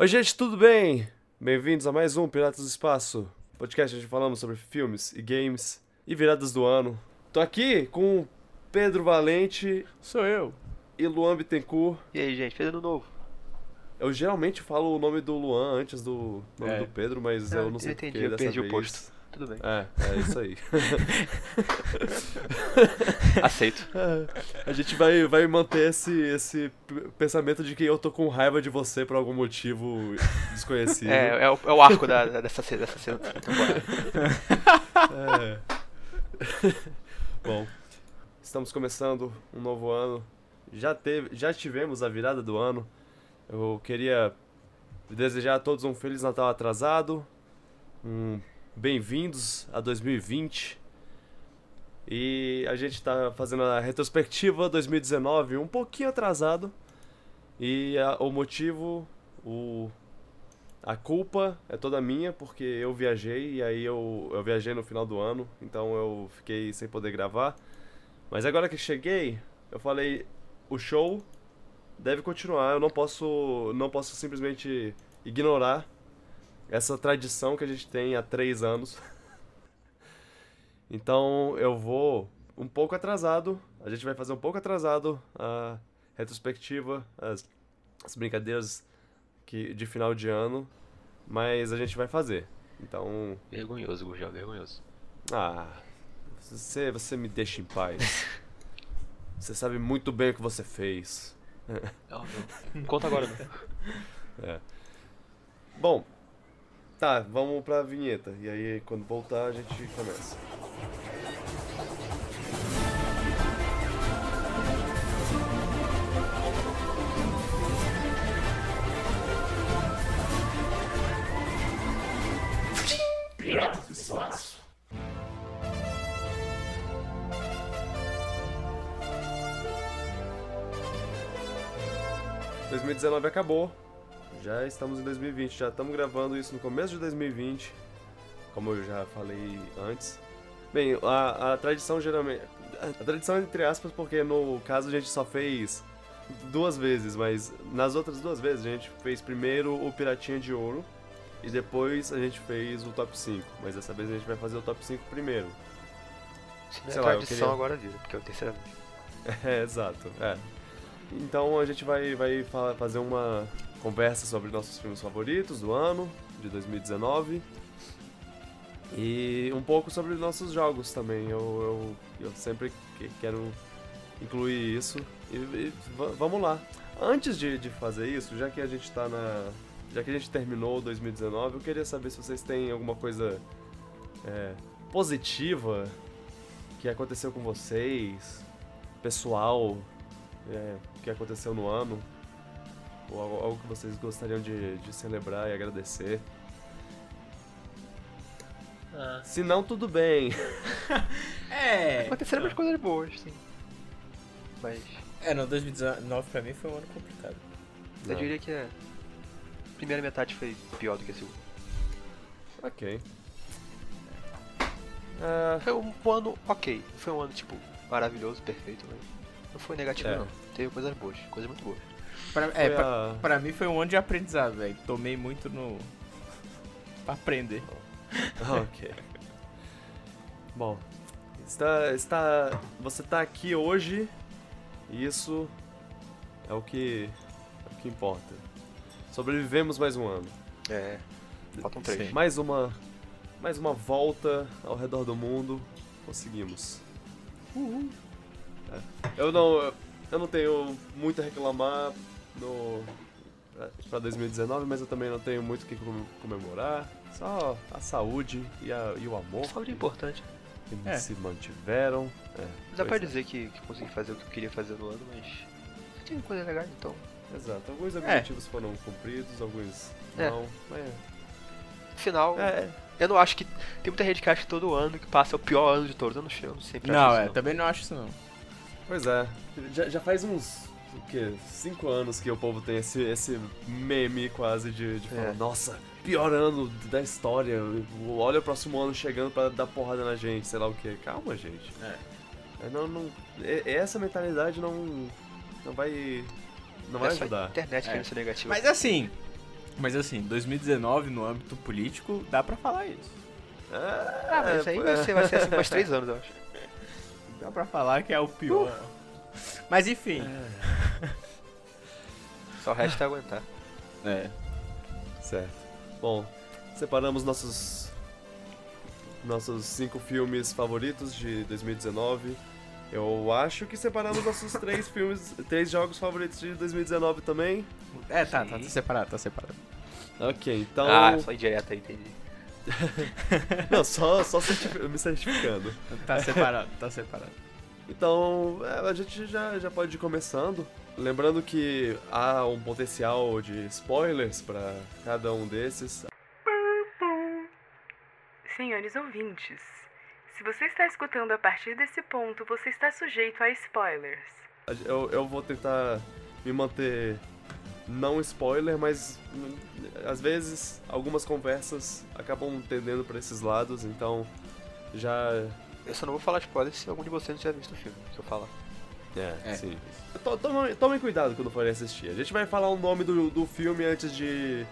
Oi, gente, tudo bem? Bem-vindos a mais um Piratas do Espaço, podcast onde falamos sobre filmes e games e viradas do ano. Tô aqui com Pedro Valente Sou eu. e Luan Bittencourt. E aí, gente, ano novo. Eu geralmente falo o nome do Luan antes do nome É. do Pedro, mas eu não sei entendi, porquê eu perdi vez. o posto. Tudo bem. É, é isso aí. Aceito. A gente vai, vai manter esse, esse pensamento de que eu tô com raiva de você por algum motivo desconhecido. É, é, o, é o arco da, dessa, dessa ce- temporada. É. Bom, estamos começando um novo ano. Já, teve, já tivemos a virada do ano. Eu queria desejar a todos um Feliz Natal atrasado. Um bem-vindos a 2020. E a gente está fazendo a retrospectiva 2019 um pouquinho atrasado. E a- o motivo, o, a culpa é toda minha, porque eu viajei e aí eu, eu viajei no final do ano, então eu fiquei sem poder gravar. Mas agora que cheguei, eu falei, o show deve continuar, eu não posso, não posso simplesmente ignorar essa tradição que a gente tem há três anos. Então eu vou um pouco atrasado, a gente vai fazer um pouco atrasado a retrospectiva, as, as brincadeiras que, de final de ano, mas a gente vai fazer. Então, Vergonhoso, Gurgel, vergonhoso. ah, você, você me deixa em paz. Você sabe muito bem o que você fez. Não, não. Conta agora, né? É. Bom, tá, vamos pra vinheta. E aí, quando voltar, a gente começa. Piratas 2019 acabou. Já estamos em 2020, já estamos gravando isso no começo de 2020, como eu já falei antes. Bem, a, a tradição geralmente. A tradição entre aspas, porque no caso a gente só fez duas vezes, mas nas outras duas vezes a gente fez primeiro o Piratinha de Ouro e depois a gente fez o top 5. Mas dessa vez a gente vai fazer o top 5 primeiro. Se não é Sei lá, eu tradição, queria- agora vira, porque é o terceira vez. É, exato. É. Então a gente vai, vai fa- fazer uma conversa sobre nossos filmes favoritos do ano, de 2019. E um pouco sobre nossos jogos também. Eu, eu, eu sempre que- quero incluir isso. E, e va- vamos lá. Antes de, de fazer isso, já que a gente tá na. Já que a gente terminou 2019, eu queria saber se vocês têm alguma coisa é, positiva que aconteceu com vocês, pessoal, é, que aconteceu no ano, ou algo, que vocês gostariam de, de celebrar e agradecer. Ah. Se não, tudo bem. É. Aconteceram umas coisas boas, sim. Mas É, no 2019 pra mim foi um ano complicado. eu Não. diria que a primeira metade foi pior do que a segunda. Ok. É, Foi um ano ok. Foi um ano, tipo, maravilhoso, perfeito, mas não foi negativo, É. não. Teve coisas boas, coisas muito boas. Pra, é, pra, a- pra mim foi um ano de aprendizado, velho. Tomei muito no. pra aprender. ok. Bom, está, está, você está aqui hoje e isso é o que, é o que importa. Sobrevivemos mais um ano. É. Faltam três. Sim. Mais uma, mais uma volta ao redor do mundo. Conseguimos. É. Eu não, eu não tenho muito a reclamar no para 2019, mas eu também não tenho muito o que comem- comemorar. Só a saúde e, a, e o amor Saúde é importante. que É. se mantiveram. É, Dá pra é. dizer que, que consegui fazer o que eu queria fazer no ano, mas. Tinha coisa legal, então. Exato. Alguns objetivos foram cumpridos, alguns É. não. Mas No final, é, eu não acho que. Tem muita gente que acha que todo ano que passa é o pior ano de todos. Eu não, eu não sempre Não, acho é, isso, também não acho isso não. Pois é. Já, já faz uns. O quê? Cinco anos que o povo tem esse, esse meme quase de, de falar: É. Nossa, pior ano da história. Olha o próximo ano chegando pra dar porrada na gente, sei lá o quê. Calma, gente. É. É, Não, não, essa mentalidade não, não vai. Não vai é ajudar. a internet É. ser negativa. Mas assim, Mas assim, 2019 no âmbito político, dá pra falar isso. Ah, mas isso aí é, vai ser, vai ser assim mais três anos, eu acho. Dá pra falar que é o pior. Mas enfim. Só resta aguentar. É. Certo. Bom, separamos nossos nossos cinco filmes favoritos de 2019. Eu acho que separamos nossos três filmes, três jogos favoritos de 2019 também. É, tá, tá, tá separado, tá separado. Ok, então. Ah, só indireta aí, entendi. Não, só, só certifi- me certificando. Tá separado, tá separado. Então, é, a gente já, já pode ir começando. Lembrando que há um potencial de spoilers para cada um desses. Senhores ouvintes, se você está escutando a partir desse ponto, você está sujeito a spoilers. Eu, eu vou tentar me manter não spoiler, mas hum, às vezes algumas conversas acabam tendendo para esses lados, então já. Eu só não vou falar spoiler se algum de vocês não tiver visto o filme, se eu falar. É, É. sim. To- Tomem, tomem cuidado quando forem assistir. A gente vai falar o nome do, do filme antes de,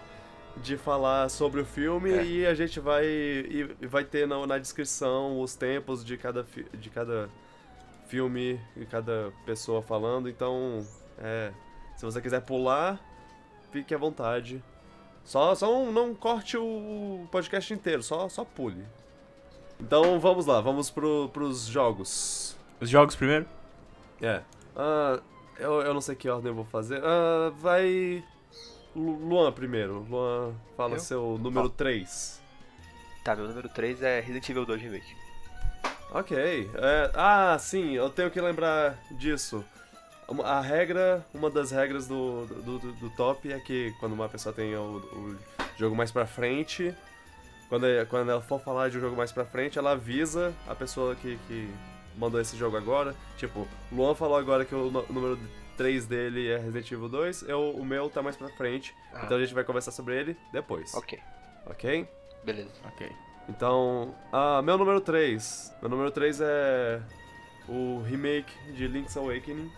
de falar sobre o filme É. e a gente vai, e, vai ter na, na descrição os tempos de cada, fi- de cada filme e cada pessoa falando. Então, é, se você quiser pular, fique à vontade. Só, só não, não corte o podcast inteiro, só, só pule. Então vamos lá, vamos pro, pros jogos. Os jogos primeiro? É. Ah, eu, eu não sei que ordem eu vou fazer. Ah, vai. Lu- Luan primeiro. Luan, fala Eu? seu número 3. Tá, meu número 3 é Resident Evil 2 Remake. Ok. É, ah, sim, eu tenho que lembrar disso. A regra, uma das regras do, do, do- do top é que quando uma pessoa tem o, o jogo mais pra frente, quando, quando ela for falar de um jogo mais pra frente, ela avisa a pessoa que, que mandou esse jogo agora. Tipo, Luan falou agora que o número 3 dele é Resident Evil 2, eu, o meu tá mais pra frente, Ah. então a gente vai conversar sobre ele depois. Ok, Ok? beleza. Ok. Então, ah, meu número 3. Meu número 3 é o remake de Link's Awakening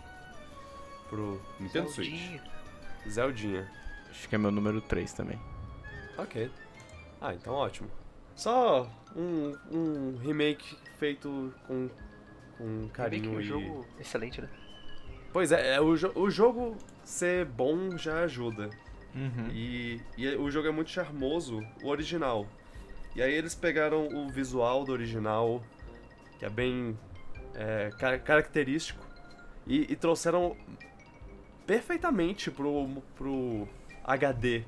pro Nintendo Switch. Zeldinha. Zeldinha. Acho que é meu número 3 também. Ok. Ah, então ótimo. Só um, um remake feito com, com carinho Remake um e... jogo excelente, né? Pois é, é, o, jo- o jogo ser bom já ajuda. Uhum. E, e o jogo é muito charmoso, o original. E aí eles pegaram o visual do original, que é bem é, ca- característico, e, e trouxeram perfeitamente pro, pro HD.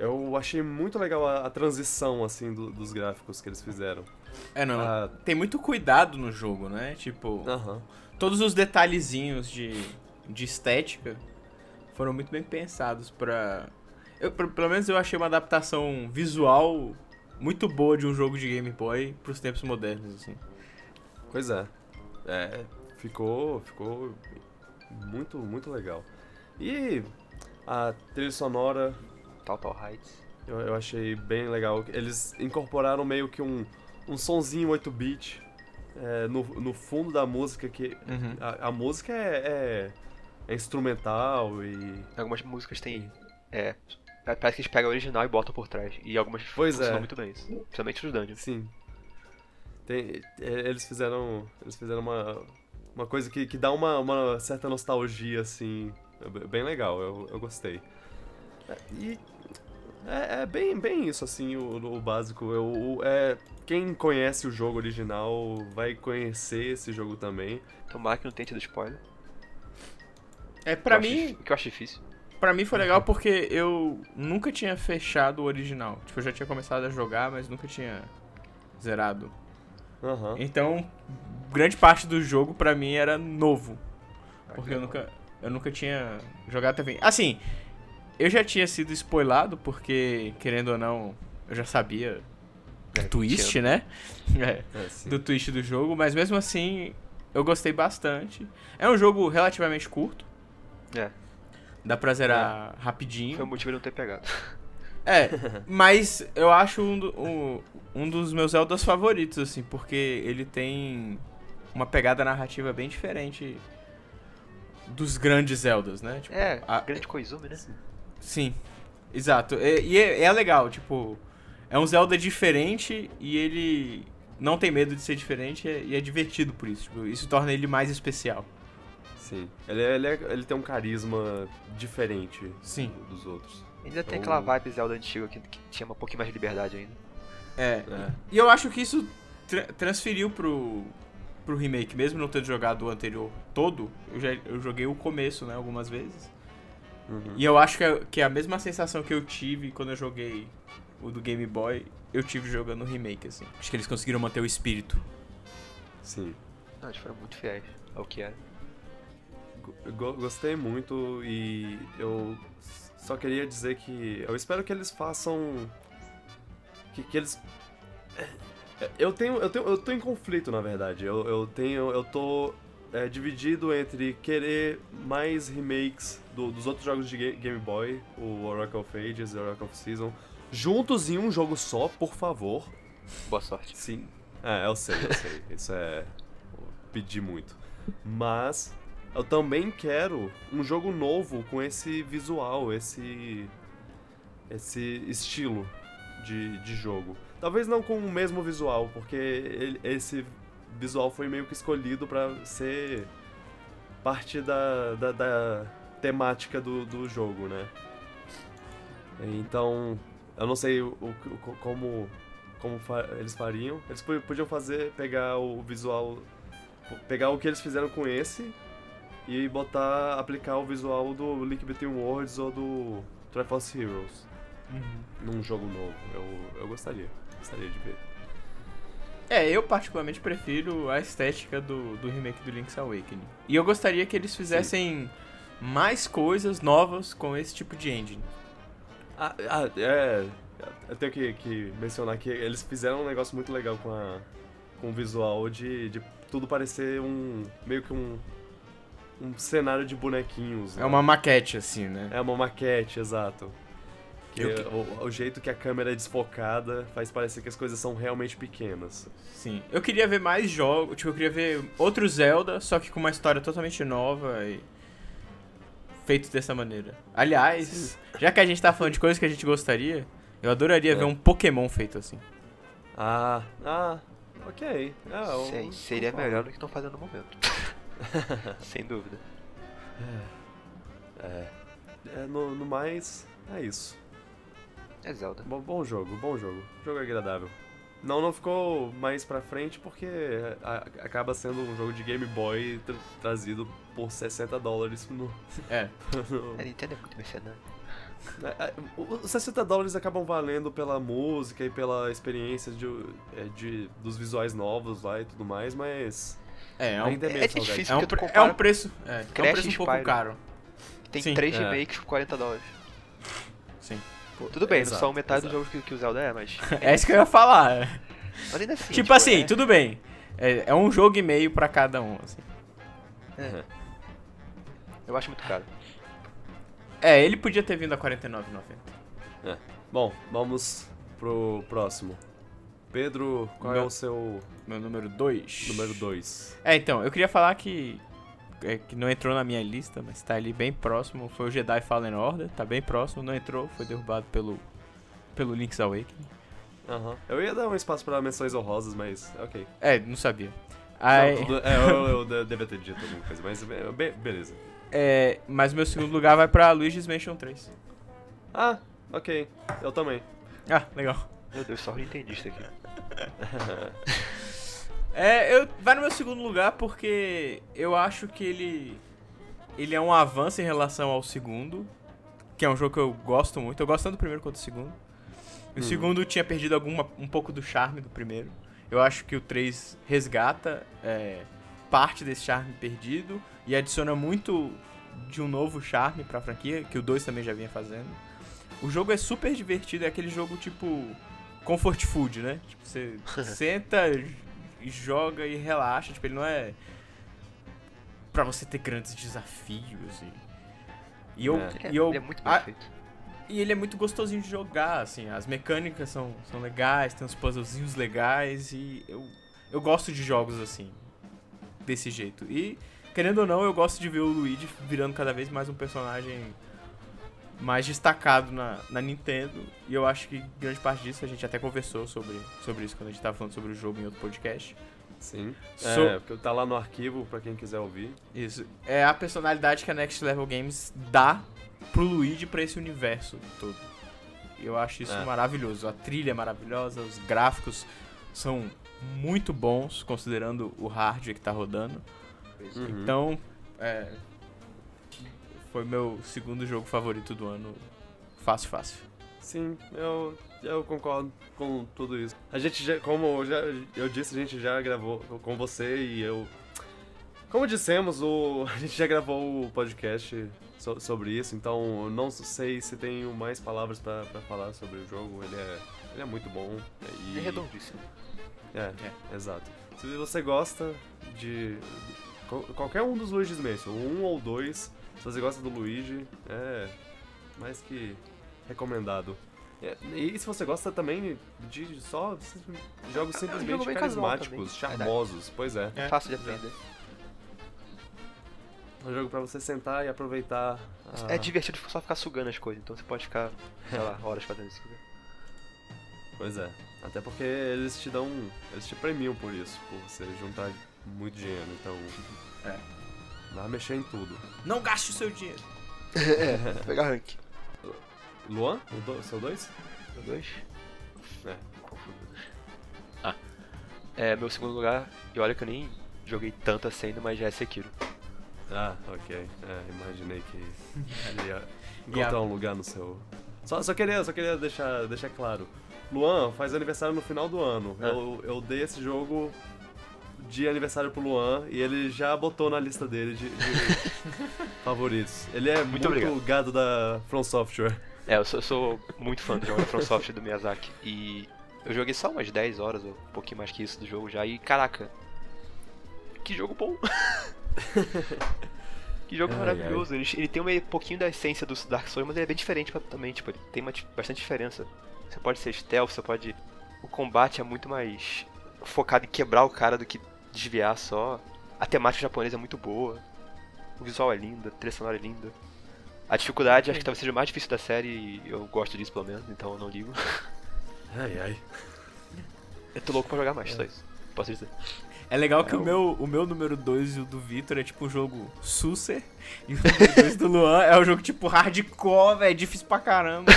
Eu achei muito legal a, a transição, assim, do- dos gráficos que eles fizeram. É, não. Ah, Tem muito cuidado no jogo, né? Tipo, Aham. todos os detalhezinhos de, de estética foram muito bem pensados pra... Eu, pelo pelo menos eu achei uma adaptação visual muito boa de um jogo de Game Boy pros tempos modernos, assim. Pois é. É, ficou, ficou muito, muito legal. E a trilha sonora Total Heights. eu, eu achei bem legal. Eles incorporaram meio que um, um sonzinho 8-bit é, no, no fundo da música, que Uhum. a, a música é, é, é instrumental e... Algumas músicas têm. É. Parece que eles pegam a original e botam por trás. E algumas Pois funcionam é. muito bem isso. Principalmente os dungeons. Sim. Tem, é, eles fizeram. Eles fizeram uma. Uma coisa que, que dá uma, uma certa nostalgia, assim. É be- bem legal, eu, eu gostei. E. É, é bem, bem isso, assim, o, o básico. Eu, o- é, quem conhece o jogo original vai conhecer esse jogo também. Tomara que não tenha tido spoiler. É, pra Eu acho mim, dif- O que eu acho difícil. Pra mim foi legal porque eu nunca tinha fechado o original. Tipo, eu já tinha começado a jogar, mas nunca tinha zerado. Aham. Então, grande parte do jogo pra mim era novo. Porque eu nunca, eu nunca tinha jogado até bem. Assim, eu já tinha sido spoilado, porque, querendo ou não, eu já sabia É, do twist, tinha- né? É, É, do twist do jogo, mas mesmo assim, eu gostei bastante. É um jogo relativamente curto, É, dá pra zerar rapidinho. foi o motivo de não ter pegado. É, mas eu acho um, do- um, um dos meus Zeldas favoritos, assim, porque ele tem uma pegada narrativa bem diferente dos grandes Zeldas, né? Tipo, É, a- grande Koizumi, né? Sim. Exato. E, e é, é legal, tipo, é um Zelda diferente e ele não tem medo de ser diferente e é, e é divertido por isso. Tipo, isso torna ele mais especial. Sim. Ele, é- ele, é- ele tem um carisma diferente Sim. dos outros. Ainda tem Então- aquela vibe Zelda antiga que, que tinha um pouquinho mais de liberdade ainda. É. É. E eu acho que isso tra- transferiu pro, pro remake, mesmo não tendo jogado o anterior todo, eu, já, eu joguei o começo, né, algumas vezes. Uhum. E eu acho que é, que é a mesma sensação que eu tive quando eu joguei o do Game Boy, eu tive jogando o remake, assim. Acho que eles conseguiram manter o espírito. Sim. Não, eles foram muito fiéis ao que era. Go- go- Gostei muito e eu só queria dizer que eu espero que eles façam que, que eles É, eu tenho eu tenho eu tô em conflito na verdade eu, eu tenho eu tô é, dividido entre querer mais remakes do- dos outros jogos de Ga- Game Boy o Oracle of Ages e o Oracle of Season juntos em um jogo só por favor Boa sorte. Sim. É, eu sei, eu sei. Isso é. pedir muito. Mas eu também quero um jogo novo com esse visual, esse. esse estilo de, de jogo. Talvez não com o mesmo visual, porque ele- esse visual foi meio que escolhido pra ser parte da, da, da temática do, do jogo, né? Então, eu não sei o, o- como como fa- eles fariam. Eles po- podiam fazer, pegar o visual, pegar o que eles fizeram com esse e botar, aplicar o visual do Link Between Worlds ou do Triforce Heroes num jogo novo. Eu, eu gostaria, gostaria de ver. É, eu particularmente prefiro a estética do, do remake do Link's Awakening. E eu gostaria que eles fizessem mais coisas novas com esse tipo de engine. Ah, ah, é. Eu tenho que, que mencionar que eles fizeram um negócio muito legal com, a, com o visual de, de tudo parecer um. meio que um. um cenário de bonequinhos. É né? uma maquete, assim, né? É uma maquete, exato. Que o, o jeito que a câmera é desfocada faz parecer que as coisas são realmente pequenas. Sim. Eu queria ver mais jogos, tipo, eu queria ver outro Zelda, só que com uma história totalmente nova e feito dessa maneira. Aliás, já que a gente tá falando de coisas que a gente gostaria, eu adoraria É. ver um Pokémon feito assim. Ah, ah, ok. É, eu Se- seria melhor do que estão fazendo no momento. Sem dúvida. É, no, no mais, é isso. É Zelda. Bom, bom jogo, bom jogo. Jogo agradável. Não, não ficou mais pra frente porque a- acaba sendo um jogo de Game Boy tra- trazido por 60 dólares no, É. no- A Nintendo é muito mercenária. É, Os 60 dólares acabam valendo pela música e pela experiência de, é, de- dos visuais novos lá e tudo mais, mas É, é um, ainda é é difícil. é um, é um preço. É, é um preço um pouco Spyro. caro. Tem Sim. três É. remakes por 40 dólares. Sim. Pô, Tudo bem, exato, não são metade exato. dos jogos que, que o Zelda é, mas. É isso que eu ia falar. Mas ainda assim. tipo assim, é- tudo bem. É, é um jogo e meio pra cada um, assim. é. Eu acho muito caro. É, ele podia ter vindo a R$ 49,90. Bom, vamos pro próximo. Pedro, qual é Meu- o seu Meu número 2. número 2? É, então, eu queria falar que. É, que não entrou na minha lista, mas tá ali bem próximo. Foi o Jedi Fallen Order, tá bem próximo, não entrou, foi derrubado pelo. pelo Link's Awakening. Aham. Eu ia dar um espaço pra menções honrosas, mas ok. É, não sabia. Aí, Não, tudo- é, eu, eu de- devia ter dito alguma coisa, mas be- be- beleza. é, mas meu segundo lugar vai pra Luigi's Mansion 3. Ah, ok. Eu também. Ah, legal. Meu Deus, só entendi isso aqui. É, eu, vai no meu segundo lugar porque eu acho que ele. Ele é um avanço em relação ao segundo. Que é um jogo que eu gosto muito. Eu gosto tanto do primeiro quanto do segundo. O Uhum. segundo tinha perdido alguma, um pouco do charme do primeiro. Eu acho que o 3 resgata é, parte desse charme perdido e adiciona muito de um novo charme pra franquia, que o 2 também já vinha fazendo. O jogo é super divertido, é aquele jogo tipo comfort food, né? Tipo, você senta, joga e relaxa, tipo, ele não é pra você ter grandes desafios e e eu, É. Ele é, e eu ele é muito a- perfeito. e ele é muito gostosinho de jogar, assim, as mecânicas são, são legais, tem uns puzzlezinhos legais e eu, eu gosto de jogos assim, desse jeito. E, querendo ou não, eu gosto de ver o Luigi virando cada vez mais um personagem mais destacado na, na Nintendo. E eu acho que grande parte disso a gente até conversou sobre, sobre isso quando a gente tava falando sobre o jogo em outro podcast. Sim. So- É, porque tá lá no arquivo pra quem quiser ouvir. Isso. É a personalidade que a Next Level Games dá pro Luigi pra esse universo todo. Eu acho isso É. maravilhoso. A trilha é maravilhosa, os gráficos são muito bons, considerando o hardware que tá rodando. Uhum. Então, é, foi meu segundo jogo favorito do ano. Fácil, fácil. Sim, eu, eu concordo com tudo isso. A gente já, como eu já, eu disse, a gente já gravou com você e eu. Como dissemos, o, a gente já gravou o podcast so- sobre isso, então eu não sei se tenho mais palavras pra, pra falar sobre o jogo. Ele é, ele é muito bom. E, É redondíssimo. É, exato. Se você gosta de qual- qualquer um dos Luigi's Mansion, um ou dois, se você gosta do Luigi, é mais que recomendado. É, E se você gosta também de só jogos É um simplesmente jogo carismáticos, charmosos, pois é. É fácil de aprender. É um jogo pra você sentar e aproveitar. a- É divertido só ficar sugando as coisas, então você pode ficar, sei lá, horas fazendo isso. Pois é. Até porque eles te dão. Eles te premiam por isso, por você juntar muito dinheiro. Então. É. Vai mexer em tudo. Não gaste o seu dinheiro. é, pegar rank. Luan? O do, seu dois? Dois? É. Confuso. Ah. É, meu segundo lugar, e olha que eu nem joguei tanto assim ainda, mas já é Sekiro. Ah, ok. É, imaginei que ele ia encontrar um lugar no seu. Só, só queria, só queria deixar, deixar claro. Luan faz aniversário no final do ano. Ah. Eu, eu dei esse jogo de aniversário pro Luan e ele já botou na lista dele de, de favoritos. Ele é muito, obrigado. gado da From Software. É, eu sou, eu sou muito fã do jogo da From Software do Miyazaki. E eu joguei só umas 10 horas, ou um pouquinho mais que isso do jogo já. E caraca, que jogo bom! que jogo Ai, maravilhoso. Ele, ele tem um pouquinho da essência do Dark Souls, mas ele é bem diferente também. Tipo, ele tem uma, bastante diferença. Você pode ser stealth, você pode. O combate é muito mais focado em quebrar o cara do que desviar só. A temática japonesa é muito boa. O visual é lindo, a trilha sonora é linda. A dificuldade acho que talvez seja o mais difícil da série e eu gosto disso pelo menos, então eu não ligo. Ai, ai. Eu tô louco pra jogar mais, só isso. Posso dizer. É legal que É, o o- meu, o meu número 2 e o do Victor é tipo um jogo Susser. E o número 2 do Luan é um jogo tipo hardcore, velho. Difícil pra caramba.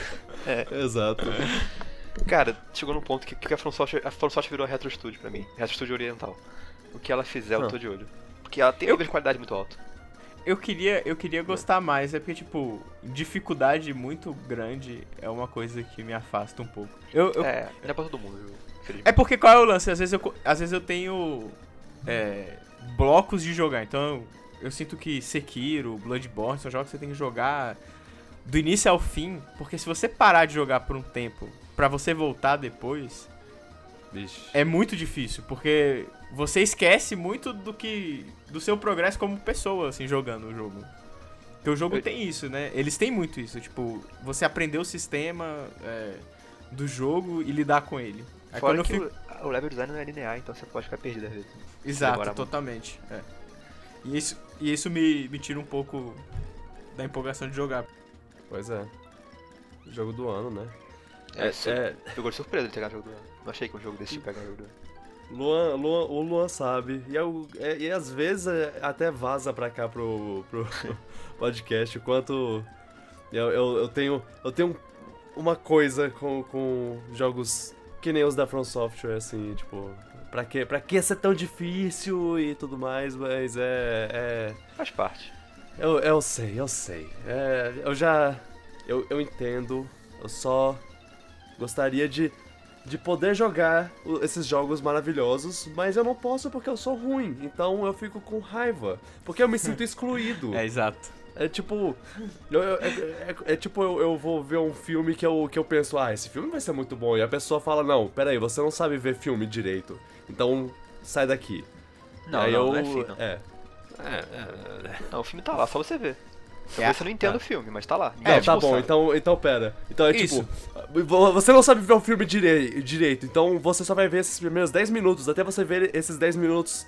Exato. Cara, chegou num ponto que, que a From Software, a From Software virou a Retro Studio pra mim. Retro Studio oriental. O que ela fizer, eu Ah. tô de olho. Porque ela tem Eu- nível de qualidade muito alto. Eu queria, eu queria gostar mais, é porque, tipo, dificuldade muito grande é uma coisa que me afasta um pouco. Eu, eu- É, não é pra todo mundo? Infelizmente. É porque qual é o lance? Às vezes eu, às vezes eu tenho é, blocos de jogar. Então eu sinto que Sekiro, Bloodborne são jogos que você tem que jogar do início ao fim. Porque se você parar de jogar por um tempo pra você voltar depois, Vixe. é muito difícil. Porque você esquece muito do que. do seu progresso como pessoa, assim, jogando o jogo. Porque o jogo Eu- tem isso, né? Eles têm muito isso. Tipo, você aprender o sistema é, do jogo e lidar com ele. Aí Fora quando eu que fico- o, o level design não é linear, então você pode ficar perdido às vezes. Exato, demora muito. totalmente. é. E isso, e isso me, me tira um pouco da empolgação de jogar. Pois é. Jogo do ano, né? É, É, é, Pegou de surpresa de pegar jogo do ano. Não achei que um jogo desse tipo pegar jogo do ano. Luan, Luan, o Luan sabe. E, eu- é- e às vezes é, até vaza pra cá pro, pro podcast o quanto eu, eu, eu tenho. Eu tenho uma coisa com, com jogos que nem os da From Software, assim, tipo. Pra que, pra que ser tão difícil e tudo mais, mas é. é Faz parte. eu, eu sei, eu sei. É, eu já. Eu, eu entendo. Eu só gostaria de, de poder jogar esses jogos maravilhosos, mas eu não posso porque eu sou ruim. Então eu fico com raiva. Porque eu me sinto excluído. É, exato. É tipo. eu- eu- é, é- é tipo eu, eu vou ver um filme que eu, que eu penso, ah, esse filme vai ser muito bom. E a pessoa fala, não, peraí, você não sabe ver filme direito. Então sai daqui. Não, Aí não, eu, não é assim, não. É. É, é, é. Não, o filme tá lá, só você ver. É, Talvez você não entenda tá. o filme, mas tá lá. É, tá bom, então, então pera. Então é Isso. tipo, vo- você não sabe ver o filme direi- direito, então você só vai ver esses primeiros 10 minutos, até você ver esses 10 minutos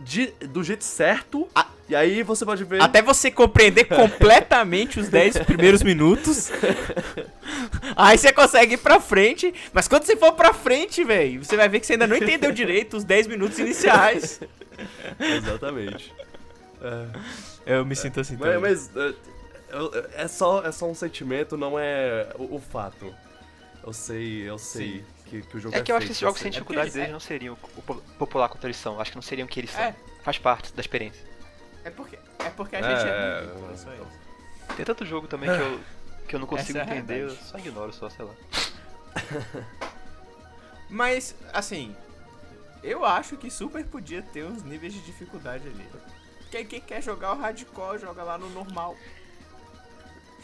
de- do jeito certo, Ah. E aí você pode ver. Até você compreender completamente os 10 primeiros minutos. Aí você consegue ir pra frente. Mas quando você for pra frente, velho, você vai ver que você ainda não entendeu direito os 10 minutos iniciais. Exatamente. É, Eu me sinto assim mas também. mas, é, eu- é, só, é só um sentimento, não é o, o fato. Eu sei, eu sei que, que o jogo é É que eu acho que feito esses jogos sem É dificuldade porque- deles não seriam o po- popular quanto eles são. Acho que não seriam o que eles são. É. Faz parte da experiência. É porque, é porque a É, gente é, é, burro, é, só isso. Tem tanto jogo também que eu, que eu não consigo é entender, eu só ignoro, só, sei lá. Mas, assim, eu acho que super podia ter uns níveis de dificuldade ali. Quem, quem quer jogar o hardcore, joga lá no normal.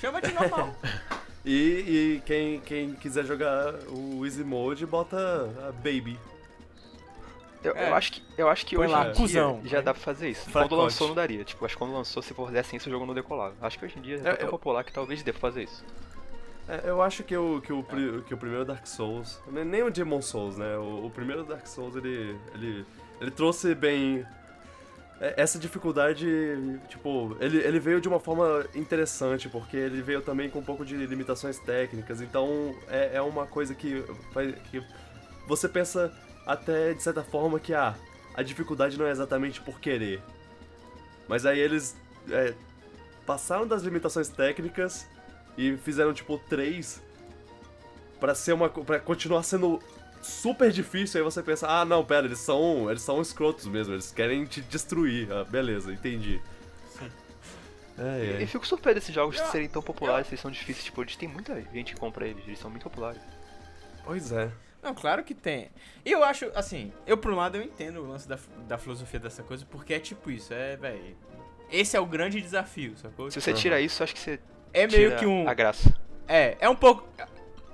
Chama de normal. E, e quem, quem quiser jogar o Easy Mode, bota a Baby. Eu, É. eu acho que, eu acho que Põe hoje lá, em dia cuzão. já dá pra fazer isso. Fracote. Quando lançou não daria. Tipo, acho que quando lançou, se fizessem isso, o jogo não decolava. Acho que hoje em dia é É, tão eu- popular que talvez dê pra fazer isso. É, eu acho que o, que, o, pri- que o primeiro Dark Souls, nem- nem o Demon Souls, né? O, o primeiro Dark Souls, ele, ele, ele trouxe bem é, essa dificuldade, tipo, ele, ele veio de uma forma interessante, porque ele veio também com um pouco de limitações técnicas, então é, é uma coisa que, que você pensa até, de certa forma, que ah, a dificuldade não é exatamente por querer. Mas aí eles é, passaram das limitações técnicas e fizeram tipo três pra ser uma para continuar sendo super difícil aí você pensa ah não pera eles são eles são escrotos mesmo eles querem te destruir ah, beleza entendi É, E é. fico surpreso desses jogos Eu- serem tão populares, eles são difíceis. Tipo, eles tem muita gente que compra eles, eles são muito populares. pois é Não, claro que tem. E eu acho, assim, eu por um lado eu entendo o lance da, da filosofia dessa coisa, porque é tipo isso, é, velho. Esse é o grande desafio, sacou? Se você Aham. tira isso, acho que você É meio que um. a graça. É, é um pouco.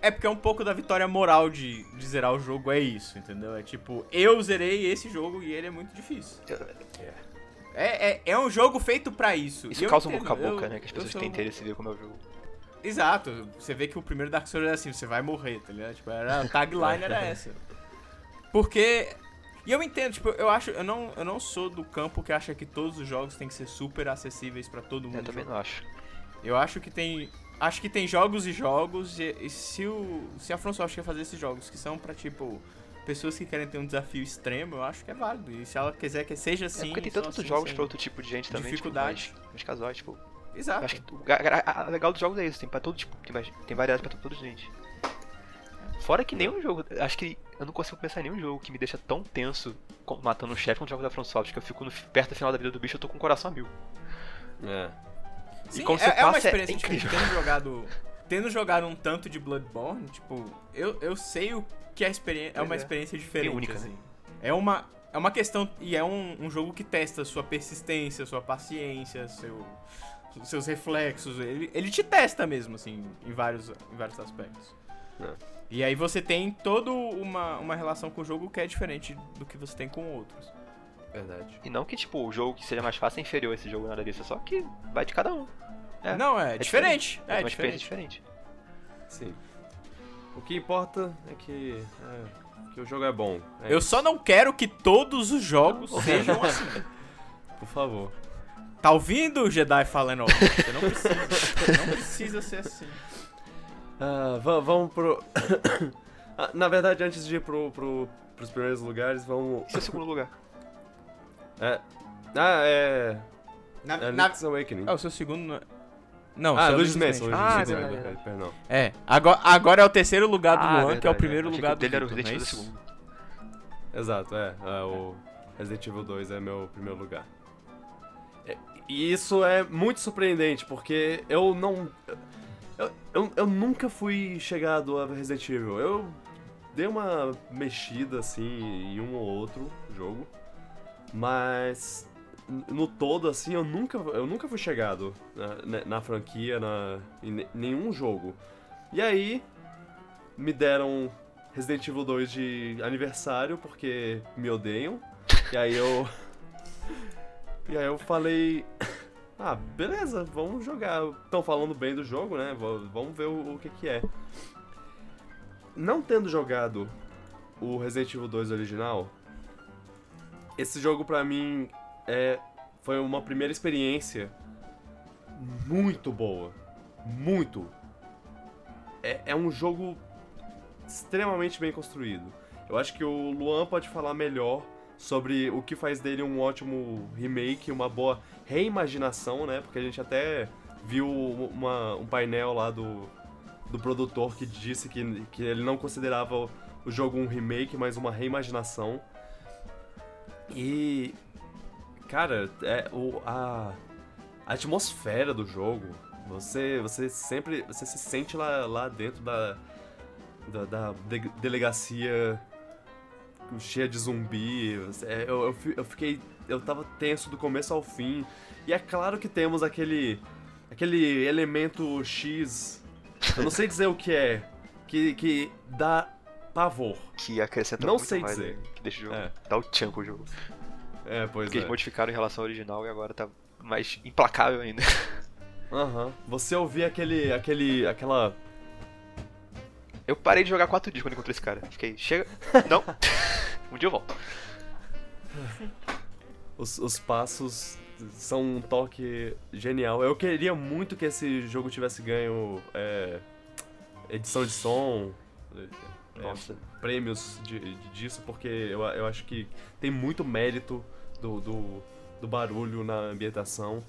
É porque é um pouco da vitória moral de, de zerar o jogo, é isso, entendeu? É tipo, eu zerei esse jogo e ele é muito difícil. É, é, é um jogo feito pra isso. Isso causa um entendo, boca a boca, eu- né? Que as pessoas sou- têm interesse em ver como é o jogo. Exato, você vê que o primeiro Dark Souls é assim, você vai morrer, tá ligado? Tipo, era, a tagline era essa. Porque. E eu entendo, tipo, eu acho. Eu não, eu não sou do campo que acha que todos os jogos têm que ser super acessíveis pra todo mundo. Eu também jogar. não acho. Eu acho que tem. Acho que tem jogos e jogos, e, e se, o, se a Software quer fazer esses jogos que são pra, tipo, pessoas que querem ter um desafio extremo, eu acho que é válido. E se ela quiser que seja É assim. porque tem só tantos assim, jogos pra outro tipo de gente também. dificuldade. Tipo, mais, mais casuais, tipo. Exato. Acho que o a- a legal dos jogos é isso, tem pra todo tipo, tem, mais, tem variedade pra todos gente. Fora que nenhum jogo, acho que eu não consigo pensar em nenhum jogo que me deixa tão tenso matando um chefe quanto jogo da From Software, que eu fico no- perto do final da vida do bicho eu tô com o coração a mil. é E Sim, quando é, você é uma passa, é experiência diferente. incrível. Tendo jogado, tendo jogado um tanto de Bloodborne, tipo, eu, eu sei o que experiência é Pois uma é. experiência diferente, única, né? assim. É uma é uma questão e é um, um jogo que testa sua persistência, sua paciência, seu seus reflexos, ele, ele te testa mesmo assim em vários em vários aspectos. É. E aí você tem toda uma, uma relação com o jogo que é diferente do que você tem com outros. Verdade E não que, tipo, o jogo que seja mais fácil é inferior a esse jogo, nada disso, é só que vai de cada um. É, Não, é, é diferente. É, É, uma diferente. diferente. sim o que importa é que é, que o jogo é bom é Eu isso. só não quero que todos os jogos sejam assim. por favor Tá ouvindo o Jedi falando? Você não precisa, não precisa ser assim. Ah, va- vamos pro. Ah, Na verdade, antes de ir pro, pro, pros primeiros lugares, vamos. Esse é o segundo lugar. É. Ah, é. Na, é na- Link's Awakening. É, o seu segundo não é... Não, ah, seu Luigi's Mansion. Mansion. Luigi's Ah, Mansion, verdade, é, Perdão. É, agora, agora é o terceiro lugar do Ah, Luan, que é o verdade, primeiro lugar que do dele era o Resident é Evil segundo. Exato, é. é, O Resident Evil 2 é meu primeiro lugar. É, E isso é muito surpreendente, porque eu não. Eu, eu, eu nunca fui chegado a Resident Evil. Eu dei uma mexida assim em um ou outro jogo, mas no todo assim eu nunca, eu nunca fui chegado na, na- na franquia, na, em ne- nenhum jogo. E aí me deram Resident Evil 2 de aniversário porque me odeiam. E aí eu. E aí eu falei. Ah, beleza, vamos jogar. Estão falando bem do jogo, né? Vamos ver o, o que, que é. Não tendo jogado o Resident Evil 2 original, esse jogo pra mim é foi uma primeira experiência muito boa. Muito. É, é um jogo extremamente bem construído. Eu acho que o Luan pode falar melhor sobre o que faz dele um ótimo remake, uma boa reimaginação, né? Porque a gente até viu uma, um painel lá do, do produtor que disse que, que ele não considerava o jogo um remake, mas uma reimaginação. E. Cara, é, o, a, a atmosfera do jogo, você, você sempre. Você se sente lá, lá dentro da, da, da de, delegacia cheia de zumbi. É, eu, eu, eu, fiquei. Eu tava tenso do começo ao fim. E é claro que temos aquele. aquele elemento X. Eu não sei dizer o que é. Que, que dá pavor. Que acrescenta não sei mais, dizer. né? Que deixa o jogo. É. Dá o tchan pro jogo. É, pois Porque é. eles modificaram em relação ao original e agora tá mais implacável ainda. Aham. Você ouvir aquele. aquele. aquela. Eu parei de jogar quatro dias quando encontrei esse cara. Fiquei, chega. Não. um dia eu volto. Os, os passos são um toque genial. Eu queria muito que esse jogo tivesse ganho é, edição de som, é, Nossa. prêmios de, de- disso, porque eu, eu acho que tem muito mérito do, do, do barulho na ambientação.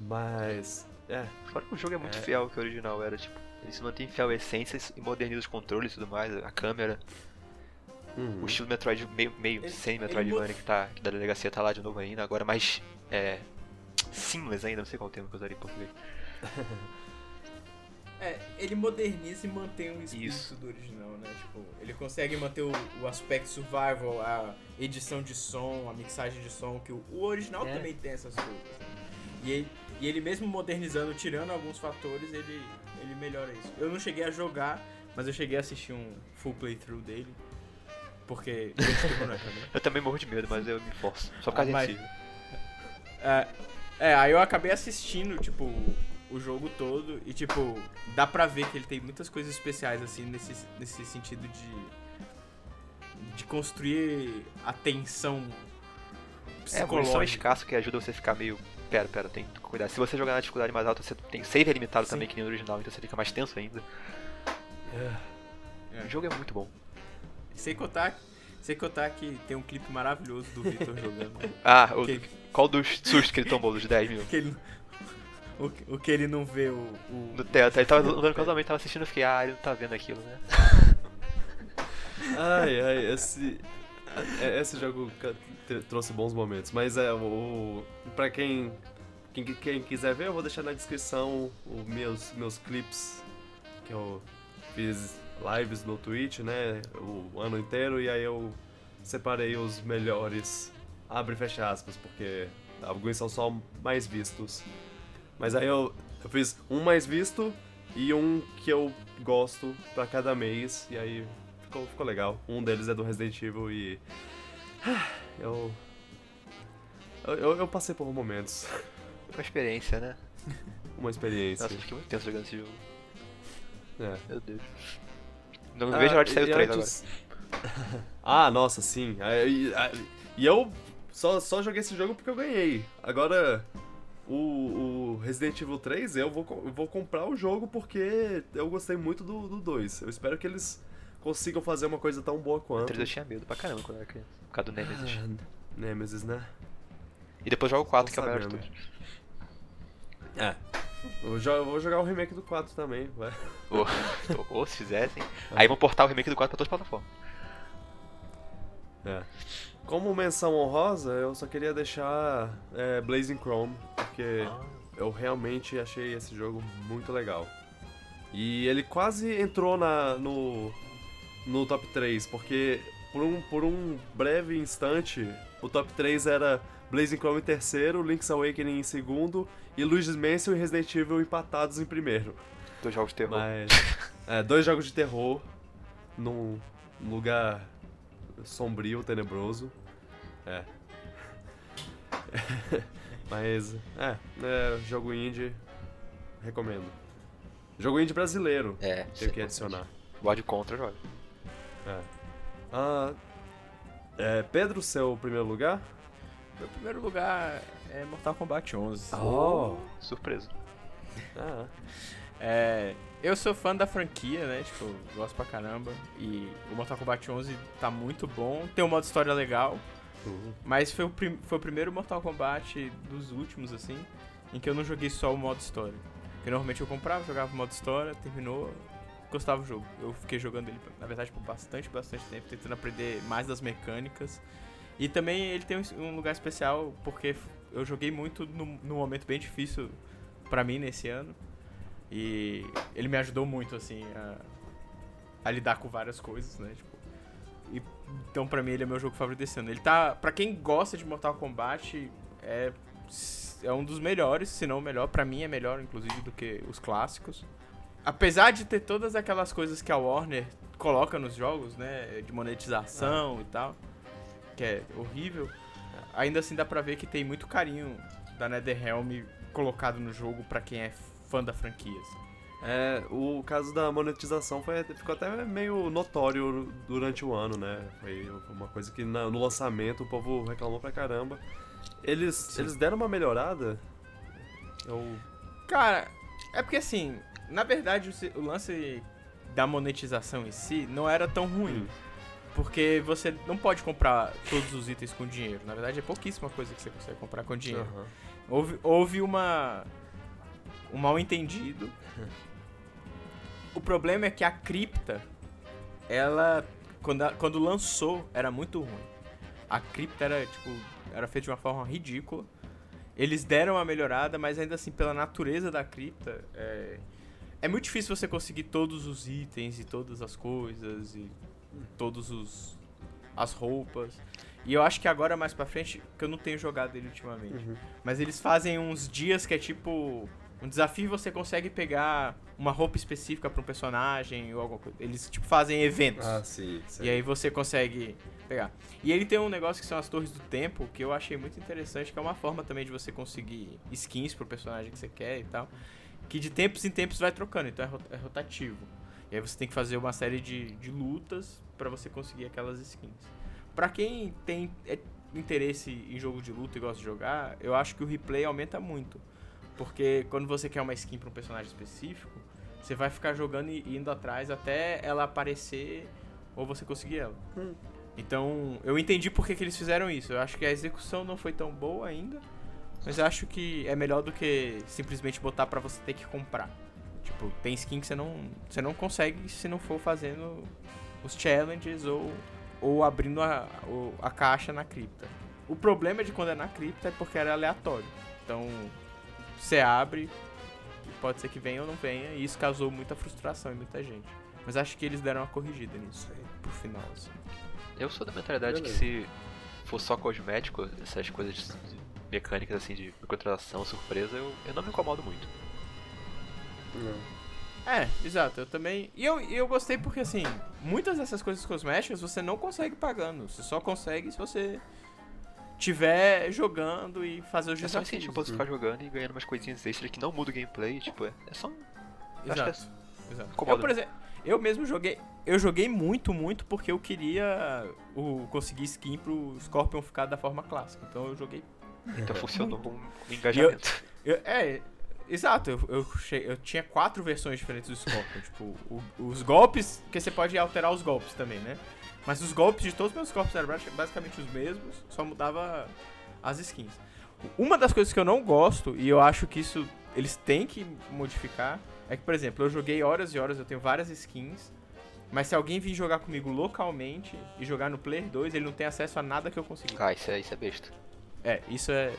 Mas. É. Fora que o jogo é muito É. fiel ao que o original era, tipo, ele se mantém fiel à essência e moderniza os controles e tudo mais, a câmera, uhum. o estilo Metroid meio, meio Ele- semi-Metroidvania ele que, tá, que da delegacia tá lá de novo ainda, agora mais é, seamless ainda, não sei qual termo que eu usaria em português. É, ele moderniza e mantém o espírito Isso. do original, né? Tipo, ele consegue manter o, o aspecto survival, a edição de som, a mixagem de som, que o, o original É. também tem essas coisas. né? E, ele, e ele mesmo modernizando, tirando alguns fatores, ele, ele melhora isso. Eu não cheguei a jogar, mas eu cheguei a assistir um full playthrough dele. Porque. Eu também morro de medo, mas eu me forço, só por causa Ah, mas-. É, é, aí eu acabei assistindo, tipo, o jogo todo e, tipo, dá pra ver que ele tem muitas coisas especiais, assim, nesse, nesse sentido de. de construir a tensão É, munição psicológica. escasso que ajuda você a ficar meio. Pera, pera, tem que cuidar. Se você jogar na dificuldade mais alta, você tem save é limitado Sim. também, que nem no original, então você fica mais tenso ainda. É. O jogo é muito bom. Sem contar, sem contar que tem um clipe maravilhoso do Victor jogando. Ah, o, Que- qual dos sustos que ele tomou dos 10 mil? que ele, o, que- o que ele não vê, o. o- No teto, ele tava andando casualmente, tava assistindo, eu fiquei, ah, ele não tá vendo aquilo, né? Ai, ai, esse. é- Esse jogo trouxe bons momentos. Mas é, o. Pra quem, quem. quem quiser ver, eu vou deixar na descrição os meus, meus clips que eu fiz lives no Twitch, né? O ano inteiro, e aí eu separei os melhores. Abre e fecha aspas, porque alguns são só mais vistos. Mas aí eu, eu fiz um mais visto e um que eu gosto pra cada mês, e aí ficou, ficou legal. Um deles é do Resident Evil e. ah, Eu. Eu, eu- passei por momentos. Uma experiência, né? Uma experiência. Nossa, eu fiquei muito tenso jogando esse jogo. É. Meu Deus. Não Ah, vejo a hora de sair o 3 agora. antes- ah, nossa, sim. E eu só, só joguei esse jogo porque eu ganhei. Agora, o, o Resident Evil 3, eu vou, eu vou comprar o jogo porque eu gostei muito do, do 2. Eu espero que eles consigam fazer uma coisa tão boa O quanto. 3 eu tinha medo pra caramba quando era criança. Por causa do Nemesis. Ah, Nemesis, né? E depois joga o 4, tô que é o melhor de todos. É. Eu vou jogar o remake do 4 também, vai. Ou, ou se fizessem. Aí vão portar o remake do 4 pra todas as plataformas. É. Como menção honrosa, eu só queria deixar é, Blazing Chrome, porque eu realmente achei esse jogo muito legal. E ele quase entrou na, no, no top 3, porque por um, por um breve instante, o top 3 era Blazing Chrome em terceiro, Link's Awakening em segundo, e Luigi's Mansion e Resident Evil empatados em primeiro. Dois jogos de terror. Mas. É, dois jogos de terror num lugar sombrio, tenebroso. É. Mas, é, é, jogo indie, recomendo. Jogo indie brasileiro, É, tenho que adicionar. God Contra joga. É. Ah, é, Pedro, seu primeiro lugar? Meu primeiro lugar é Mortal Kombat 11. Oh! Surpresa. Ah, É, eu sou fã da franquia, né? Tipo, gosto pra caramba. E o Mortal Kombat 11 tá muito bom. Tem um modo história legal. uhum. Mas foi o, foi o primeiro Mortal Kombat dos últimos, assim, em que eu não joguei só o modo história. Porque normalmente eu comprava, jogava o modo história, terminou, gostava do jogo. Eu fiquei jogando ele, na verdade, por bastante, bastante tempo, tentando aprender mais das mecânicas. E também ele tem um- lugar especial, porque eu joguei muito num, num momento bem difícil pra mim nesse ano. E ele me ajudou muito, assim, a, a lidar com várias coisas, né? Tipo, e, então, pra mim, ele é meu jogo favorito desse ano. Ele tá. Pra quem gosta de Mortal Kombat, é, é um dos melhores, se não o melhor. Pra mim, é melhor, inclusive, do que os clássicos. Apesar de ter todas aquelas coisas que a Warner coloca nos jogos, né? De monetização e tal, que é horrível, ainda assim dá pra ver que tem muito carinho da NetherRealm colocado no jogo pra quem é fã da franquia. assim. É, o caso da monetização foi, ficou até meio notório durante o ano, né? Foi uma coisa que na- no lançamento o povo reclamou pra caramba. Eles, eles deram uma melhorada? Eu. Cara, é porque assim, na verdade o o lance da monetização em si não era tão ruim. Hum. Porque você não pode comprar todos os itens com dinheiro. Na verdade, é pouquíssima coisa que você consegue comprar com dinheiro. Aham. Houve, houve uma. Um mal entendido. O problema é que a cripta, ela. Quando, a- quando lançou, era muito ruim. A cripta era, tipo, era feita de uma forma ridícula. Eles deram uma melhorada, mas ainda assim, pela natureza da cripta, é, é muito difícil você conseguir todos os itens e todas as coisas e todos os as roupas. E eu acho que agora mais pra frente, que eu não tenho jogado ele ultimamente. Uhum. Mas eles fazem uns dias que é tipo um desafio você consegue pegar uma roupa específica pra um personagem ou alguma coisa. Eles tipo fazem eventos. Ah, sim. E aí você consegue pegar. E ele tem um negócio que são as torres do tempo, que eu achei muito interessante, que é uma forma também de você conseguir skins pro personagem que você quer e tal. Que de tempos em tempos vai trocando, então é é rotativo. E aí você tem que fazer uma série de, de lutas pra você conseguir aquelas skins. Pra quem tem é, interesse em jogo de luta e gosta de jogar, eu acho que o replay aumenta muito. Porque quando você quer uma skin pra um personagem específico, você vai ficar jogando e indo atrás até ela aparecer ou você conseguir ela. Hum. Então, eu entendi por que, que eles fizeram isso. Eu acho que a execução não foi tão boa ainda, mas eu acho que é melhor do que simplesmente botar pra você ter que comprar. Tipo, tem skin que você não, você não consegue se não for fazendo os challenges ou, ou abrindo a, a caixa na cripta. O problema de quando é na cripta é porque era aleatório. Então, você abre, e pode ser que venha ou não venha, e isso causou muita frustração em muita gente. Mas acho que eles deram uma corrigida nisso aí, pro final, assim. Eu sou da mentalidade Beleza. que se for só cosmético, essas coisas de- mecânicas assim de microtransação, surpresa, eu, eu não me incomodo muito. É, exato, eu também. E eu, e eu gostei porque, assim, muitas dessas coisas cosméticas você não consegue pagando. Você só consegue se você tiver jogando e fazer os É só desafios. incentivo pra você ficar jogando e ganhando umas coisinhas extras que não muda o gameplay, tipo, é, é só um. acho que Exato. exato. Incomoda. Eu, por exemplo, eu mesmo joguei. Eu joguei muito, muito porque eu queria o, conseguir skin pro Scorpion ficar da forma clássica. Então eu joguei. Então funcionou com engajamento. eu- é, exato, eu, eu, eu tinha quatro versões diferentes do Scorpion. tipo, o- os golpes, que você pode alterar os golpes também, né? Mas os golpes de todos os meus golpes eram basi- basicamente os mesmos, só mudava as skins. Uma das coisas que eu não gosto, e eu acho que isso eles têm que modificar, é que, por exemplo, eu joguei horas e horas, eu tenho várias skins, mas se alguém vir jogar comigo localmente e jogar no Player 2, ele não tem acesso a nada que eu consegui. Ah, isso é, isso é besta. É, isso é,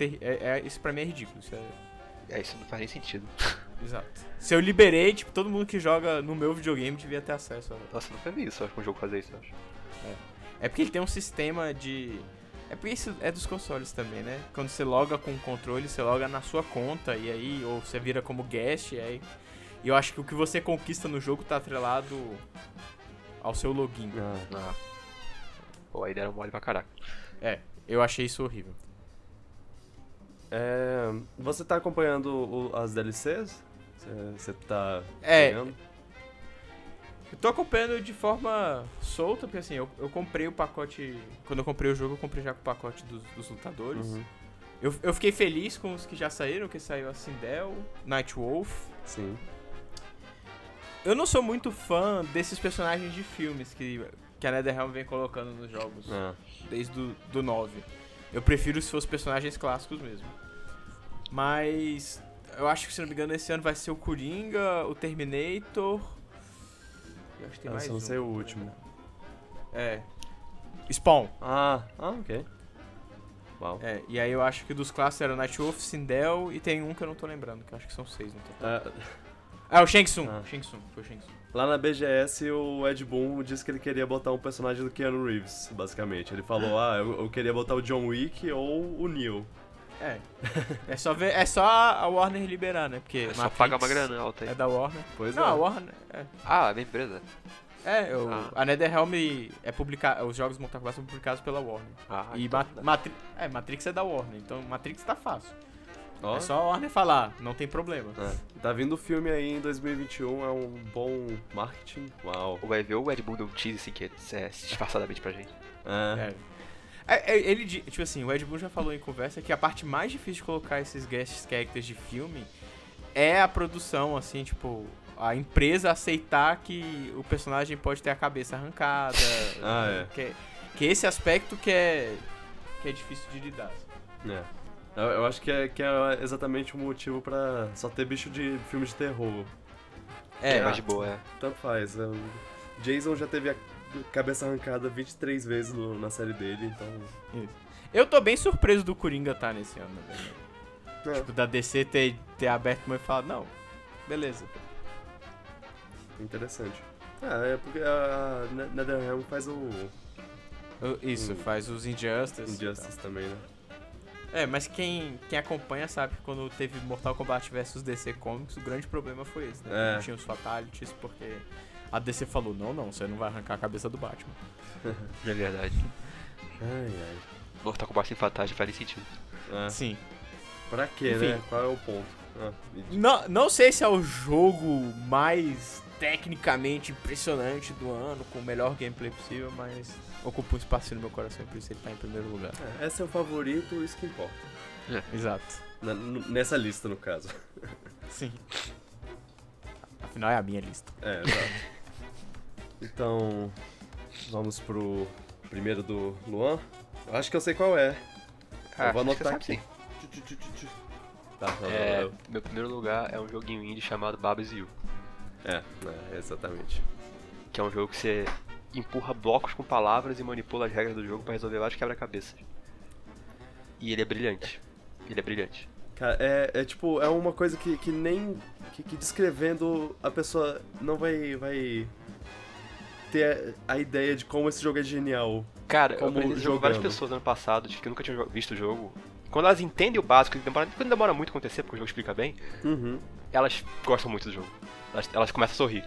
é- é- Isso pra mim é ridículo. Isso é. É, isso não faz nem sentido. Exato. Se eu liberei, tipo, todo mundo que joga no meu videogame devia ter acesso. A... Nossa, nunca vi isso, acho que um jogo fazer isso, eu acho. É porque ele tem um sistema de. É porque isso é dos consoles também, né? Quando você loga com o controle, você loga na sua conta e aí, ou você vira como guest, e aí. E eu acho que o que você conquista no jogo tá atrelado ao seu login. Ah, Ah. Pô, aí deram mole pra caraca. É, eu achei isso horrível. é, você tá acompanhando o- as DLCs? Você- tá É. pegando? tô acompanhando de forma solta, porque assim, eu, eu comprei o pacote. Quando eu comprei o jogo, eu comprei já com o pacote dos, dos lutadores. Uhum. Eu, eu fiquei feliz com os que já saíram, que saiu a Sindel, Nightwolf. Sim. Eu não sou muito fã desses personagens de filmes que, que a NetherRealm vem colocando nos jogos, Ah, desde do, do 9. Eu prefiro se fossem personagens clássicos mesmo. Mas eu acho que, se não me engano, esse ano vai ser o Coringa, o Terminator. Eu acho que tem Ah, mais se não um, sei o tô último. lembrando. É. Spawn. ah, ah, ok. Uau. É, e aí eu acho que dos clássicos era Nightwolf, Sindel e tem um que eu não tô lembrando, que eu acho que são seis no total. Ah, Ah, o Shang Tsung. Ah. Shang Tsung, foi o Shang Tsung. lá na BGS, o Ed Boon disse que ele queria botar um personagem do Keanu Reeves, basicamente. Ele falou, ah, eu, eu queria botar o John Wick ou o Neo. É. É só ver, é só a Warner liberar, né? Porque É só Matrix pagar uma grana alta aí. É da Warner. Pois não, é. a Warner é. Ah, é minha empresa. É, o, Ah. a NetherRealm é publicada, os jogos Mortal Kombat são publicados pela Warner. Ah, e então Ma- Matri é, Matrix é da Warner, então Matrix tá fácil. Ó, É só a Warner falar, não tem problema. é. Tá vindo o filme aí em 2021, é um bom marketing. Uau. Vai ver o Ed Boon deu um tease assim, que é, disfarçadamente pra gente. É. É. É, é, ele, tipo assim, o Ed Boon já falou em conversa que a parte mais difícil de colocar esses guest characters de filme é a produção, assim, tipo, a empresa aceitar que o personagem pode ter a cabeça arrancada. Ah, é. Que, que esse aspecto que é, que é difícil de lidar. É. Eu, eu acho que é, que é exatamente o motivo pra só ter bicho de filme de terror. É, mais de boa, é. Tanto faz. é, Jason já teve a cabeça arrancada 23 vezes no- na série dele, então. eu tô bem surpreso do Coringa tá nesse ano, na verdade. É. Tipo, da DC ter, ter aberto mão e falado, não, beleza. Interessante. Ah, é porque a Ne- NetherRealm faz o Eu- Isso, faz os Injustice. Injustice também, né? É, mas quem, quem acompanha sabe que quando teve Mortal Kombat vs DC Comics, o grande problema foi esse, né? É. Não tinha os Fatalities, porque a DC falou, não, não, você não vai arrancar a cabeça do Batman. É verdade. Ai, ai. Mortal Kombat sem fatagem faz sentido. É. Sim. Pra quê, Enfim. né? Qual é o ponto? Ah. Não, não sei se é o jogo mais tecnicamente impressionante do ano, com o melhor gameplay possível, mas ocupa um espaço no meu coração e por isso ele tá em primeiro lugar. É, é seu favorito, isso que importa. Exato. Na- nessa lista, no caso. Sim. Afinal é a minha lista. É, exato. Então, vamos pro primeiro do Luan. Eu acho que eu sei qual é. Ah, eu vou anotar aqui. Tchu. Tá, tá, É, meu primeiro lugar é um joguinho indie chamado Babas You, É, é, exatamente. que é um jogo que você empurra blocos com palavras e manipula as regras do jogo pra resolver vários quebra-cabeças. E ele é brilhante. Ele é brilhante. Cara, é, é tipo, é uma coisa que, que nem. Que, que descrevendo a pessoa não vai. vai ter a ideia de como esse jogo é genial. Cara, eu Como esse jogo várias pessoas ano passado que nunca tinham visto o jogo. Quando elas entendem o básico, que demora, que não demora muito a acontecer, porque o jogo explica bem, Uhum. elas gostam muito do jogo. Elas, elas começam a sorrir.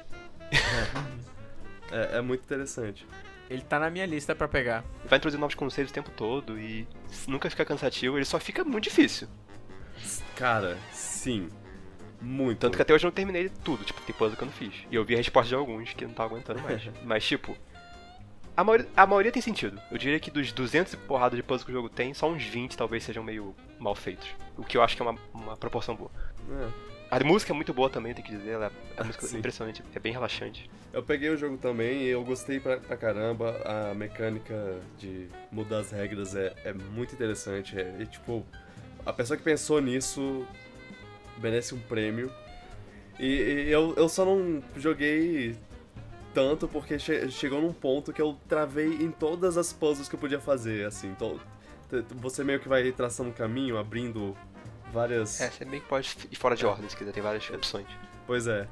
É, é muito interessante. Ele tá na minha lista pra pegar. Vai introduzir novos conceitos o tempo todo e nunca fica cansativo, ele só fica muito difícil. Cara, sim. Muito. Tanto que até hoje eu não terminei tudo, tipo, tem puzzle que eu não fiz. E eu vi a resposta de alguns que eu não tava aguentando mais. Mas, tipo, a maioria, a maioria tem sentido. Eu diria que dos 200 e porrada de puzzle que o jogo tem, só uns 20 talvez sejam meio mal feitos. O que eu acho que é uma, uma proporção boa. É. A música é muito boa também, tem que dizer. Ela, a música Sim. é impressionante, é bem relaxante. Eu peguei o jogo também e eu gostei pra, pra caramba. A mecânica de mudar as regras é, é muito interessante. É, e, tipo, a pessoa que pensou nisso merece um prêmio. E, e eu, eu só não joguei tanto porque che- chegou num ponto que eu travei em todas as puzzles que eu podia fazer, assim. t- você meio que vai traçando um caminho, abrindo várias... É, você meio que pode ir fora de ordem se quiser, tem várias opções. Pois é.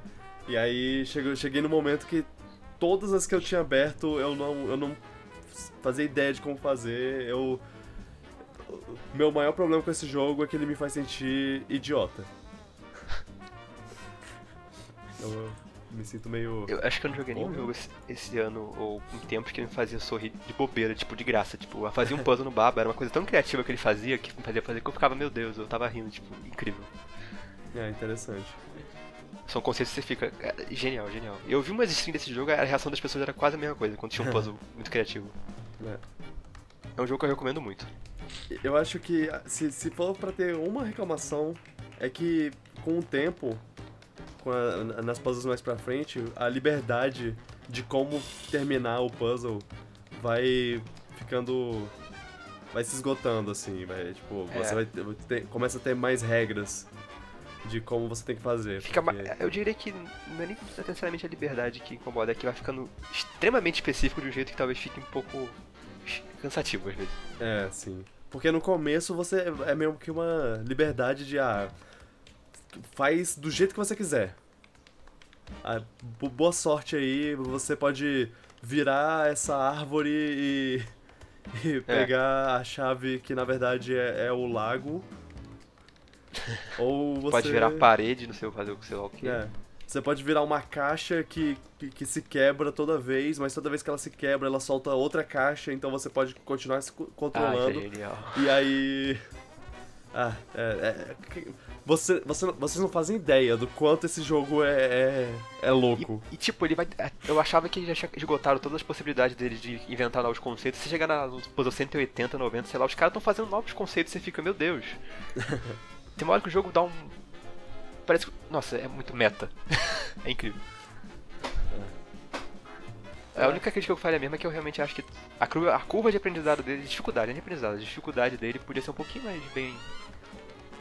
E aí chegou, cheguei no momento que todas as que eu tinha aberto eu não, eu não fazia ideia de como fazer. Eu. Meu maior problema com esse jogo é que ele me faz sentir idiota. Eu, me sinto meio. Eu acho que eu não joguei nenhum Olha. jogo esse, esse ano ou em tempos que me fazia sorrir de bobeira, tipo, de graça. Tipo, eu fazia um puzzle no baba, era uma coisa tão criativa que ele fazia que me fazia fazer que eu ficava, meu Deus, eu tava rindo, tipo, incrível. É interessante. São conceitos que você fica. é, genial, genial. Eu vi umas streams desse jogo, a reação das pessoas era quase a mesma coisa, quando tinha um puzzle muito criativo. É. É um jogo que eu recomendo muito. Eu acho que se, se for pra ter uma reclamação, é que com o tempo, a- nas puzzles mais pra frente, a liberdade de como terminar o puzzle vai ficando. vai se esgotando, assim. Vai, tipo, É. você vai ter- começa a ter mais regras de como você tem que fazer. Fica porque- Eu diria que não é nem necessariamente a liberdade que incomoda, é que vai ficando extremamente específico de um jeito que talvez fique um pouco cansativo às vezes. É, sim. Porque no começo você é meio que uma liberdade de ah, faz do jeito que você quiser. Ah, bo- boa sorte aí, você pode virar essa árvore e, e pegar a chave que na verdade é, é o lago. Ou você Pode virar parede, não sei fazer o que sei lá o que. é. Você pode virar uma caixa que, que, que se quebra toda vez, mas toda vez que ela se quebra, ela solta outra caixa, então você pode continuar se Ah, controlando. genial. E aí. Ah, é. é- você, você, vocês não fazem ideia do quanto esse jogo é, é, é louco. E, e, tipo, ele vai. Eu achava que já tinha esgotado todas as possibilidades deles de inventar novos conceitos. Você chega na puzzle 180, 90, sei lá, os caras estão fazendo novos conceitos e você fica, meu Deus. Tem uma hora que o jogo dá um. Parece que. Nossa, é muito meta. é incrível. A única crítica que eu faria mesmo é que eu realmente acho que a curva, a curva de aprendizado dele, dificuldade, não de aprendizado, a dificuldade dele podia ser um pouquinho mais bem.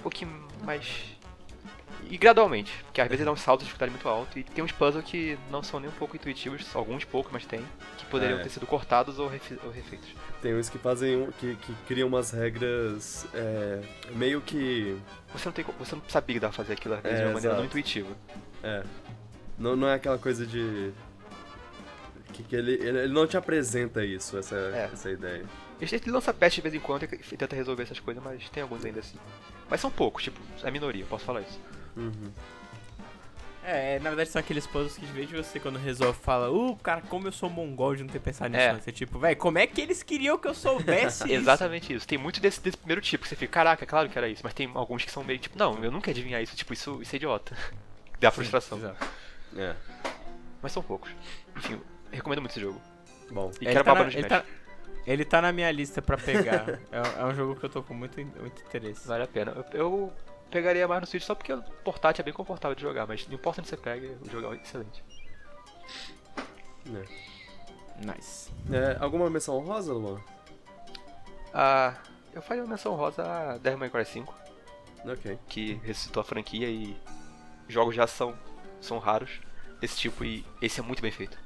Um pouquinho mais. E gradualmente, porque às vezes dá um salto de dificuldade muito alto e tem uns puzzles que não são nem um pouco intuitivos, alguns poucos, mas tem, que poderiam É. ter sido cortados ou, refi- ou refeitos. Tem uns que fazem. que, que criam umas regras. é, meio que. Você não, tem, você não sabia que dava pra fazer aquilo às vezes É, de uma maneira não exato. intuitiva. É. Não, não é aquela coisa de. Que, que ele, ele, ele não te apresenta isso, essa, É. essa ideia. Ele lança patch de vez em quando e tenta resolver essas coisas, mas tem alguns ainda assim. Mas são poucos, tipo, é minoria, posso falar isso. Uhum. É, na verdade são aqueles puzzles que de vez de você quando resolve fala, uh, cara, como eu sou mongol de não ter pensado nisso É. antes. É tipo, velho, como é que eles queriam que eu soubesse isso? Exatamente isso. Tem muito desse, desse primeiro tipo que você fica, caraca, é claro que era isso, mas tem alguns que são meio tipo, não, eu nunca adivinhar isso, tipo, isso, isso é idiota. Dá frustração. Exato. É. Mas são poucos. Enfim, recomendo muito esse jogo. Bom. E Ele quero tá, babar na, no ele, tá, ele tá na minha lista pra pegar. é, é um jogo que eu tô com muito, muito interesse. Vale a pena. Eu, eu pegaria mais no Switch só porque o portátil é bem confortável de jogar, mas não importa onde você pega, o jogo é excelente. É. Nice. É, alguma menção rosa, Luan? Ah, eu faria uma menção rosa a Devil May Cry 5, Ok. que ressuscitou a franquia e jogos de ação são raros desse tipo e esse é muito bem feito.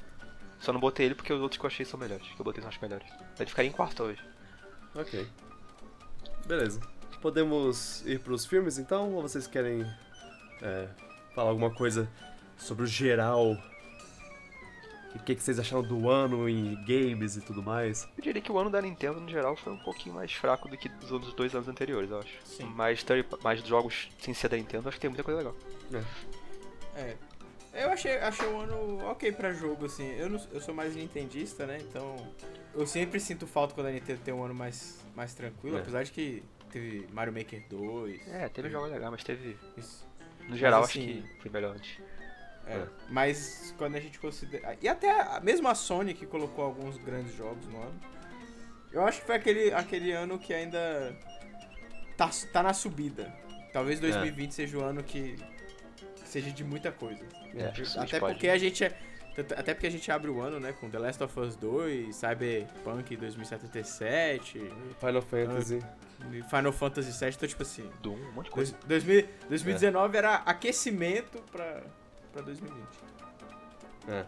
Só não botei ele porque os outros que eu achei são melhores, que eu botei são os melhores. Ele ficaria em quarto hoje. Ok. Beleza. Podemos ir pros filmes então? Ou vocês querem é, falar alguma coisa sobre o geral? O que, que vocês acharam do ano em games e tudo mais? Eu diria que o ano da Nintendo, no geral, foi um pouquinho mais fraco do que dos outros dois anos anteriores, eu acho. Sim. Mais, third- mais jogos sem ser da Nintendo, acho que tem muita coisa legal. É. Eu achei, achei o ano ok pra jogo, assim. Eu, não- eu sou mais nintendista, né? Então. Eu sempre sinto falta quando a Nintendo tem um ano mais, mais tranquilo, É. apesar de que teve Mario Maker 2. É, teve jogos legais, mas teve. Isso. No geral, Mas, acho assim, que foi melhor antes. É, É. Mas quando a gente considera. E até a, mesmo a Sony que colocou alguns grandes jogos no ano. Eu acho que foi aquele, aquele ano que ainda tá, tá na subida. Talvez 2020 seja o ano que seja de muita coisa. É, acho que o Switch Até pode. porque a gente é. Até porque a gente abre o ano, né, com The Last of Us 2, Cyberpunk 2077, Final Fantasy. Final Fantasy VII, então tipo assim. Doom, um monte de coisa. 2000 2019 era aquecimento pra, pra 2020. É.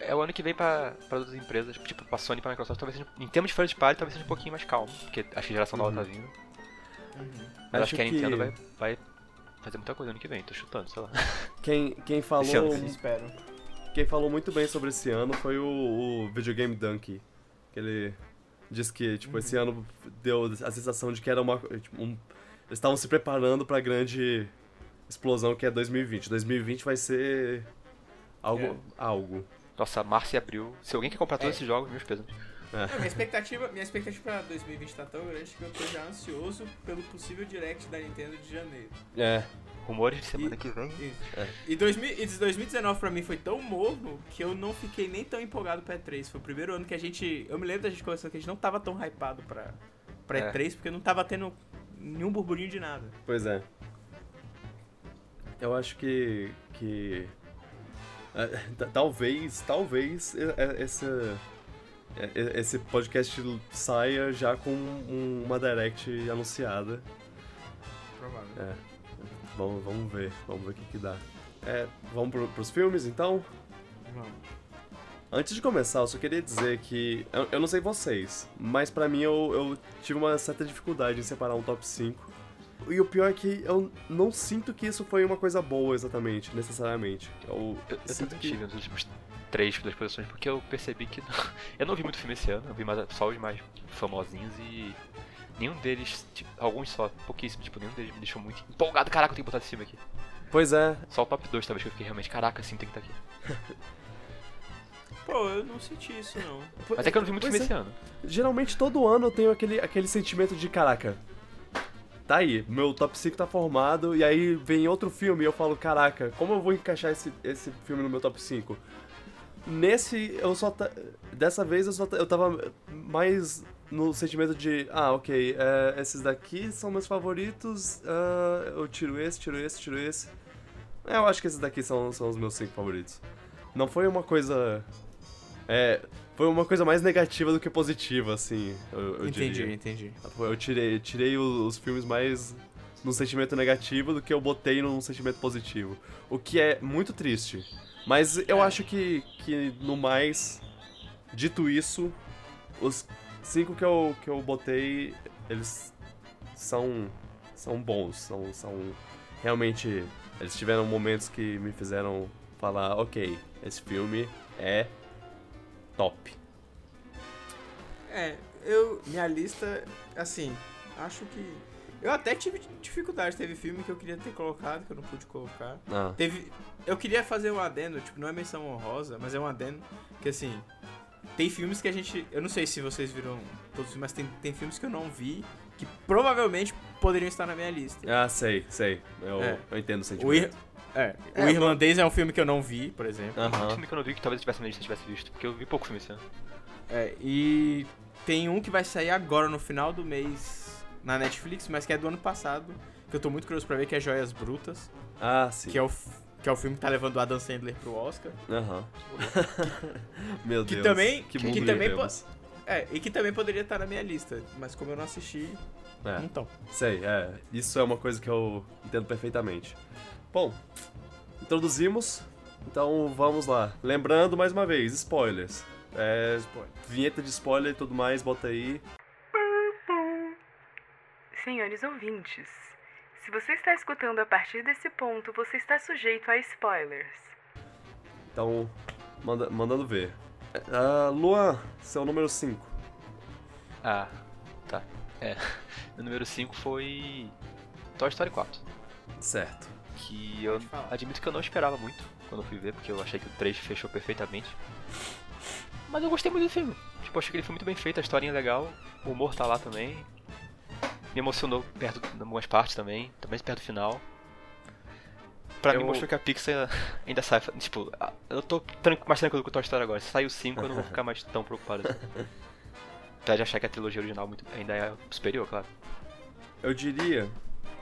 É o ano que vem pra, pra outras empresas, tipo pra Sony e pra Microsoft, talvez seja, em termos de first party, talvez seja um pouquinho mais calmo, porque acho que a geração nova Uhum. tá vindo. Mas Acho acho, que a que- Nintendo vai, vai fazer muita coisa ano que vem, tô chutando, sei lá. Quem, quem Esse falou. ano, espero. Quem falou muito bem sobre esse ano foi o, o Videogame Donkey. Que ele disse que, tipo, esse ano deu a sensação de que era uma. Tipo, um- eles estavam se preparando pra grande explosão que é 2020. 2020 vai ser. Algo. É. algo. Nossa, março e abril. Se alguém quer comprar todos É. esses jogos, meus pesos. Não, minha expectativa, minha expectativa pra 2020 tá tão grande que eu tô já ansioso pelo possível direct da Nintendo de janeiro. É. Rumores de semana E- que vem. E, 2000, e 2019 pra mim foi tão morno que eu não fiquei nem tão empolgado pra E3. Foi o primeiro ano que a gente. Eu me lembro da gente conversando que a gente não tava tão hypado pra, pra É. E3 porque não tava tendo nenhum burburinho de nada. Pois é. Eu acho que. que é, talvez, talvez é, é, essa, é, é, esse podcast saia já com um- uma direct anunciada. Provável. É. Vamos, vamos ver, vamos ver o que, que dá. É, vamos pro, pros filmes então? Vamos. Antes de começar, eu só queria dizer que. Eu, eu não sei vocês, mas pra mim eu, eu tive uma certa dificuldade em separar um top 5. E o pior é que eu não sinto que isso foi uma coisa boa exatamente, necessariamente. Eu, Eu, eu sinto também tive nos últimos três das posições, porque eu percebi que. não- eu não vi muito filme esse ano, eu vi mais, só os mais famosinhos e. Nenhum deles, tipo, alguns só, pouquíssimos, tipo, nenhum deles me deixou muito empolgado. Caraca, eu tenho que botar esse filme aqui. Pois é, Só o top 2 talvez que eu fiquei realmente, caraca, sim, tem que estar aqui. Pô, eu não senti isso não. Mas é que eu não vi muito Pois filme é. esse ano. Geralmente todo ano eu tenho aquele, aquele sentimento de caraca. Tá aí, meu top 5 tá formado, e aí vem outro filme e eu falo, caraca, como eu vou encaixar esse, esse filme no meu top 5? Nesse, eu só. ta- Dessa vez eu só. ta- Eu tava mais no sentimento de, ah, ok, é, esses daqui são meus favoritos, ah, eu tiro esse, tiro esse, tiro esse. É, eu acho que esses daqui são, são os meus cinco favoritos. Não foi uma coisa. É. Foi uma coisa mais negativa do que positiva, assim. Eu, eu entendi, diria. entendi. Eu tirei, tirei o- os filmes mais num sentimento negativo do que eu botei num sentimento positivo. O que é muito triste. Mas eu acho que, que no mais, dito isso, os cinco que eu, que eu botei, eles são, são bons. São, são realmente. Eles tiveram momentos que me fizeram falar: ok, esse filme é top. É, eu. Minha lista, assim, acho que. Eu até tive dificuldade. Teve filme que eu queria ter colocado, que eu não pude colocar. Ah, Teve. Eu queria fazer um adendo, tipo, não é menção honrosa, mas é um adendo que assim. Tem filmes que a gente. Eu não sei se vocês viram todos os filmes, mas tem, tem filmes que eu não vi que provavelmente poderiam estar na minha lista. ah sei, sei. Eu, É. eu entendo o O, sentimento. Ir... é, É, o Irlandês é um filme que eu não vi, por exemplo. Um Aham. filme que eu não vi que talvez eu tivesse na lista eu tivesse visto, porque eu vi pouco filme esse ano. É, e tem um que vai sair agora no final do mês na Netflix, mas que é do ano passado, que eu tô muito curioso pra ver, que é Joias Brutas, Ah, sim. que é o, que é o filme que tá levando o Adam Sandler pro Oscar. Aham. Meu Que Deus. também- que que mundo também. É, e que também poderia estar na minha lista, mas como eu não assisti, É, não tão. sei, é. Isso é uma coisa que eu entendo perfeitamente. Bom, introduzimos, então vamos lá. Lembrando mais uma vez, spoilers. É, vinheta de spoiler e tudo mais, bota aí. Senhores ouvintes, se você está escutando a partir desse ponto, você está sujeito a spoilers. Então, manda- mandando ver. Ah, Luan, seu número 5. Ah, tá. É. Meu número 5 foi. Toy Story 4. Certo. Que eu admito que eu não esperava muito quando eu fui ver, porque eu achei que o 3 fechou perfeitamente. Mas eu gostei muito do filme. Tipo, achei que ele foi muito bem feito, a historinha é legal, o humor tá lá também. Me emocionou perto de algumas partes também, também perto do final. Pra Eu- mim mostrou que a Pixar ainda sai. Tipo, eu tô mais tranquilo com o Toy Story agora. Se sair o 5, eu não vou ficar mais tão preocupado assim. Apesar de achar que a trilogia original muito- ainda é superior, claro. Eu diria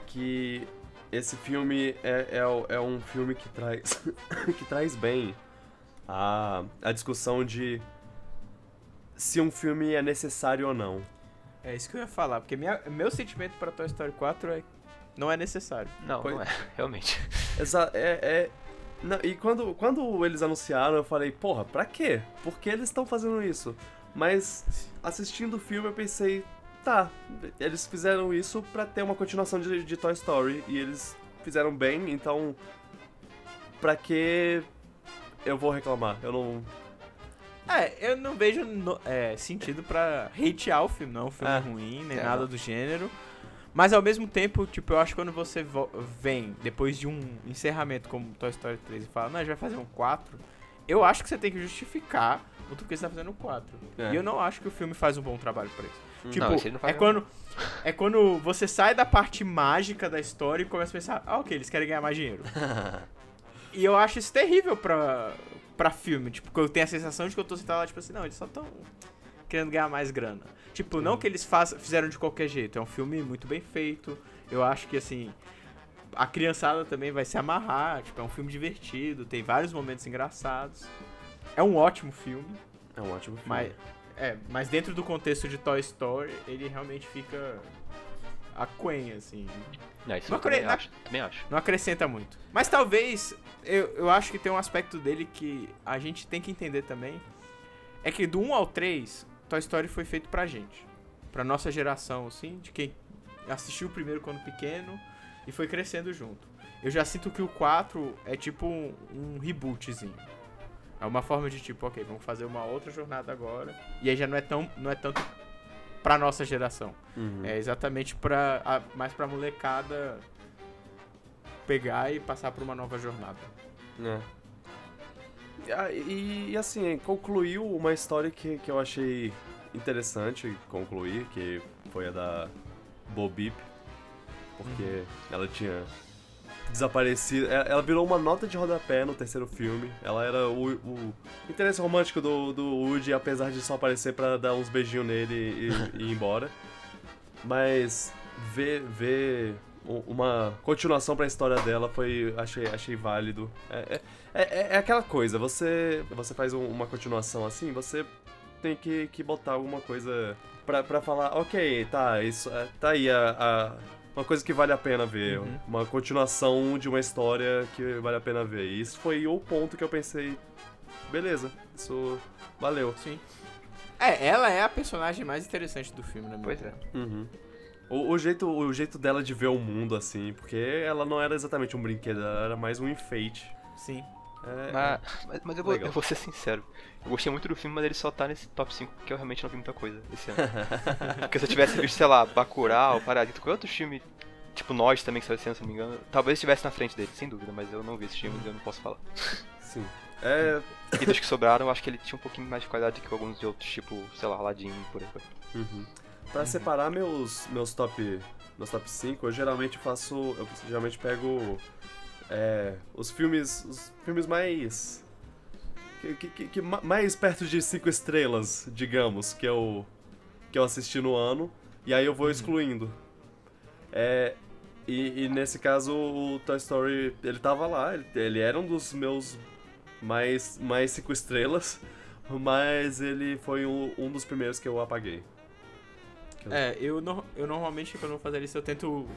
que esse filme é, é, é um filme que traz, que traz bem a, a discussão de se um filme é necessário ou não. É isso que eu ia falar, porque minha- meu sentimento pra Toy Story 4 é não é necessário. Não, Pois- não é, realmente. Exa é, é- não, e quando, quando eles anunciaram, eu falei, porra, pra quê? Por que eles estão fazendo isso? Mas assistindo o filme eu pensei, tá, eles fizeram isso pra ter uma continuação de, de Toy Story e eles fizeram bem, então pra que eu vou reclamar? Eu não. É, eu não vejo no- é, sentido pra hatear o filme, não um filme É. ruim, nem É, nada do gênero. Mas ao mesmo tempo, tipo, eu acho que quando você vo- vem depois de um encerramento como Toy Story 3 e fala, não, a gente vai fazer um 4, eu acho que você tem que justificar o porquê você tá fazendo o 4. É. E eu não acho que o filme faz um bom trabalho pra isso. Tipo, Não, é quando é quando você sai da parte mágica da história e começa a pensar, ah, ok, eles querem ganhar mais dinheiro. e eu acho isso terrível pra, pra filme, tipo, porque eu tenho a sensação de que eu tô sentado lá, tipo assim, não, eles só tão querendo ganhar mais grana. Tipo, não que eles faz, fizeram de qualquer jeito, é um filme muito bem feito. Eu acho que assim, a criançada também vai se amarrar, tipo, é um filme divertido, tem vários momentos engraçados. É um ótimo filme. É um ótimo filme. Mas, é, mas dentro do contexto de Toy Story, ele realmente fica aquém, assim. Não, isso Não eu também acho. Também acho. Não acrescenta muito. Mas talvez, eu, eu acho que tem um aspecto dele que a gente tem que entender também. É que do 1 ao 3, Toy Story foi feito pra gente. Pra nossa geração, assim, de quem assistiu o primeiro quando pequeno e foi crescendo junto. Eu já sinto que o 4 é tipo um, um rebootzinho. É uma forma de tipo, ok, vamos fazer uma outra jornada agora. E aí já não é tão, não é tanto pra nossa geração. Uhum. É exatamente pra, a, mais pra molecada pegar e passar por uma nova jornada. É. E, ah, E, e, assim, concluiu uma história que, que eu achei interessante concluir, que foi a da Bobip, porque ela tinha desaparecido. e- Ela virou uma nota de rodapé no terceiro filme. Ela era o, o interesse romântico do, do Woody, apesar de só aparecer pra dar uns beijinhos nele e, e ir embora. Mas ver, ver uma continuação pra história dela foi. achei, achei válido. É, é, é, é aquela coisa, você, você faz um- uma continuação assim, você tem que, que botar alguma coisa pra, pra falar, ok, tá, isso, é, tá aí a, a- uma coisa que vale a pena ver. Uhum. Uma continuação de uma história que vale a pena ver. E isso foi o ponto que eu pensei, beleza, isso valeu. Sim. É, ela é a personagem mais interessante do filme, na minha Pois é. Uhum. O, o jeito, o jeito dela de ver o mundo, assim, porque ela não era exatamente um brinquedo, ela era mais um enfeite. Sim. É, Mas, mas, mas eu, vou, eu vou ser sincero. Eu gostei muito do filme, mas ele só tá nesse top 5 porque eu realmente não vi muita coisa esse ano. porque se eu tivesse visto, sei lá, Bacurau, Parasita, qualquer outro filme, tipo Nós também, que saiu esse ano, se não me engano, talvez estivesse na frente dele, sem dúvida, mas eu não vi esse filme e eu não posso falar. sim. É, E dos que sobraram, eu acho que ele tinha um pouquinho mais de qualidade que alguns de outros, tipo, sei lá, Aladdin e por aí. vai. Uhum. Pra separar meus, meus top meus top 5, eu geralmente faço. Eu geralmente pego é, os filmes. Os filmes mais. Que, que- que- que ma- mais perto de 5 estrelas, digamos, que eu. que eu assisti no ano. E aí eu vou excluindo. É, e, e nesse caso o Toy Story, ele tava lá, ele, ele era um dos meus mais, mais cinco estrelas, mas ele foi um, um dos primeiros que eu apaguei. É, eu, no- eu normalmente, quando eu vou fazer isso, eu tento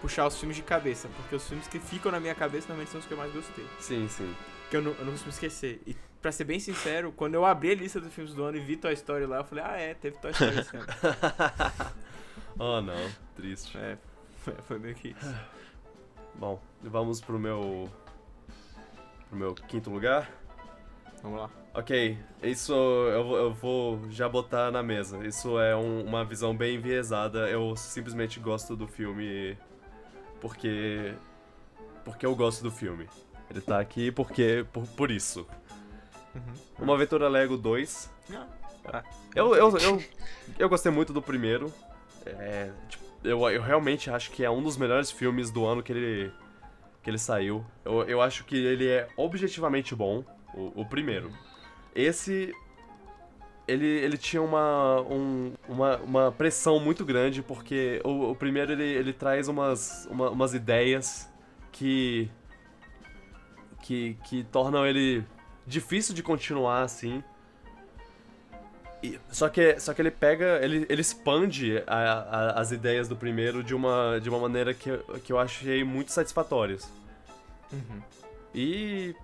puxar os filmes de cabeça, porque os filmes que ficam na minha cabeça normalmente são os que eu mais gostei. Sim, sim. Que eu não, eu não costumo esquecer. E pra ser bem sincero, quando eu abri a lista dos filmes do ano e vi Toy Story lá, eu falei, ah é, teve Toy Story esse ano. oh não, triste. é, foi, meio que isso. Bom, vamos pro meu. pro meu quinto lugar. Vamos lá. Ok, isso eu, vou- eu vou já botar na mesa. Isso é um- uma visão bem enviesada. Eu simplesmente gosto do filme porque. porque eu gosto do filme. Ele tá aqui porque. por, por isso. Uma Aventura Lego 2. Ah, Eu, eu, eu, eu gostei muito do primeiro. É, tipo, eu, eu realmente acho que é um dos melhores filmes do ano que ele, que ele saiu. Eu, eu acho que ele é objetivamente bom, o, o primeiro. Esse. Ele, ele tinha uma, um- uma, uma pressão muito grande, porque o, o primeiro ele, ele traz umas, uma- umas ideias que, que. que tornam ele difícil de continuar assim. E- só, que, só que ele pega, ele, ele expande a- a- as ideias do primeiro de uma, de uma maneira que, eu- que eu achei muito satisfatórias. Uhum. E.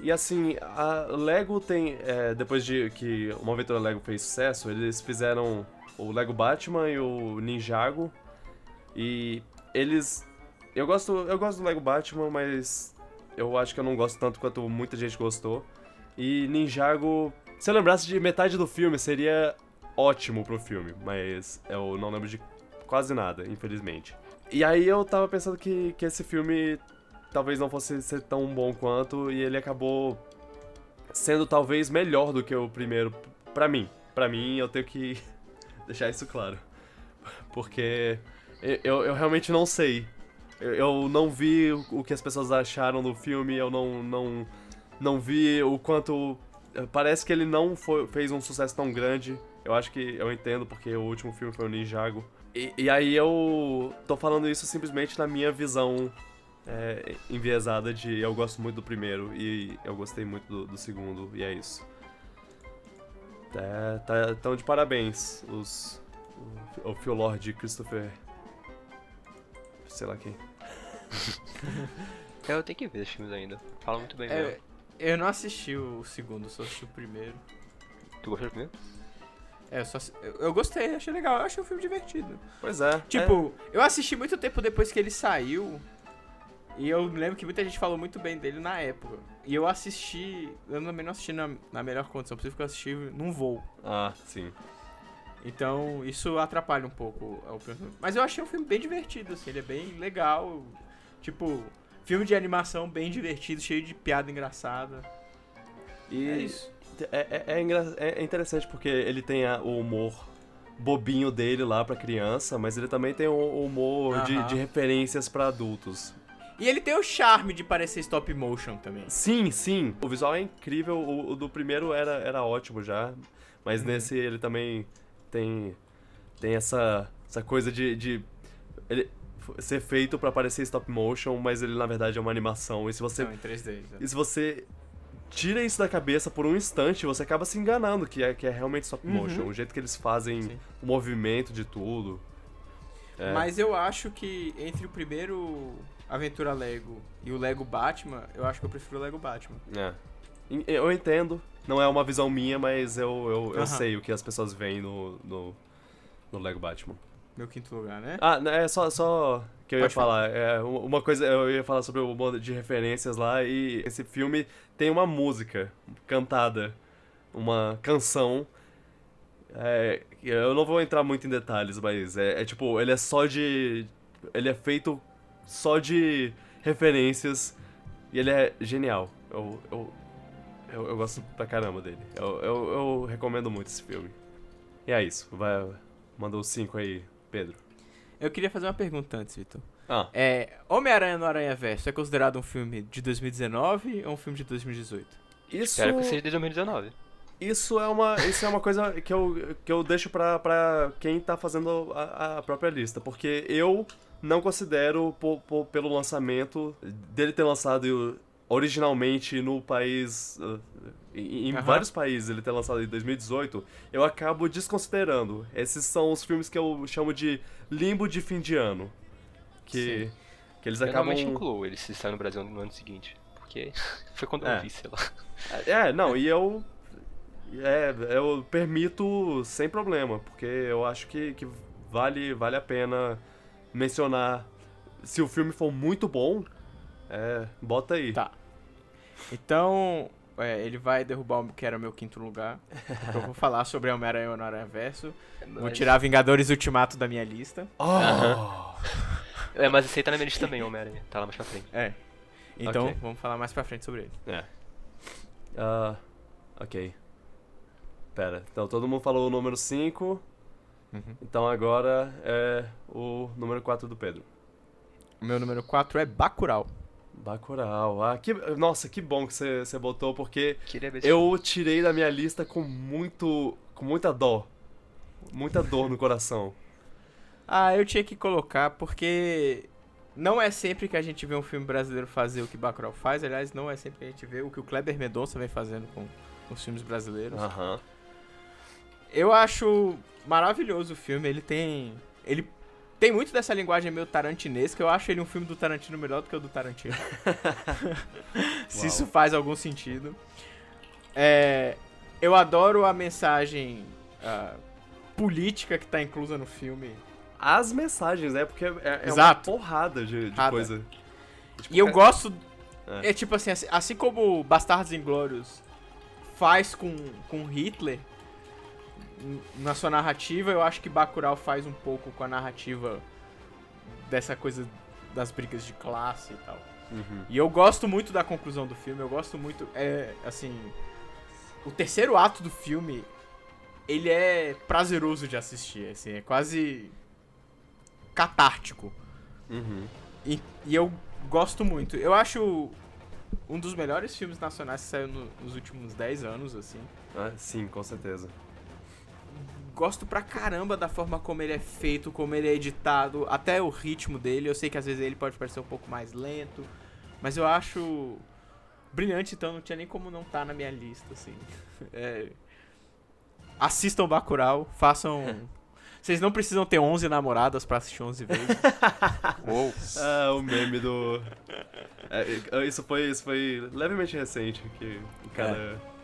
E assim, a Lego tem. é, depois de que uma aventura Lego fez sucesso, eles fizeram o Lego Batman e o Ninjago. E eles. Eu gosto, eu gosto do Lego Batman, mas eu acho que eu não gosto tanto quanto muita gente gostou. E Ninjago. Se eu lembrasse de metade do filme, seria ótimo pro filme, mas eu não lembro de quase nada, infelizmente. E aí eu tava pensando que, que esse filme talvez não fosse ser tão bom quanto, e ele acabou sendo talvez melhor do que o primeiro pra mim. Pra mim, eu tenho que deixar isso claro. Porque eu, eu realmente não sei. Eu, eu não vi o que as pessoas acharam do filme, eu não, não, não vi o quanto. Parece que ele não foi, fez um sucesso tão grande. Eu acho que eu entendo, porque o último filme foi o Ninjago. E, e aí eu tô falando isso simplesmente na minha visão é, enviesada de eu gosto muito do primeiro e eu gostei muito do, do segundo, e é isso. É, tá, tão de parabéns os, o, o Phil Lord Christopher. Sei lá quem. Eu tenho que ver esses filmes ainda. Fala muito bem É, mesmo. eu não assisti o segundo, só assisti o primeiro. Tu gostou do primeiro? É, eu só eu, eu gostei, achei legal, eu achei um filme divertido. Pois é. Tipo, eu assisti muito tempo depois que ele saiu. E eu me lembro que muita gente falou muito bem dele na época. E eu assisti. Eu também não assisti na, na melhor condição possível, porque eu assisti num voo. é- Ah, sim. Então isso atrapalha um pouco o pensamento. Mas eu achei um filme bem divertido, assim, ele é bem legal. Tipo, filme de animação bem divertido, cheio de piada engraçada. E É isso. É, é, é engra- é interessante porque ele tem a- o humor bobinho dele lá pra criança, mas ele também tem o humor de, Aham. de referências pra adultos. E ele tem o charme de parecer stop motion também. Sim, sim. O visual é incrível. O, o do primeiro era, era ótimo já. Mas nesse ele também tem, tem essa, essa coisa de, de ele ser feito pra parecer stop motion, mas ele na verdade é uma animação. E se você, Não, em 3D. exato. e se você tira isso da cabeça por um instante, você acaba se enganando que é, que é realmente stop Uhum. motion. O jeito que eles fazem Sim. o movimento de tudo. É. Mas eu acho que entre o primeiro Aventura Lego e o Lego Batman, eu acho que eu prefiro o Lego Batman. É. Eu entendo, não é uma visão minha, mas eu, eu, eu sei o que as pessoas veem no, no, no Lego Batman. Meu quinto lugar, né? Ah, né, é só, só que eu ia Pode falar. falar. É, uma coisa, eu ia falar sobre o modo de referências lá, e esse filme tem uma música cantada, uma canção. É, eu não vou entrar muito em detalhes, mas é, é tipo, ele é só de. Ele é feito só de referências e ele é genial. Eu, eu, eu, eu gosto pra caramba dele. Eu, eu, eu recomendo muito esse filme. E é isso. Vai, os 5 aí, Pedro. Eu queria fazer uma pergunta antes, Vitor. Ah, É, Homem-Aranha no Aranha Verso é considerado um filme de 2019 ou um filme de 2018? isso, Espero que seja de 2019. Isso, é uma, isso é uma coisa que eu, que eu deixo pra, pra quem tá fazendo a, a própria lista. Porque eu não considero, pelo lançamento, dele ter lançado originalmente no país. uh, Em, Aham. vários países ele ter lançado em 2018, eu acabo desconsiderando. Esses são os filmes que eu chamo de limbo de fim de ano. Que, que eles Eu acabam. normalmente incluo ele se sair no Brasil no ano seguinte. Porque foi quando É. eu vi, sei lá. É, não, e eu. É, eu permito sem problema, porque eu acho que, que vale, vale a pena mencionar. Se o filme for muito bom, é, bota aí. Tá. Então, é, ele vai derrubar o que era o meu quinto lugar. eu vou falar sobre Homem-Aranha no Aranha Verso. Vou Mas- tirar Vingadores Ultimato da minha lista. Oh! É, mas esse aí tá na minha lista também, Homem-Aranha. Tá lá mais pra frente. É. Então, Ok. vamos falar mais pra frente sobre ele. É. Ah, ok. Pera, então todo mundo falou o número 5. Uhum. Então agora é o número 4 do Pedro. O meu número 4 é Bacurau. Bacurau. Ah, que, nossa, que bom que você botou, porque Eu tirei da minha lista com muito. com muita dó. Muita dor no coração. Ah, eu tinha que colocar porque não é sempre que a gente vê um filme brasileiro fazer o que Bacurau faz. Aliás, não é sempre que a gente vê o que o Kleber Mendonça vem fazendo com os filmes brasileiros. Aham. Eu acho maravilhoso o filme. Ele tem. Ele tem muito dessa linguagem meio tarantinesca. Eu acho ele um filme do Tarantino melhor do que o do Tarantino. Se Uau. isso faz algum sentido. É, eu adoro a mensagem ah, política que tá inclusa no filme. As mensagens, né? Porque é, é uma porrada de, de coisa. Tipo, E eu ca- gosto. É. É, tipo assim, assim, assim como Bastardos Inglórios faz com, com Hitler na sua narrativa, eu acho que Bacurau faz um pouco com a narrativa dessa coisa das brigas de classe e tal. Uhum. E eu gosto muito da conclusão do filme, eu gosto muito, é, assim, o terceiro ato do filme, ele é prazeroso de assistir, assim, é quase catártico. Uhum. E, e eu gosto muito. Eu acho um dos melhores filmes nacionais que saiu no- nos últimos 10 anos, assim. Ah, sim, com certeza. Gosto pra caramba da forma como ele é feito, como ele é editado, até o ritmo dele. Eu sei que às vezes ele pode parecer um pouco mais lento, mas eu acho brilhante, então não tinha nem como não estar na minha lista, assim. É, Assistam Bacurau, façam... Vocês não precisam ter 11 namoradas pra assistir 11 vezes. Uou. Ah, o meme do. É, é, isso, foi, isso foi levemente recente, que o cara. Su-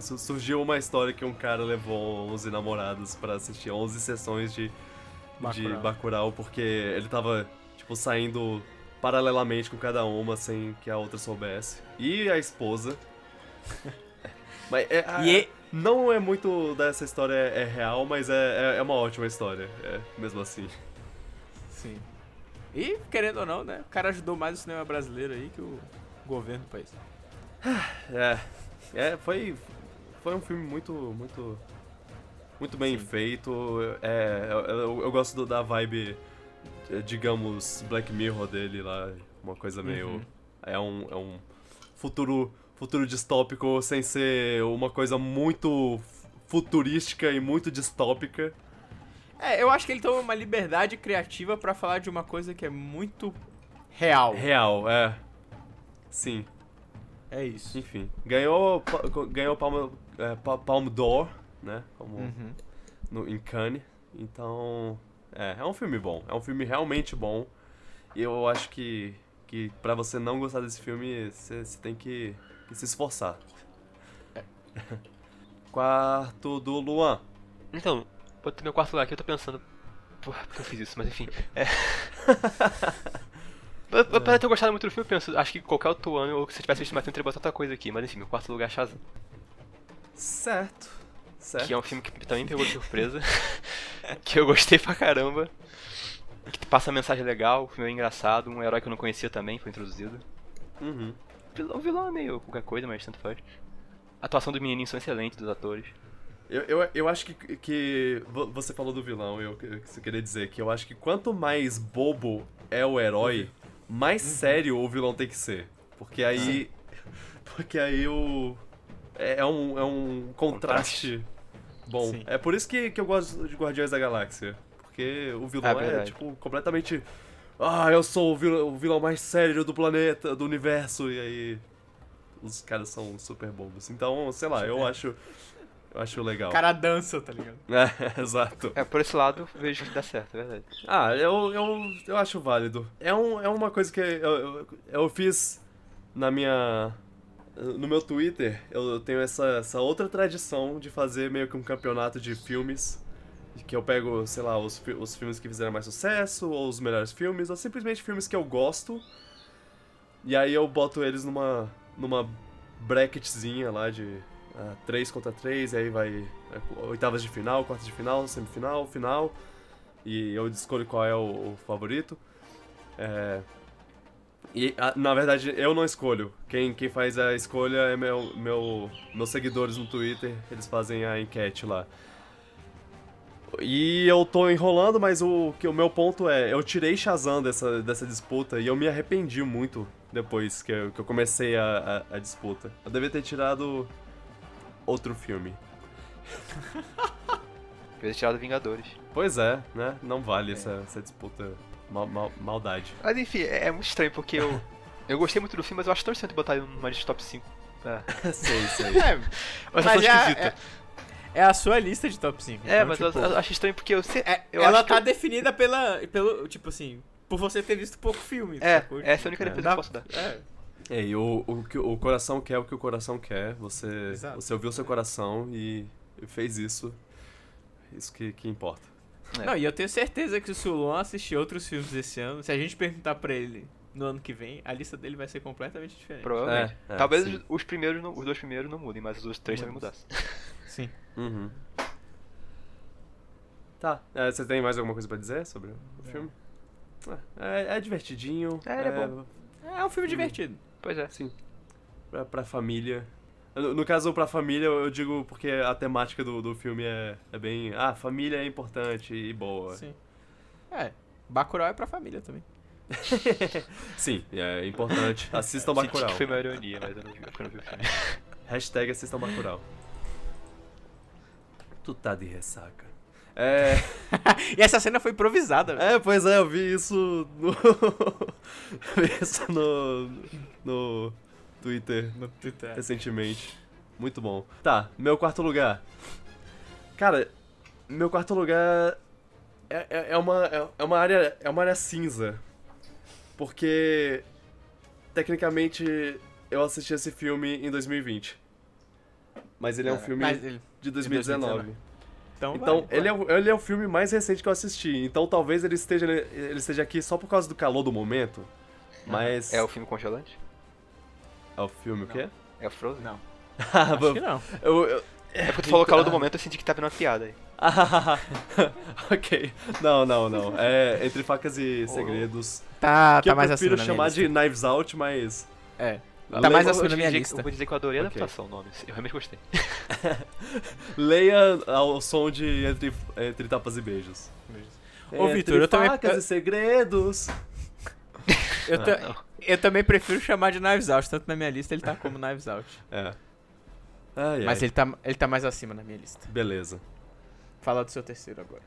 Surgiu uma história que um cara levou 11 namoradas pra assistir 11 sessões de, de Bacurau. Bacurau, porque ele tava, tipo, saindo paralelamente com cada uma sem que a outra soubesse. E a esposa. Mas é, a- e- não é muito dessa história é, é real, mas é, é, é uma ótima história, é, mesmo assim. Sim. E, querendo ou não, né? O cara ajudou mais o cinema brasileiro aí que o governo do país. É, é foi, foi um filme muito, muito, muito bem Sim. feito. É, eu, eu- eu gosto do- da vibe, eh, digamos, Black Mirror dele lá, uma coisa meio, Uhum. é um, é um futuro, futuro distópico sem ser uma coisa muito futurística e muito distópica. É, eu acho que ele toma uma liberdade criativa pra falar de uma coisa que é muito real. Real, é. Sim. É isso. Enfim, ganhou, ganhou Palma, é, Pa- Palme d'Or, né? Como Uhum. no, em Cannes. Então, é, é um filme bom. É um filme realmente bom. E eu acho que, que pra você não gostar desse filme, você tem que, que se esforçar. Quarto do Luan. Então, botei meu quarto lugar aqui, eu tô pensando. Porra, por que eu fiz isso? Mas enfim. É. Apesar de ter gostado muito do filme, eu penso, acho que qualquer outro ano, ou se eu tivesse visto mais tempo, eu teria botado outra coisa aqui. Mas enfim, meu quarto lugar é Shazam. Certo. Certo. Que é um filme que também me pegou de surpresa. que eu gostei pra caramba. Que passa uma mensagem legal, o filme é engraçado, um herói que eu não conhecia também foi introduzido. Uhum. O vilão, é meio qualquer coisa, mas tanto faz. A atuação dos menininhos são excelentes, dos atores. Eu, eu, eu acho que, que vo- você falou do vilão, eu, eu queria dizer que eu acho que quanto mais bobo é o herói, mais sério o vilão tem que ser. Porque aí. Porque aí o. É, é um, é um contraste, bom. Sim. É por isso que, que eu gosto de Guardiões da Galáxia. Porque o vilão É é, verdade. tipo, completamente. Ah, eu sou o vilão, o vilão mais sério do planeta, do universo, e aí. Os caras são super bobos. Então, sei lá, eu acho. Eu acho legal. O cara dança, tá ligado? É, exato. É, por esse lado, eu vejo que dá certo, é verdade. Ah, eu, eu, eu acho válido. É, um, é uma coisa que eu, eu, eu fiz na minha. No meu Twitter, eu tenho essa, essa outra tradição de fazer meio que um campeonato de filmes. Que eu pego, sei lá, os, os filmes que fizeram mais sucesso, ou os melhores filmes, ou simplesmente filmes que eu gosto. E aí eu boto eles numa, numa bracketzinha lá de 3 contra 3, e aí vai é, oitavas de final, quartas de final, semifinal, final. E eu escolho qual é o, o favorito. É, e, na verdade, eu não escolho. Quem, quem faz a escolha é meu, meu, meus seguidores no Twitter. Eles fazem a enquete lá. E eu tô enrolando, mas o, que, o meu ponto é: eu tirei Shazam dessa, dessa disputa e eu me arrependi muito depois que eu, que eu comecei a, a, a disputa. Eu devia ter tirado outro filme. Devia ter tirado Vingadores. Pois é, né? Não vale essa, essa disputa. Mal, mal- maldade. Mas enfim, é, é muito estranho, porque eu. Eu gostei muito do filme, mas eu acho tão estranho botar ele numa lista top 5. É. sei, sei. É, Mas, Mas é, esquisita. é, é a sua lista de top 5. É, então, mas tipo, eu, eu acho estranho porque eu sei. é- eu ela acho tá que eu- definida pela, pelo, tipo assim, por você ter visto pouco filme. É, sacou? essa é a única Tipo, defesa que dá- eu posso dar. É, É, e o, o, que o coração quer o que o coração quer. Você, Exato. você ouviu seu coração e, e fez isso. Isso que, que importa. É. Não, e eu tenho certeza que se o Luan assistir outros filmes esse ano, se a gente perguntar pra ele no ano que vem, a lista dele vai ser completamente diferente. Provavelmente. É, é, Talvez sim. os, os primeiros, não- os dois primeiros não mudem, mas os três também mudassem. Sim. Uhum. Tá. É, você tem mais alguma coisa pra dizer sobre o filme? É, é divertidinho. É, ele é bom. É um filme divertido. Pois é. Sim. Pra, pra família. No, caso, pra família, eu digo porque a temática do, do filme é, é bem. Ah, família é importante e boa. Sim. É, Bacurau é pra família também. Sim, é importante. Assistam Senti Bacurau. que foi uma ironia, mas eu não vi, eu não vi o filme. Hashtag assistam Bacurau. Tu tá de ressaca. É, E essa cena foi improvisada, velho. é, pois é, eu vi isso no. vi isso no. no Twitter No Twitter. recentemente. Muito bom. Tá, meu quarto lugar. Cara, meu quarto lugar é, é, é uma, é, é uma área é uma área cinza. Porque tecnicamente eu assisti esse filme em 2020. Mas ele é um filme Mas ele- de 2019. 2019. Então, Então, vai, ele é, o- ele é o filme mais recente que eu assisti. Então, talvez ele esteja, ele esteja aqui só por causa do calor do momento. Mas. É o filme congelante? É o filme o quê? É o Frozen? Não. Ah, Acho que não. eu, eu- É porque tu falou calor do momento, eu senti que tá vindo uma piada aí. ok. Não, não, não. É Entre Facas e. Segredos. Tá, que tá eu mais prefiro acima na chamar de Knives Out, mas. É. Leia- Tá mais Eu acima vou na minha dizer- lista. Eu vou dizer que eu adorei a Ok. adaptação, o nome. Eu realmente gostei. Leia ao som de Entre, entre Tapas e Beijos. Ô, Entre Vitor, eu também- Facas e Segredos. Eu, não. Eu também prefiro chamar de Knives Out, tanto na minha lista ele tá como Knives Out. É. Ai, Mas ai. ele tá, ele tá mais acima na minha lista. Beleza. Fala do seu terceiro agora.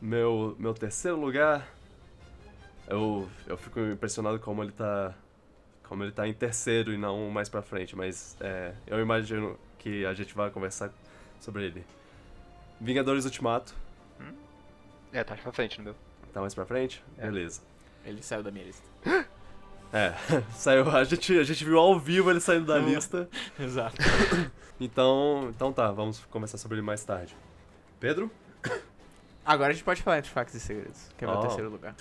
Meu, meu terceiro lugar. Eu, eu fico impressionado como ele tá. Como ele tá em terceiro e não mais pra frente, mas é, eu imagino que a gente vai conversar sobre ele. Vingadores Ultimato, É, tá mais pra frente no meu. tá mais pra frente? É. Beleza. Ele saiu da minha lista. É, saiu, a gente, a gente viu ao vivo ele saindo da Uhum. lista. Exato. Então, então tá, vamos conversar sobre ele mais tarde. Pedro? Agora a gente pode falar entre factos e segredos, que é meu Oh. terceiro lugar.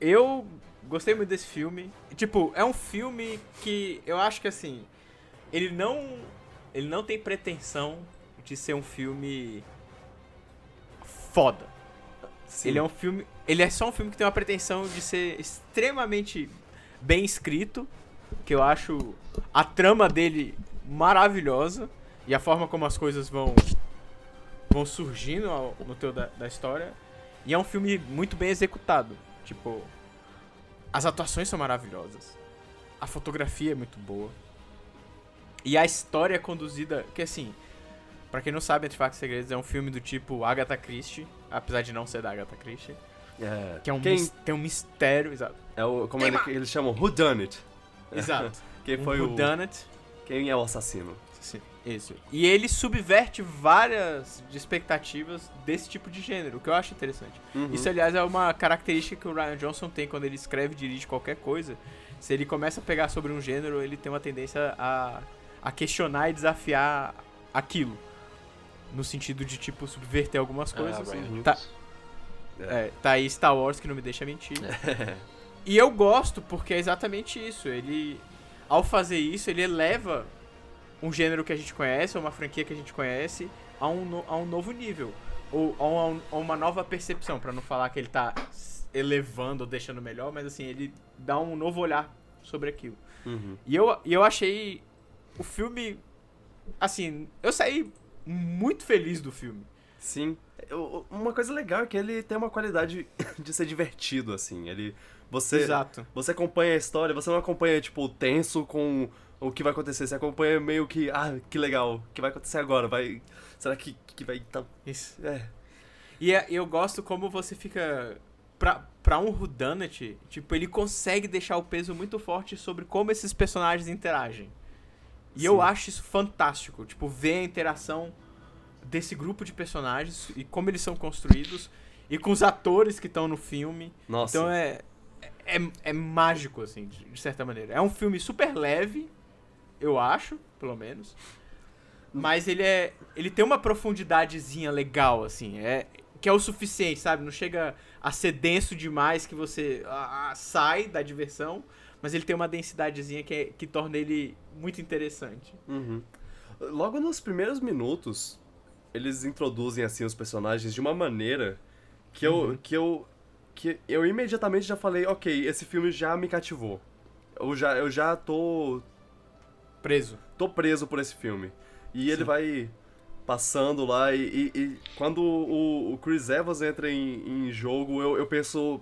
Eu gostei muito desse filme. Tipo, é um filme que eu acho que assim, ele não ele não tem pretensão de ser um filme foda. Sim. Ele é um filme, ele é só um filme que tem uma pretensão de ser extremamente bem escrito, que eu acho a trama dele maravilhosa e a forma como as coisas vão vão surgindo ao- no teu da, da história. E é um filme muito bem executado. Tipo, as atuações são maravilhosas. A fotografia é muito boa. E a história é conduzida, que assim, pra quem não sabe, e Segredos é um filme do tipo Agatha Christie, apesar de não ser da Agatha Christie, É, que é um quem mis- tem um mistério, exato. é o como ele- eles chamam Who Done It? Exato. Quem foi um o whodunit. quem é o assassino? Sim, isso. E ele subverte várias de expectativas desse tipo de gênero, o que eu acho interessante. Uhum. Isso, aliás, é uma característica que o Ryan Johnson tem quando ele escreve e dirige qualquer coisa. Se ele começa a pegar sobre um gênero, ele tem uma tendência a, a questionar e desafiar aquilo. No sentido de, tipo, subverter algumas coisas. Ah, Uhum. Tá. É, tá aí Star Wars que não me deixa mentir. E eu gosto porque é exatamente isso. Ele, ao fazer isso, ele eleva um gênero que a gente conhece, ou uma franquia que a gente conhece, a um, no- a um novo nível. Ou a, um- a uma nova percepção, pra não falar que ele tá elevando ou deixando melhor, mas assim, ele dá um novo olhar sobre aquilo. Uhum. E eu, e eu achei o filme. Assim, eu saí muito feliz do filme. Sim. Eu- Uma coisa legal é que ele tem uma qualidade de ser divertido, assim. Ele. Você. Exato. Você acompanha a história, você não acompanha, tipo, tenso com o que vai acontecer. Você acompanha meio que, ah, que legal, o que vai acontecer agora? Vai. Será que, que vai. Tá... Isso. É. E é- eu gosto como você fica. Pra, pra um Whodunit, tipo, ele consegue deixar o peso muito forte sobre como esses personagens interagem. E eu Sim. acho isso fantástico. Tipo, ver a interação desse grupo de personagens e como eles são construídos e com os atores que estão no filme. Nossa. Então é, é, é mágico, assim, de, de certa maneira. É um filme super leve, eu acho, pelo menos. Mas ele é. Ele tem uma profundidadezinha legal, assim. É, que é o suficiente, sabe? Não chega a ser denso demais que você ah, ah, sai da diversão. Mas ele tem uma densidadezinha que, é, que torna ele muito interessante. Uhum. Logo nos primeiros minutos, eles introduzem assim os personagens de uma maneira que eu que eu que eu imediatamente já falei, OK, esse filme já me cativou. Eu já eu já tô Preso. tô preso por esse filme. E ele Sim. vai passando lá e, e- e quando o, o Chris Evans entra em, em jogo, eu, eu penso.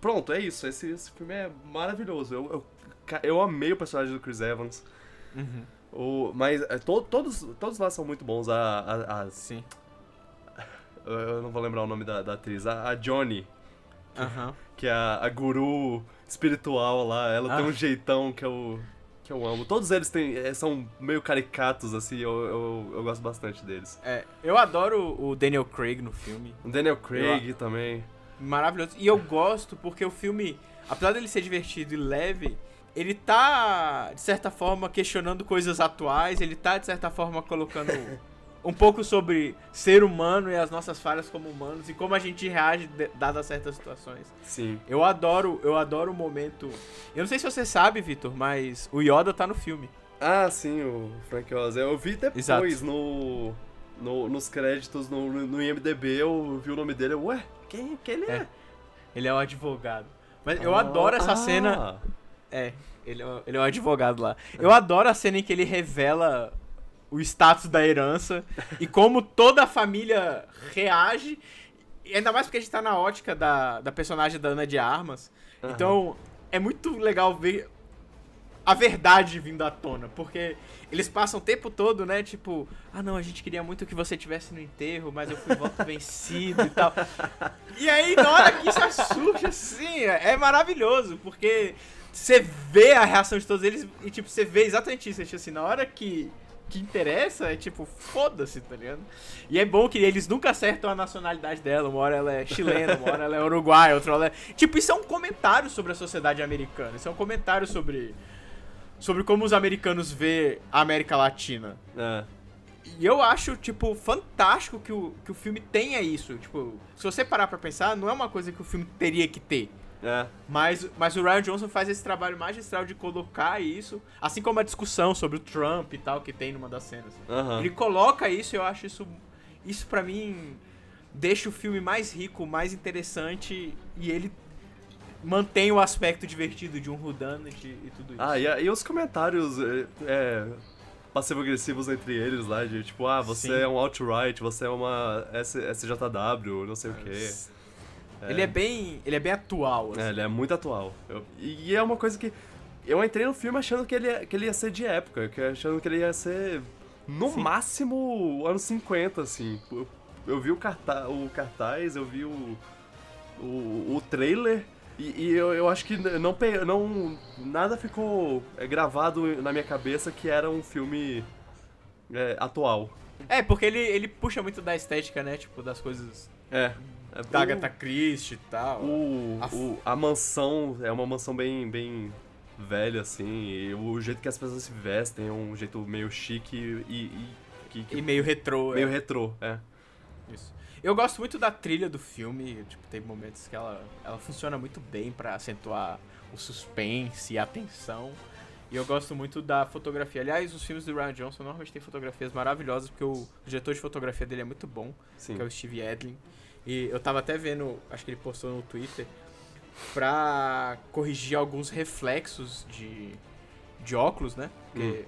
Pronto, é isso. Esse, esse filme é maravilhoso. Eu, eu, eu amei o personagem do Chris Evans. Uhum. O, mas é, to- todos, todos lá são muito bons. A, a, a- Sim. eu não vou lembrar o nome da, da atriz. A, a Johnny, Aham. que é a, a guru espiritual lá. Ela tem Ah. um jeitão que eu, que eu amo. Todos eles têm, é, são meio caricatos, assim. Eu, eu, eu gosto bastante deles. É, eu adoro o Daniel Craig no filme. O Daniel Craig também. Maravilhoso. E eu gosto porque o filme, apesar dele ser divertido e leve, ele tá, de certa forma, questionando coisas atuais, ele tá, de certa forma, colocando um pouco sobre ser humano e as nossas falhas como humanos e como a gente reage dadas certas situações. Sim. Eu adoro, eu adoro o momento. Eu não sei se você sabe, Vitor, mas o Yoda tá no filme. Ah, sim, o Frank Oz. Eu vi depois Exato. no, no- nos créditos no, no IMDB, eu vi o nome dele. Ué, quem, quem ele é? É. Ele é um advogado. Mas eu Ah, adoro essa ah. cena. É, ele é, ele é um advogado lá. Eu adoro a cena em que ele revela o status da herança e como toda a família reage. E ainda mais porque a gente tá na ótica da, da personagem da Ana de Armas. Aham. Então, é muito legal ver a verdade vindo à tona, porque eles passam o tempo todo, né, tipo, ah não, a gente queria muito que você tivesse no enterro, mas eu fui voto vencido e tal. E aí, na hora que isso surge, assim, é maravilhoso, porque você vê a reação de todos eles e, tipo, você vê exatamente isso, tipo assim, na hora que, que interessa, é tipo, foda-se, tá ligado? E é bom que eles nunca acertam a nacionalidade dela, uma hora ela é chilena, uma hora ela é uruguaia, outra ela é... Tipo, isso é um comentário sobre a sociedade americana, isso é um comentário sobre... Sobre como os americanos vê a América Latina. É. E eu acho, tipo, fantástico que o, que o filme tenha isso. Tipo, se você parar pra pensar, não é uma coisa que o filme teria que ter. É. Mas, mas o Ryan Johnson faz esse trabalho magistral de colocar isso, assim como a discussão sobre o Trump e tal, que tem numa das cenas. Aham. Ele coloca isso e eu acho isso. Isso pra mim deixa o filme mais rico, mais interessante e ele mantém o aspecto divertido de um whodunit e tudo isso. Ah, e, e os comentários é, é, passivo-agressivos entre eles lá, de tipo, ah, você Sim. é um alt-right, você é uma S- SJW, não sei o quê. Ele é bem. Ele é bem atual, assim. É, ele é muito atual. Eu- e é uma coisa que. Eu entrei no filme achando que ele, ia- que ele ia ser de época, que achando que ele ia ser, no Sim. máximo, anos 50, assim. Eu, eu vi o, carta o cartaz, eu vi o, o, o trailer, e, e eu, eu acho que não, não nada ficou é, gravado na minha cabeça que era um filme é, atual. É, porque ele, ele puxa muito da estética, né? Tipo, das coisas É. é da o- Agatha Christie e tal. O, A o, a mansão é uma mansão bem, bem velha, assim, e o jeito que as pessoas se vestem é um jeito meio chique e. e que, que- E meio retrô. meio é. retrô, é. Isso. Eu gosto muito da trilha do filme, tipo, tem momentos que ela, ela funciona muito bem pra acentuar o suspense e a tensão. E eu gosto muito da fotografia. Aliás, os filmes do Ryan Johnson normalmente têm fotografias maravilhosas, porque o diretor de fotografia dele é muito bom, Sim. que é o Steve Edlin. E eu tava até vendo, acho que ele postou no Twitter, pra corrigir alguns reflexos de, de óculos, né? Porque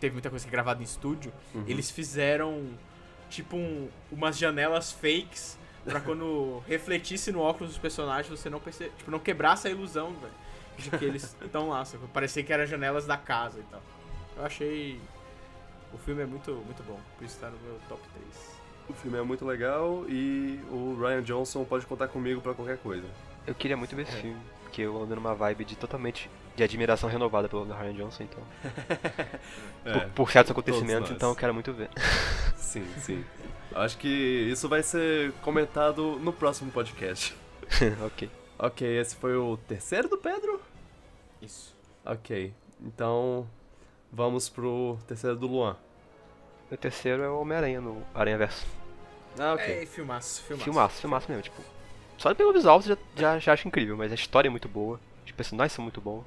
teve muita coisa que é gravada em estúdio. Uhum. Eles fizeram tipo um- umas janelas fakes pra quando refletisse no óculos dos personagens você não perce... tipo, não quebrasse a ilusão, velho, de que eles estão lá, sacou? Parecia que eram janelas da casa e tal. Eu achei o filme é muito muito bom, por isso tá no meu top 3. O filme é muito legal e o Ryan Johnson pode contar comigo pra qualquer coisa. Eu queria muito ver esse É. filme, porque eu ando numa vibe de totalmente de admiração renovada pelo Ryan Johnson, então. por, por certos acontecimentos, então eu quero muito ver. Sim, sim. Acho que isso vai ser comentado no próximo podcast. ok. Ok, esse foi o terceiro do Pedro? Isso. Ok, então vamos pro terceiro do Luan. O terceiro é o Homem-Aranha no Aranha Verso. Ah, ok. É, filmaço, filmaço. Filmaço, filmaço mesmo, tipo. Só pelo visual você já, já, já acha incrível, mas a história é muito boa, os personagens são muito bons.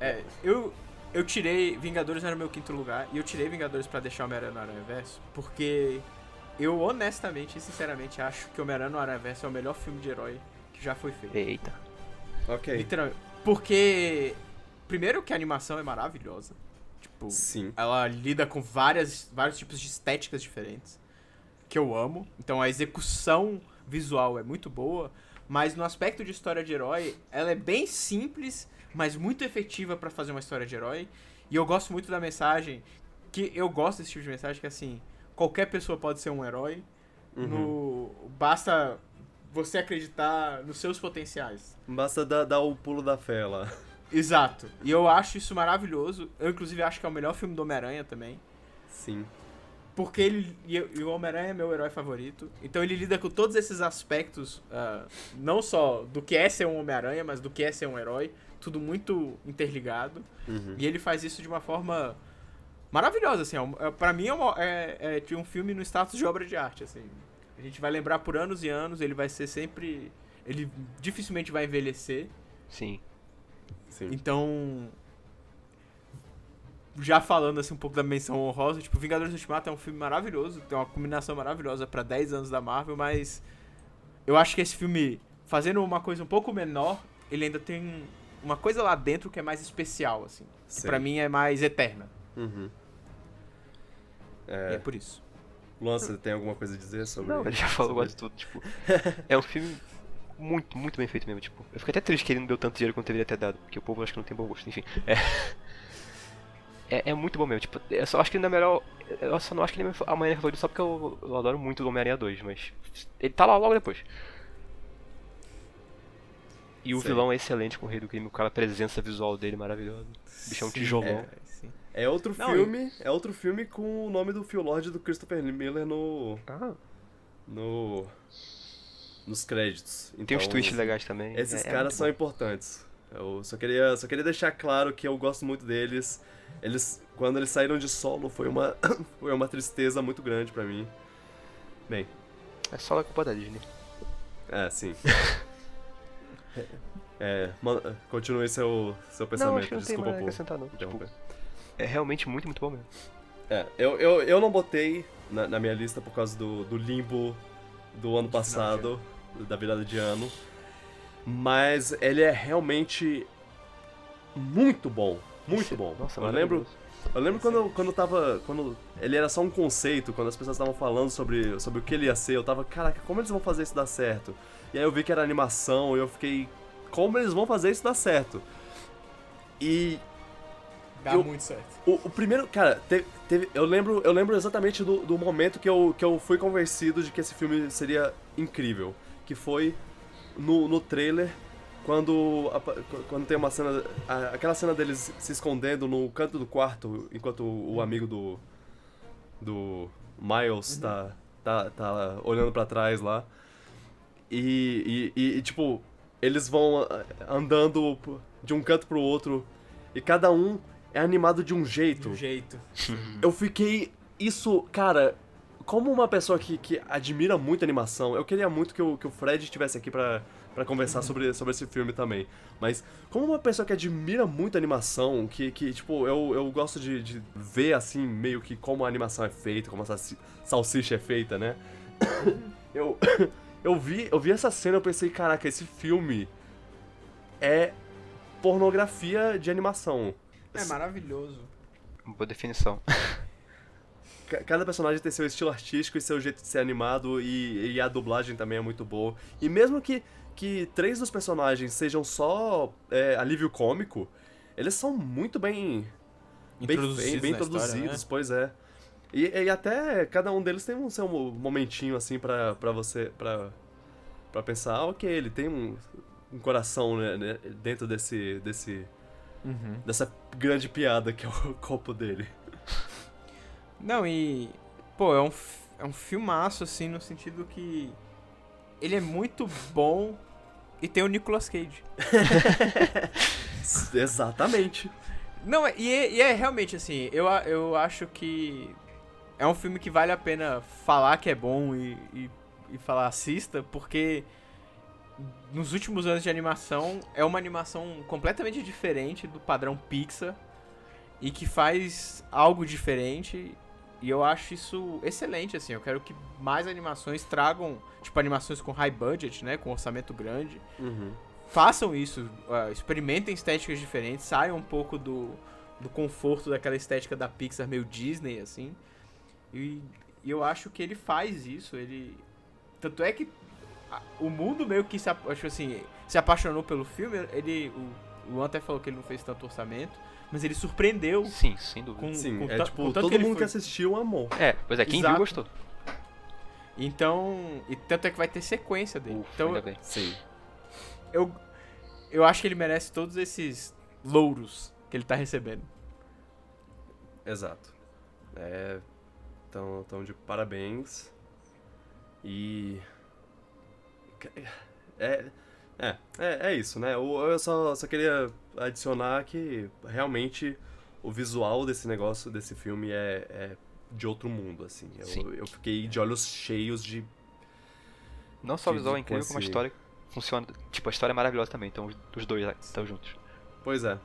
É, eu, eu tirei. Vingadores era o meu quinto lugar. E eu tirei Vingadores pra deixar Homem-Aranha no Aranha Verso. Porque eu honestamente e sinceramente acho que Homem-Aranha no Aranha Verso é o melhor filme de herói que já foi feito. Eita. Ok. Literalmente. Porque Primeiro que a animação é maravilhosa. Tipo, Sim. ela lida com várias, vários tipos de estéticas diferentes. Que eu amo. Então a execução visual é muito boa. Mas no aspecto de história de herói, ela é bem simples, mas muito efetiva pra fazer uma história de herói. E eu gosto muito da mensagem. Que eu gosto desse tipo de mensagem que assim, qualquer pessoa pode ser um herói. Uhum. No, basta você acreditar nos seus potenciais. Basta dar, dar o pulo da fé lá. Exato. E eu acho isso maravilhoso. Eu, inclusive, acho que é o melhor filme do Homem-Aranha também. Sim. Porque ele. E, o Homem-Aranha é meu herói favorito. Então ele lida com todos esses aspectos, ah, não só do que é ser um Homem-Aranha, mas do que é ser um herói. Tudo muito interligado. Uhum. E ele faz isso de uma forma maravilhosa, assim. É, é, pra mim é, uma- é, é um filme no status de obra de arte, assim. A gente vai lembrar por anos e anos, ele vai ser sempre. Ele dificilmente vai envelhecer. Sim. Sim. Então. Já falando assim um pouco da menção honrosa, tipo, Vingadores Ultimato é um filme maravilhoso, tem uma combinação maravilhosa pra 10 anos da Marvel, mas eu acho que esse filme, fazendo uma coisa um pouco menor, ele ainda tem uma coisa lá dentro que é mais especial, assim. Que Sim. pra mim é mais eterna. Uhum. E é É, por isso. Luan, você tem alguma coisa a dizer sobre Não, ele já falou sobre- quase tudo, tipo. é um filme muito, muito bem feito mesmo, tipo. Eu fico até triste que ele não deu tanto dinheiro quanto deveria ter dado, porque o povo acho que não tem bom gosto, enfim. É. É, é muito bom mesmo, tipo, eu só acho que ele não é melhor. Eu só não acho que ele é meu Homem-Aranha só porque eu, eu adoro muito o Homem-Aranha 2, mas. Ele tá lá logo depois. E o Sei. vilão é excelente com o Rei do Crime, o cara, a presença visual dele maravilhosa. O bicho é um tijolão. é. É outro Não, filme, é outro filme com o nome do Phil Lord do Christopher Miller no Ah, no nos créditos. tem uns Então, twists legais também. Esses é- é caras muito são bom. importantes. Eu só queria, só queria deixar claro que eu gosto muito deles. Eles, quando eles saíram de solo, foi uma, foi uma tristeza muito grande pra mim. Bem, É só a culpa da Disney. é, sim. é, continue seu, seu Não, pensamento, acho que não tem desculpa por acrescentar não. Tipo, é realmente muito, muito bom mesmo. É, eu, eu, eu não botei na, na minha lista por causa do, do limbo do ano passado, da virada de ano. Mas ele é realmente muito bom. Muito bom. Nossa, eu lembro, eu lembro quando, quando tava. Quando ele era só um conceito, quando as pessoas estavam falando sobre, sobre o que ele ia ser, eu tava, caraca, como eles vão fazer isso dar certo? E aí eu vi que era animação e eu fiquei. Como eles vão fazer isso dar certo? E Dá Eu- muito certo. o, o primeiro, cara, te- teve, eu lembro, eu lembro exatamente do, do momento que eu, que eu fui convencido de que esse filme seria incrível, que foi no, no trailer quando quando tem uma cena, aquela cena deles se escondendo no canto do quarto enquanto o, amigo do do Miles tá, tá tá olhando pra trás lá e, e, e, tipo eles vão andando de um canto pro outro e cada um é animado de um De jeito. um jeito. Eu fiquei. Isso, cara. Como uma pessoa que, que admira muito animação, eu queria muito que o, que o Fred estivesse aqui pra, pra conversar sobre, sobre esse filme também. Mas, como uma pessoa que admira muito animação, que, que tipo, eu, eu gosto de, de ver, assim, meio que como a animação é feita, como a salsi- salsicha é feita, né? eu, eu, vi, eu vi essa cena e eu pensei, caraca, esse filme é pornografia de animação. É maravilhoso. Boa definição. Ca- Cada personagem tem seu estilo artístico e seu jeito de ser animado, e, e a dublagem também é muito boa. E mesmo que, que três dos personagens sejam só é, alívio cômico, eles são muito bem, Introduzidos bem, bem na história, introduzidos, né? pois é. E, e até cada um deles tem um seu momentinho assim pra, pra você. Pra, pra pensar, ah, ok, ele tem um, um coração né, né, dentro desse, desse. Uhum. dessa grande piada que é o corpo dele. Não, e. Pô, é um, é um filmaço, assim, no sentido que. Ele é muito bom e tem o Nicolas Cage. Exatamente. Não, e é, e é realmente assim, eu, eu acho que é um filme que vale a pena falar que é bom e, e, e falar assista, porque nos últimos anos de animação é uma animação completamente diferente do padrão Pixar e que faz algo diferente e eu acho isso excelente, assim, eu quero que mais animações tragam, tipo, animações com high budget, né, com orçamento grande, Uhum. façam isso, uh, experimentem estéticas diferentes, saiam um pouco do, do conforto daquela estética da Pixar meio Disney, assim. E, e eu acho que ele faz isso, ele... Tanto é que a- o mundo meio que se, acho assim, se apaixonou pelo filme, ele... O, o Luan até falou que ele não fez tanto orçamento, mas ele surpreendeu Sim, sem dúvida. com, Sim, com é tipo, com todo que mundo foi- que assistiu amou. É, pois é, quem Exato. viu gostou. Então, e tanto é que vai ter sequência dele. Ufa, então, bem. Sim. eu, eu acho que ele merece todos esses louros que ele tá recebendo. Exato. É. Então, então de parabéns. E. É. É, é, é isso, né? Eu, eu só, só queria adicionar que realmente o visual desse negócio, desse filme, é, é de outro mundo, assim. Sim. Eu, eu fiquei de olhos cheios de. Não só o visual é incrível, como a história funciona. Tipo, a história é maravilhosa também, então os- dois estão juntos. Pois é.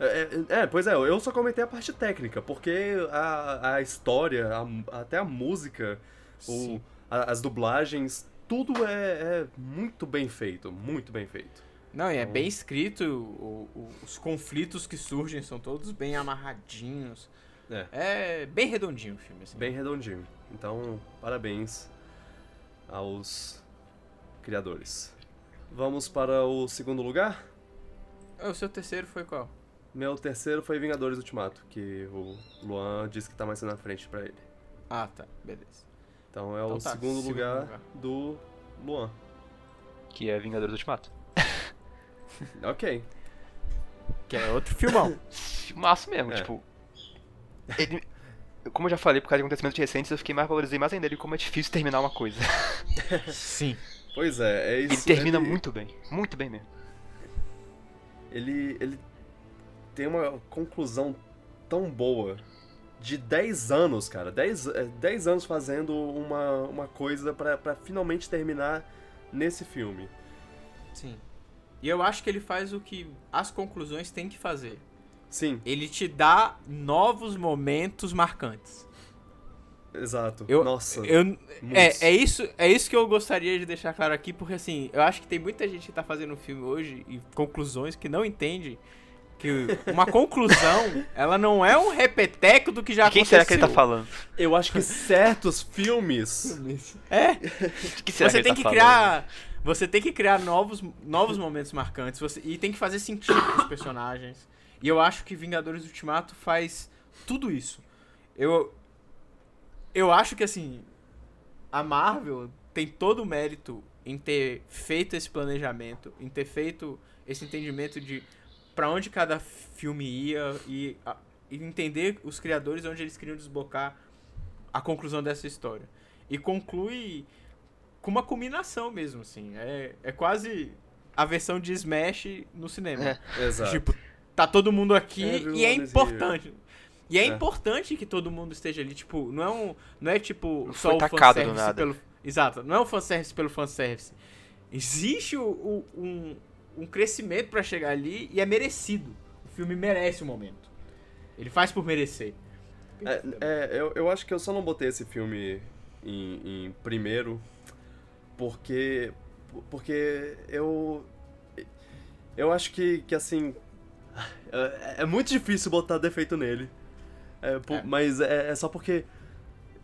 É, é, é, pois é, eu só comentei a parte técnica, porque a, a história, a- até a música, o, a- as dublagens, tudo é, é muito bem feito, muito bem feito. Não, e é Então- bem escrito, o- o- os conflitos que surgem são todos bem amarradinhos. É. É bem redondinho o filme, assim. Bem redondinho. Então, parabéns aos criadores. Vamos para o segundo lugar? Ah, O seu terceiro foi qual? Meu terceiro foi Vingadores Ultimato, que o Luan disse que tá mais na frente pra ele. Ah, tá, beleza. Então é Então o tá, segundo, segundo lugar, lugar. do Luan. Que é Vingadores Ultimato. Ok. Que é outro filmão. Filmaço mesmo, É. tipo. Ele. Como eu já falei, por causa de acontecimentos recentes, eu fiquei mais valorizei mais ainda ele como é difícil terminar uma coisa. Sim. Pois é, é isso. Ele termina ele- muito bem. Muito bem mesmo. ele, ele tem uma conclusão tão boa de 10 anos, cara. 10, é, 10 anos fazendo uma, uma coisa pra, pra finalmente terminar nesse filme. Sim. E eu acho que ele faz o que as conclusões têm que fazer. Sim, Ele te dá novos momentos marcantes. exato. Eu- Nossa. Eu, é, é, isso, é isso que eu gostaria de deixar claro aqui, porque assim, eu acho que tem muita gente que tá fazendo um filme hoje e conclusões que não entende que uma conclusão, ela não é um repeteco do que já Quem aconteceu. será que ele tá falando? Eu acho que certos filmes. É, que será você que tem ele que tá criar, você tem que criar novos, novos momentos marcantes, você, e tem que fazer sentido com os personagens. E eu acho que Vingadores Ultimato faz tudo isso. Eu eu acho que assim, a Marvel tem todo o mérito em ter feito esse planejamento, em ter feito esse entendimento de pra onde cada filme ia e, a- e entender os criadores onde eles queriam desbocar a conclusão dessa história. E conclui com uma culminação mesmo, assim. É, é quase a versão de Smash no cinema. É. Exato. Tipo, tá todo mundo aqui Everyone e é importante. E é, É. importante que todo mundo esteja ali, tipo, não é um, não é tipo Não só o fanservice nada. pelo Exato, não é o fanservice pelo fanservice. Existe o, o- um, um crescimento pra chegar ali e é merecido. O filme merece o momento. Ele faz por merecer. É, é, eu, eu acho que eu só não botei esse filme em, em primeiro porque porque eu eu acho que, que assim é, é muito difícil botar defeito nele É, É. mas é, é só porque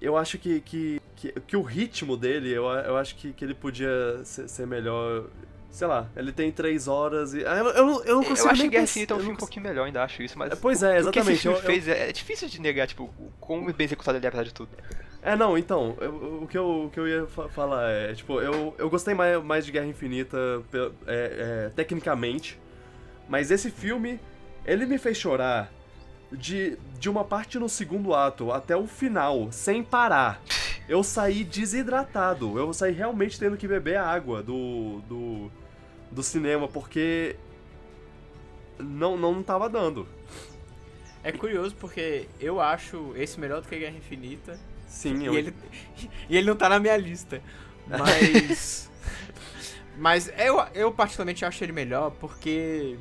eu acho que, que, que, que o ritmo dele eu, eu acho que, que ele podia ser, ser melhor sei lá ele tem três horas e ah, eu, eu, não- eu não consigo Eu acho que Guerra Infinita é um filme um pouquinho melhor, ainda acho isso, mas. É, pois é, o- O que esse exatamente, filme eu- fez é, é difícil de negar, tipo, o quão bem executado ele é, apesar de tudo. É, não, então, eu- o, que eu, o que eu ia fa- falar é, tipo, eu, eu gostei mais, mais de Guerra Infinita é, é, tecnicamente, mas esse filme, ele me fez chorar de, de uma parte no segundo ato até o final, sem parar. Eu saí desidratado, eu saí realmente tendo que beber a água do, do, do cinema, porque não, não tava dando. É curioso porque eu acho esse melhor do que Guerra Infinita. Sim, E eu, ele, e ele não tá na minha lista. Mas. mas eu, eu particularmente acho ele melhor porque.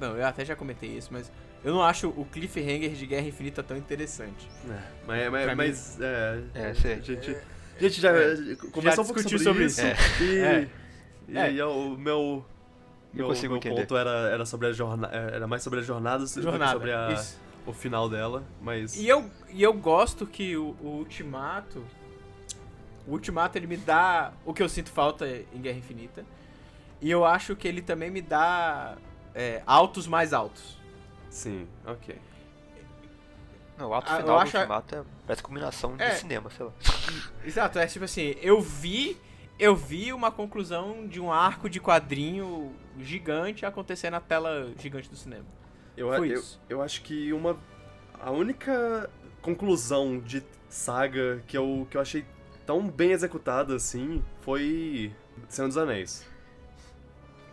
Não, eu até já comentei isso, mas eu não acho o cliffhanger de Guerra Infinita tão interessante. É, mas, mas, mim- mas, é, É, a sei. gente, a gente já É. conversou um pouco sobre, sobre isso, isso. e É. E É. aí o meu. Meu, consigo meu entender. ponto era, era sobre a jornada. Era mais sobre a jornada, do que Jornada. sobre a- o final dela. Mas. E eu, e eu gosto que o, o Ultimato. O Ultimato ele me dá o que eu sinto falta em Guerra Infinita. E eu acho que ele também me dá é, altos mais altos. Sim, ok. Não, o ato Ah, eu final do acho a- Ultimato é, parece combinação É. de cinema, sei lá. Exato, é tipo assim, eu vi. Eu vi uma conclusão de um arco de quadrinho gigante acontecer na tela gigante do cinema. Eu, Foi eu, isso. eu acho que uma. A única conclusão de saga que eu, que eu achei tão bem executada assim foi Senhor dos Anéis.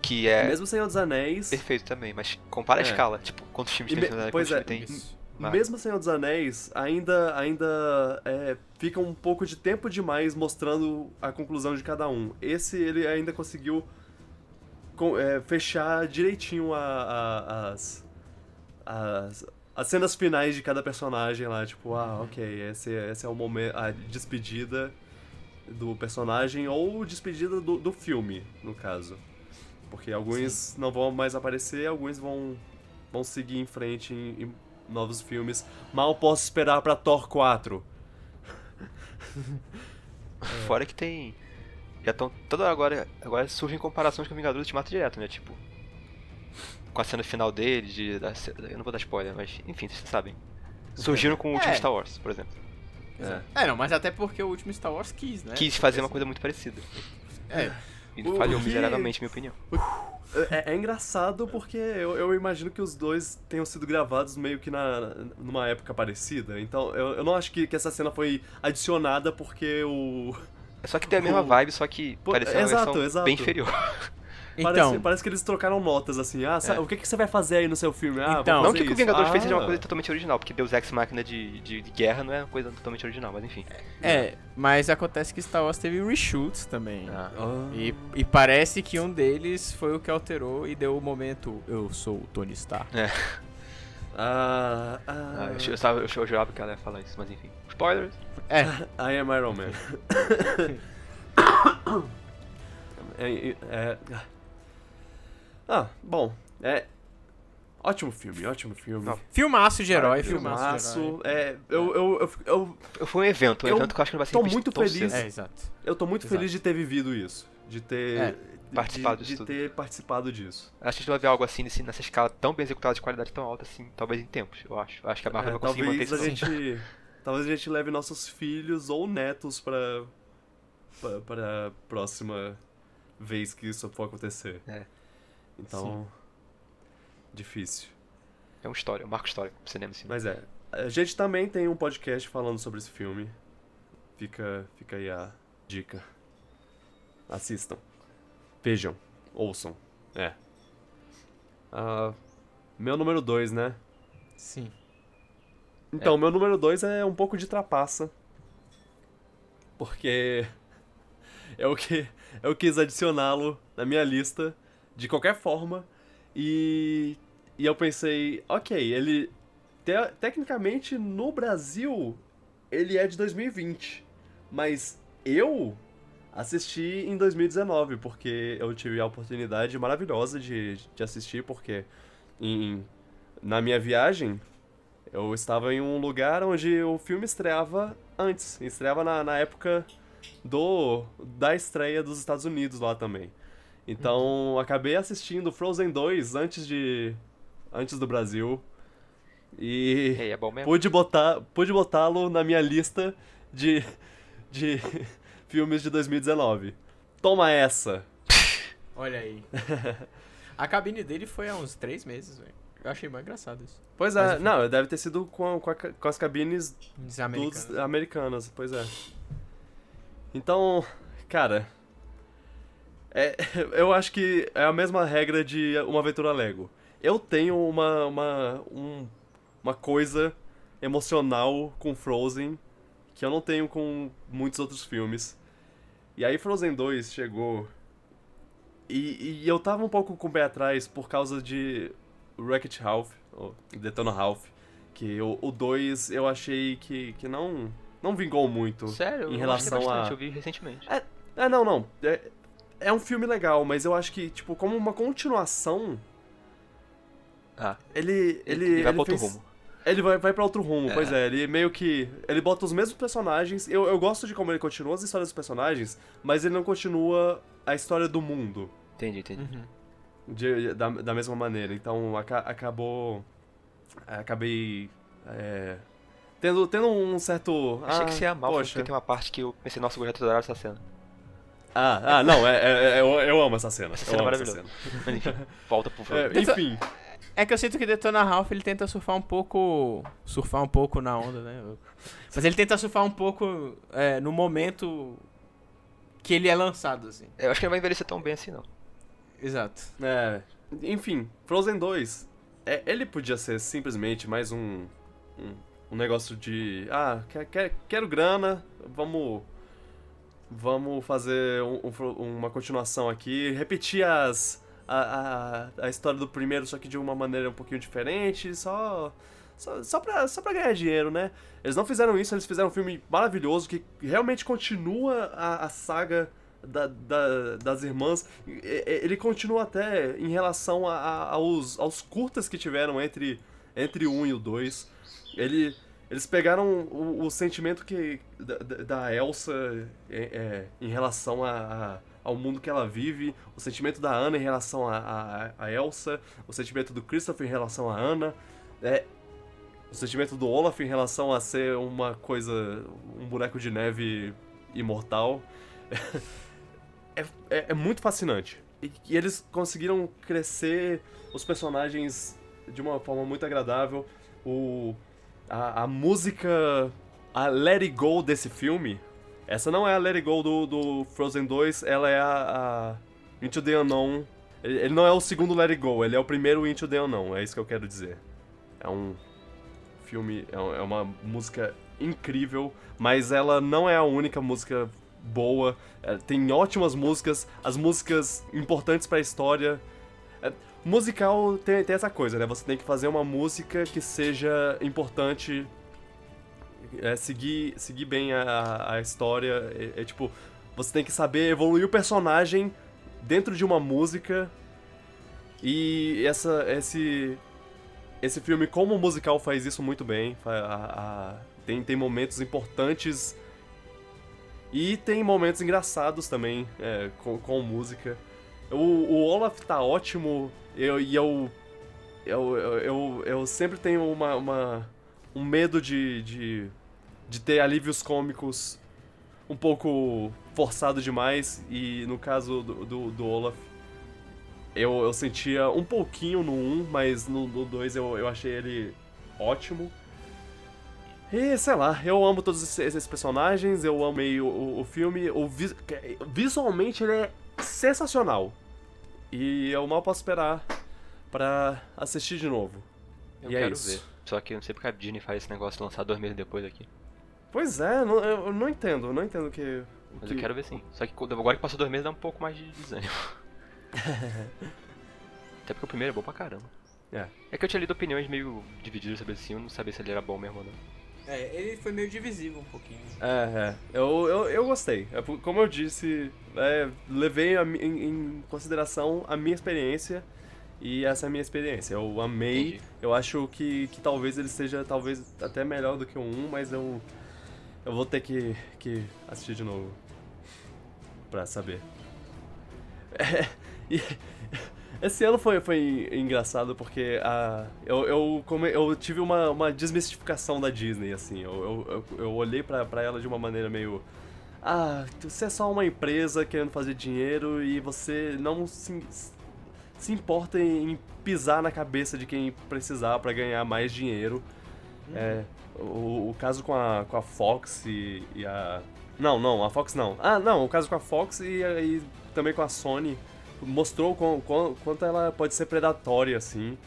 Que é Mesmo Senhor dos Anéis. perfeito também, mas compara a É. escala. Tipo, quantos filmes E tem me- Senhor dos Anéis, pois é, tem? Isso. Mas- Mesmo Senhor dos Anéis, ainda, ainda é, fica um pouco de tempo demais mostrando a conclusão de cada um. Esse ele ainda conseguiu com- é, fechar direitinho a- a- as, as, as cenas finais de cada personagem lá. Tipo, ah, ok, esse, esse é o momento, a despedida do personagem ou despedida do, do filme, no caso. Porque alguns não vão mais aparecer, alguns vão, vão seguir em frente em, em novos filmes. Mal posso esperar pra Thor 4. Fora que tem. Já estão. Toda agora. Agora surgem comparações com Vingadores Ultimato direto, né? Tipo. Com a cena final dele, de. da- eu não vou dar spoiler, mas enfim, vocês sabem. Surgiram com o último É. Star Wars, por exemplo. É, não, mas até porque o último Star Wars quis, né? Quis fazer uma coisa muito parecida. É, E O falhou que- miseravelmente, minha opinião. É, é engraçado porque eu, eu imagino que os dois tenham sido gravados meio que na, numa época parecida. Então eu, eu não acho que, que essa cena foi adicionada porque o. É só que tem a mesma O- vibe, só que Pô, parecia uma exato, versão exato. bem inferior. então, Parece, parece que eles trocaram notas assim. Ah, É. o que, que você vai fazer aí no seu filme? Ah, Então. Não que o isso. Vingadores fez seja uma Ah. coisa totalmente original, porque Deus Ex Máquina de, de, de guerra não é uma coisa totalmente original, mas enfim. é, mas acontece que Star Wars teve reshoots também. Ah. Ah. E, e parece que um deles foi o que alterou e deu o momento eu sou o Tony Stark. Ah, Ah, ah, eu, eu, eu, eu jurava que ela ia falar isso, mas enfim. Spoilers. É, I am Iron Man. é, é- é- Ah, bom. É. Ótimo filme, ótimo filme. Não, filmaço de herói, filmaço, Filmaço. de herói. É, eu, eu, eu, eu, Foi um evento, um Eu evento que eu acho que não vai ser tô muito feliz. É, exato. eu tô muito Exato. feliz de ter vivido isso. De ter. É, participado de, disso de tudo. ter participado disso. Acho que a gente vai ver algo assim nesse- nessa escala tão bem executada, de qualidade tão alta assim, talvez em tempos, eu acho. Eu acho que a Marvel É, vai conseguir manter talvez isso. a gente. Talvez a gente leve nossos filhos ou netos pra. pra, pra próxima vez que isso for acontecer. É. Então. Difícil. É uma história, é um marco histórico pro cinema assim. Mas é. A gente também tem um podcast falando sobre esse filme. Fica, fica aí a dica. Assistam. Vejam. Ouçam. É. Ah, meu número 2, né? Sim. Então, meu número 2 é um pouco de trapaça. Porque eu, que, eu quis adicioná-lo na minha lista de qualquer forma. E, e eu pensei, ok, ele. te- tecnicamente no Brasil ele é de 2020. Mas eu assisti em 2019, porque eu tive a oportunidade maravilhosa de, de assistir, porque em, na minha viagem eu estava em um lugar onde o filme estreava antes. Estreava na, na época do da estreia dos Estados Unidos lá também. Então, acabei assistindo Frozen 2 antes de antes do Brasil. E É, é bom mesmo. pude botar pude botá-lo na minha lista de de filmes de 2019. Toma essa. Olha aí. A cabine dele foi há uns três meses, velho. Eu achei mais engraçado isso. Pois Mas é, enfim. não, deve ter sido com, com, a com as cabines Dos Todos americanos. americanas, pois é. Então, cara. É- eu acho que é a mesma regra de uma aventura Lego. Eu tenho uma, uma, um- uma coisa emocional com Frozen que eu não tenho com muitos outros filmes. E aí Frozen 2 chegou. E, e eu tava um pouco com o pé atrás por causa de Wreck-It Ralph, ou Detona Ralph. Que o 2 eu achei que, que não, não vingou muito. Sério? em relação a- Eu vi recentemente. É, não, não. É, é um filme legal, mas eu acho que, tipo, como uma continuação, Ah, ele. Ele, ele vai pra outro fez- rumo. Ele vai, vai pra outro rumo, pois é. Ele meio que. Ele bota os mesmos personagens. Eu, eu gosto de como ele continua as histórias dos personagens, mas ele não continua a história do mundo Entendi, entendi. Uhum. de- da, da mesma maneira. Então aca- acabou. Acabei. é, tendo, tendo um certo. Achei ah, que você ia poxa. porque tem uma parte que eu pensei, nossa, eu vou já adorar essa cena. Ah, ah, não, é, é- é- eu, eu amo essa cena. Essa eu cena é amo essa maravilhosa. Enfim, volta pro cena. filme. É, enfim. É que eu sinto que Detona Ralph ele tenta surfar um pouco. Surfar um pouco na onda, né? Mas ele tenta surfar um pouco é, no momento que ele é lançado, assim. Eu acho que não vai envelhecer tão bem assim, não. Exato. É, enfim, Frozen 2. é, ele podia ser simplesmente mais um, um, um negócio de. Ah, quer, quer- quero grana, vamos. Vamos fazer um- um uma continuação aqui. Repetir as. A, a, a história do primeiro, só que de uma maneira um pouquinho diferente, só. Só, só, pra, só pra ganhar dinheiro, né? Eles não fizeram isso, eles fizeram um filme maravilhoso que realmente continua a, a saga da- da- das irmãs. Ele continua até em relação a- a- aos, aos curtas que tiveram entre, entre 1 e o 2. Ele, eles pegaram o, o sentimento que da, da- Elsa é, é, em relação a, a- ao mundo que ela vive, o sentimento da Anna em relação a, a, a Elsa, o sentimento do Christopher em relação a Anna. É, o sentimento do Olaf em relação a ser uma coisa. um boneco de neve imortal. É, é, é muito fascinante. E, e eles conseguiram crescer os personagens de uma forma muito agradável. O, a, a música. A Let It Go desse filme. Essa não é a Let It Go do, do Frozen 2, ela é a, a Into the Unknown. Ele, ele não é o segundo Let It Go, ele é o primeiro Into the Unknown, é isso que eu quero dizer. É um filme, é é uma música incrível, mas ela não é a única música boa. É, tem ótimas músicas, as músicas importantes pra história. É, musical tem, tem essa coisa, né? Você tem que fazer uma música que seja importante, é, seguir, seguir bem a, a história. É, é tipo, você tem que saber evoluir o personagem dentro de uma música. E essa, esse, esse filme, como musical, faz isso muito bem. A- a- tem, tem momentos importantes e tem momentos engraçados também é, com, com música. O, o Olaf tá ótimo eu, e eu, eu, eu, eu, eu sempre tenho uma, uma- um medo de, de, de ter alívios cômicos um pouco forçado demais e no caso do, do, do Olaf eu, eu sentia um pouquinho no 1, mas no 2 eu, eu achei ele ótimo. E sei lá, eu amo todos esses, esses personagens, eu amei o, o, o filme. O vis- visualmente ele é sensacional. E eu mal posso esperar pra assistir de novo. Eu E é quero isso. ver. Só que eu não sei porque a Disney faz esse negócio de lançar dois meses depois aqui. Pois é, não- eu, não entendo, eu não entendo que. Mas que- eu quero ver sim. Só que agora que passou dois meses dá um pouco mais de desânimo. Até porque o primeiro é bom pra caramba. É. É que eu tinha lido opiniões meio divididas sobre esse eu não sabia se ele era bom mesmo ou não. É, ele foi meio divisível um pouquinho. É, é. Eu, eu, eu gostei. É, como eu disse, é, levei a em, em consideração a minha experiência e essa é a minha experiência. Eu amei. Entendi. Eu acho que, que talvez ele seja talvez até melhor do que o 1, mas eu, eu vou ter que, que assistir de novo pra saber. É, e esse ano foi, foi engraçado porque a, eu, eu, come- eu tive uma, uma desmistificação da Disney, assim. Eu, eu, eu, eu olhei pra, pra ela de uma maneira meio. Ah, você é só uma empresa querendo fazer dinheiro e você não se, se importa em, pisar na cabeça de quem precisar pra ganhar mais dinheiro. É, o, o caso com a, com a Fox e, e a. Não, não, a Fox não. Ah, não, o caso com a Fox e, e também com a Sony mostrou quão- quão- quanto ela pode ser predatória, assim.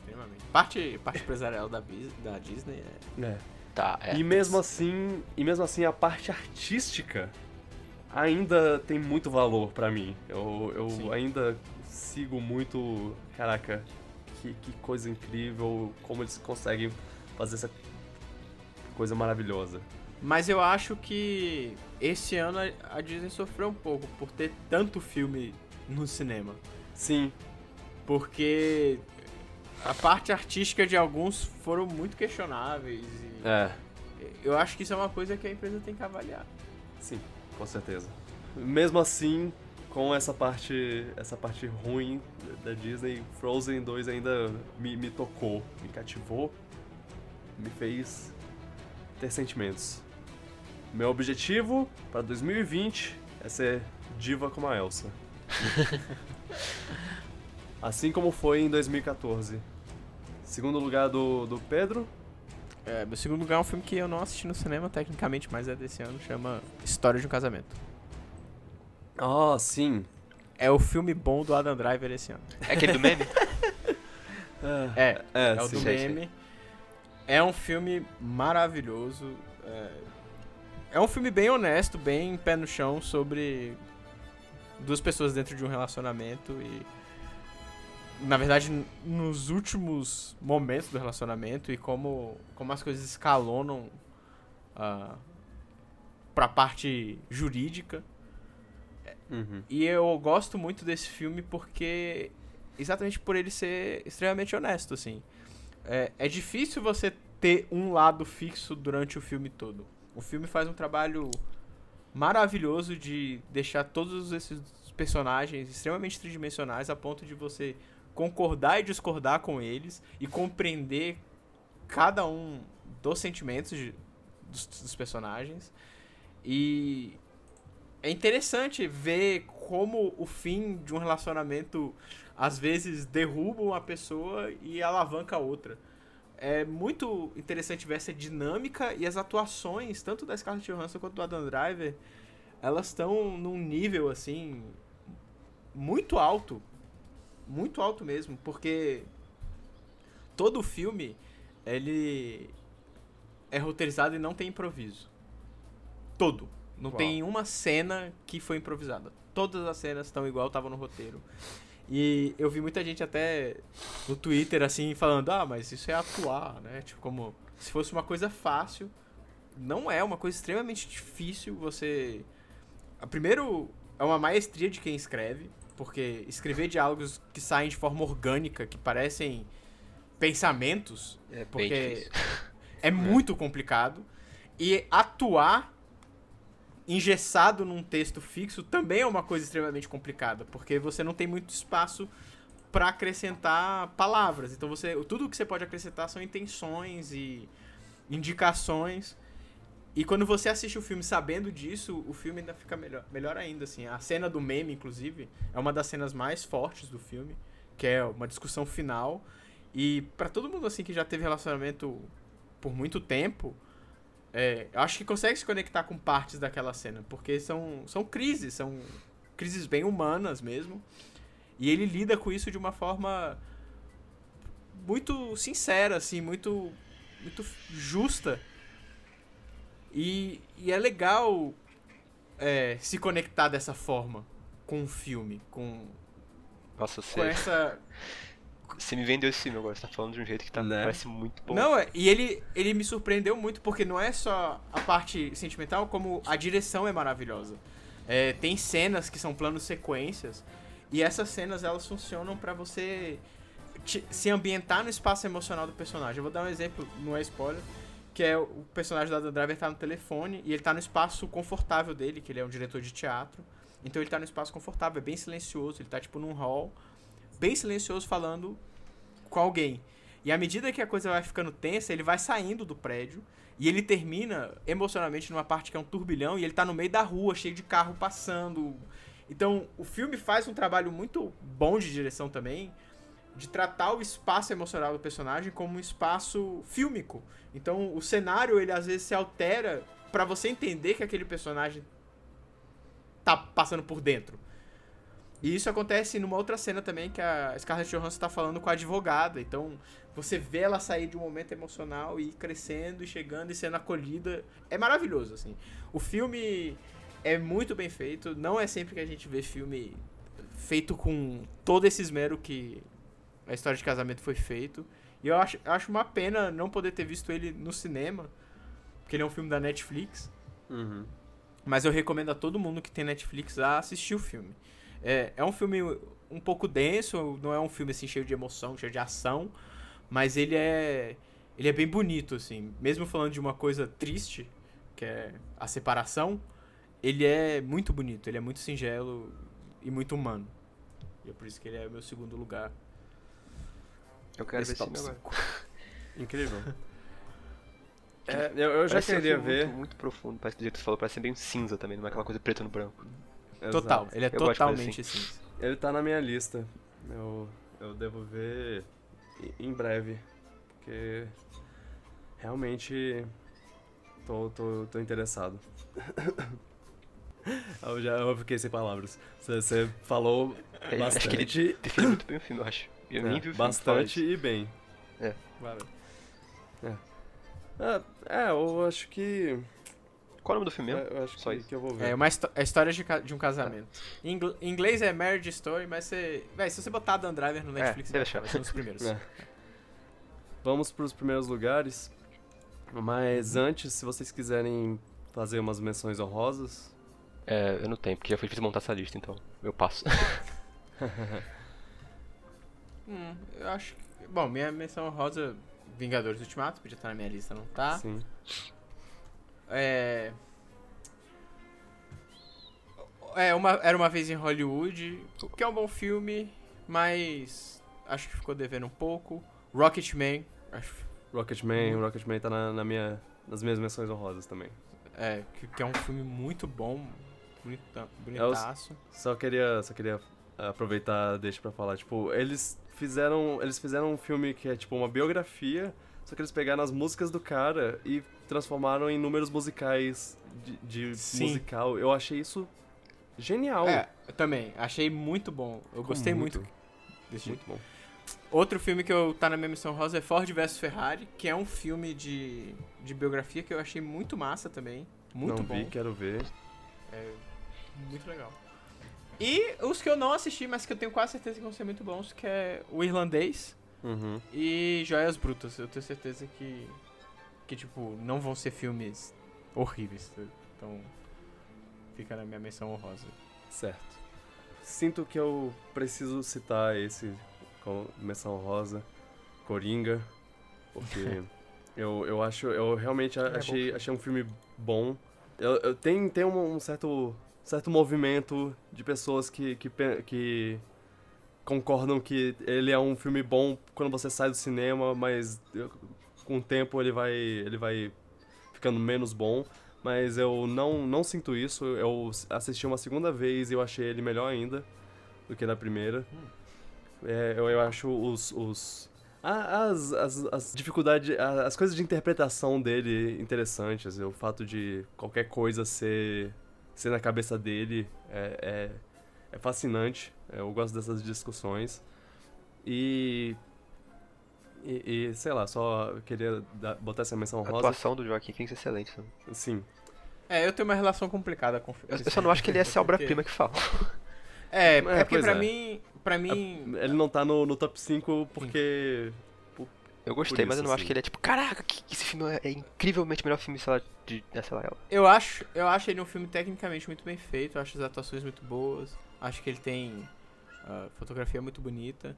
Extremamente. Parte, parte empresarial da, da Disney é. É. Tá, é. E mesmo assim, e mesmo assim a parte artística ainda tem muito valor pra mim. Eu, eu Sim. ainda sigo muito, caraca, que, que coisa incrível, como eles conseguem fazer essa coisa maravilhosa. Mas eu acho que esse ano a- Disney sofreu um pouco por ter tanto filme no cinema. Sim, Porque a parte artística de alguns foram muito questionáveis. E é, Eu acho que isso é uma coisa que a empresa tem que avaliar. sim, com certeza. Mesmo assim, com essa parte, essa parte ruim da Disney, Frozen 2 ainda me, me tocou, me cativou, me fez ter sentimentos. Meu objetivo para 2020 é ser diva como a Elsa. assim como foi em 2014. Segundo lugar do, do Pedro, É, meu segundo lugar é um filme que eu não assisti no cinema, tecnicamente, mas é desse ano, chama História de um Casamento. Ah, sim. É o filme bom do Adam Driver esse ano. É aquele do meme? É, É, é o sim. do meme. É um filme maravilhoso. É... é um filme bem honesto, bem pé no chão sobre duas pessoas dentro de um relacionamento e. Na verdade, nos últimos momentos do relacionamento e como, como as coisas escalonam ah, pra parte jurídica. Uhum. E eu gosto muito desse filme porque. Exatamente por ele ser extremamente honesto, assim. É, é difícil você ter um lado fixo durante o filme todo. O filme faz um trabalho maravilhoso de deixar todos esses personagens extremamente tridimensionais a ponto de você concordar e discordar com eles e compreender cada um dos sentimentos de- dos, dos personagens. E é interessante ver como o fim de um relacionamento às vezes derruba uma pessoa e alavanca a outra. É muito interessante ver essa dinâmica e as atuações, tanto da Scarlett Johansson quanto do Adam Driver, elas estão num nível assim muito alto, muito alto mesmo, porque todo o filme ele é roteirizado e não tem improviso. Todo. Não Uau. tem uma cena que foi improvisada. Todas as cenas estão igual estavam no roteiro. E eu vi muita gente até no Twitter assim falando: "Ah, mas isso é atuar, né?" Tipo como se fosse uma coisa fácil. Não é uma coisa extremamente difícil você primeiro é uma maestria de quem escreve, porque escrever diálogos que saem de forma orgânica, que parecem pensamentos, É porque é muito complicado. E atuar engessado num texto fixo também é uma coisa extremamente complicada, porque você não tem muito espaço para acrescentar palavras. Então você, tudo que você pode acrescentar são intenções e indicações. E quando você assiste o filme sabendo disso, o filme ainda fica melhor, melhor ainda, assim. A cena do meme, inclusive, é uma das cenas mais fortes do filme, que é uma discussão final. E pra todo mundo, assim, que já teve relacionamento por muito tempo, é, eu acho que consegue se conectar com partes daquela cena, porque são, são crises, são crises bem humanas mesmo. E ele lida com isso de uma forma muito sincera, assim, muito, muito justa. E, e é legal é, se conectar dessa forma com o filme, com, Nossa, com essa, você me vendeu esse filme agora. Você tá falando de um jeito que tá, Né? parece muito bom. Não, é- e ele, ele me surpreendeu muito porque não é só a parte sentimental, como a direção é maravilhosa. É, tem cenas que são planos sequências e essas cenas elas funcionam pra você te- se ambientar no espaço emocional do personagem. Eu vou dar um exemplo, não é spoiler, que é o personagem Adam Driver tá no telefone e ele tá no espaço confortável dele, que ele é um diretor de teatro. Então ele tá no espaço confortável, é bem silencioso, ele tá tipo num hall, bem silencioso falando com alguém. E à medida que a coisa vai ficando tensa, ele vai saindo do prédio e ele termina emocionalmente numa parte que é um turbilhão e ele tá no meio da rua, cheio de carro passando. Então, o filme faz um trabalho muito bom de direção também, de tratar o espaço emocional do personagem como um espaço fílmico. Então, o cenário ele às vezes se altera pra você entender que aquele personagem tá passando por dentro. E isso acontece numa outra cena também que a Scarlett Johansson tá falando com a advogada. Então, você vê ela sair de um momento emocional e ir crescendo e chegando e sendo acolhida. É maravilhoso, assim. O filme é muito bem feito. Não é sempre que a gente vê filme feito com todo esse esmero que a história de casamento foi feito. E eu acho, eu acho uma pena não poder ter visto ele no cinema. porque ele é um filme da Netflix. Uhum. Mas eu recomendo a todo mundo que tem Netflix a assistir o filme. É, é um filme um pouco denso, não é um filme assim cheio de emoção, cheio de ação, mas ele é ele é bem bonito assim. Mesmo falando de uma coisa triste, que é a separação, ele é muito bonito, ele é muito singelo e muito humano. E é por isso que ele é o meu segundo lugar. Eu quero ver Esse esse top filme agora. Incrível. É, eu, eu já um queria filme ver. Muito, muito profundo, parece do jeito que você falou, parece ser bem cinza também, não é aquela coisa preto no branco. Total, Exato. ele é Eu totalmente assim. Ele tá na minha lista. Eu, eu devo ver em- breve. Porque realmente tô, tô, tô interessado. eu já eu fiquei sem palavras. Você, você falou É, acho que ele bastante, define muito bem o filme, eu acho. Eu nem é, vi o filme. bastante e bem. É. Valeu. É, é, eu acho que. Qual é o nome do filme mesmo? é, Eu acho Só que, isso. que eu vou ver. É uma histó- é a história de, de um casamento. Em, ingl- em inglês é Marriage Story, mas você. Véi, se você botar Dan Driver no Netflix, deve você vai achar. vai ser um dos primeiros. É. Vamos pros primeiros lugares. Mas Uhum. antes, se vocês quiserem fazer umas menções honrosas. É, eu não tenho, porque já foi difícil montar essa lista, então eu passo. Hum, eu acho que. Bom, minha menção rosa Vingadores Ultimato, podia estar na minha lista, não tá? Sim. É. É, uma, era uma vez em Hollywood, que é um bom filme, mas acho que ficou devendo um pouco. Rocketman, acho Rocketman. Rocketman tá na, na minha, nas minhas menções honrosas também. é, que, que é um filme muito bom, bonita, bonitaço. Só queria, só queria aproveitar, deixa pra falar, tipo, eles fizeram, eles fizeram um filme que é tipo uma biografia, só que eles pegaram as músicas do cara e transformaram em números musicais de, de musical. Eu achei isso genial. É, eu também, achei muito bom. Eu gostei muito, desse Muito bom. Outro filme que eu tá na minha missão rosa é Ford vs Ferrari, que é um filme de, de biografia que eu achei muito massa também. Muito Não bom. vi, quero ver. É muito legal. E os que eu não assisti, mas que eu tenho quase certeza que vão ser muito bons, que é o Irlandês Uhum. e Joias Brutas. Eu tenho certeza que, que tipo, não vão ser filmes horríveis. tá? Então, fica na minha menção honrosa. Certo. Sinto que eu preciso citar esse com menção rosa, Coringa, porque eu, eu acho, eu realmente É bom achei, achei um filme bom. Eu, eu tem, tem um, um certo, certo movimento de pessoas que, que, que concordam que ele é um filme bom quando você sai do cinema, mas com o tempo ele vai, ele vai ficando menos bom. Mas eu não, não sinto isso. Eu assisti uma segunda vez e eu achei ele melhor ainda do que na primeira. É, eu, eu acho os. os as, as, as dificuldades, as coisas de interpretação dele interessantes. O fato de qualquer coisa ser, ser na cabeça dele é, é, é fascinante. Eu gosto dessas discussões. E. E, e, sei lá, só queria dar- botar essa menção A rosa. atuação do Joaquim Phoenix é excelente. Também. Sim. É, eu tenho uma relação complicada com Eu, eu só não acho que ele é essa obra-prima que fala. É, é, É, porque pra é. mim. Pra mim. Ele não tá no, no top 5 porque. Eu gostei, Por mas eu isso, não acho assim. que ele é tipo, caraca, que, que esse filme é, é incrivelmente o melhor filme, sei lá, de, é, sei lá, ela. Eu acho, eu acho ele um filme tecnicamente muito bem feito, eu acho as atuações muito boas, acho que ele tem ah, fotografia muito bonita,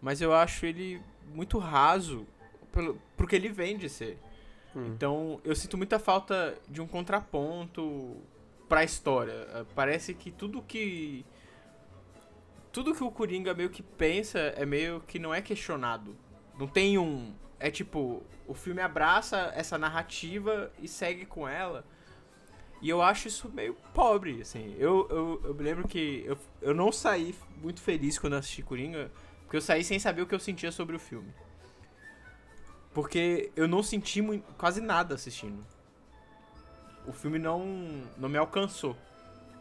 mas eu acho ele muito raso pelo, pro que ele vem de ser. Hum. Então eu sinto muita falta de um contraponto pra história. Ah, Parece que tudo que. Tudo que o Coringa meio que pensa é meio que não é questionado. Não tem um. É tipo, o filme abraça essa narrativa e segue com ela. E eu acho isso meio pobre, assim. Eu, eu, eu me lembro que eu, eu não saí muito feliz quando assisti Coringa, porque eu saí sem saber o que eu sentia sobre o filme. Porque eu não senti mui- quase nada assistindo. O filme não, não me alcançou.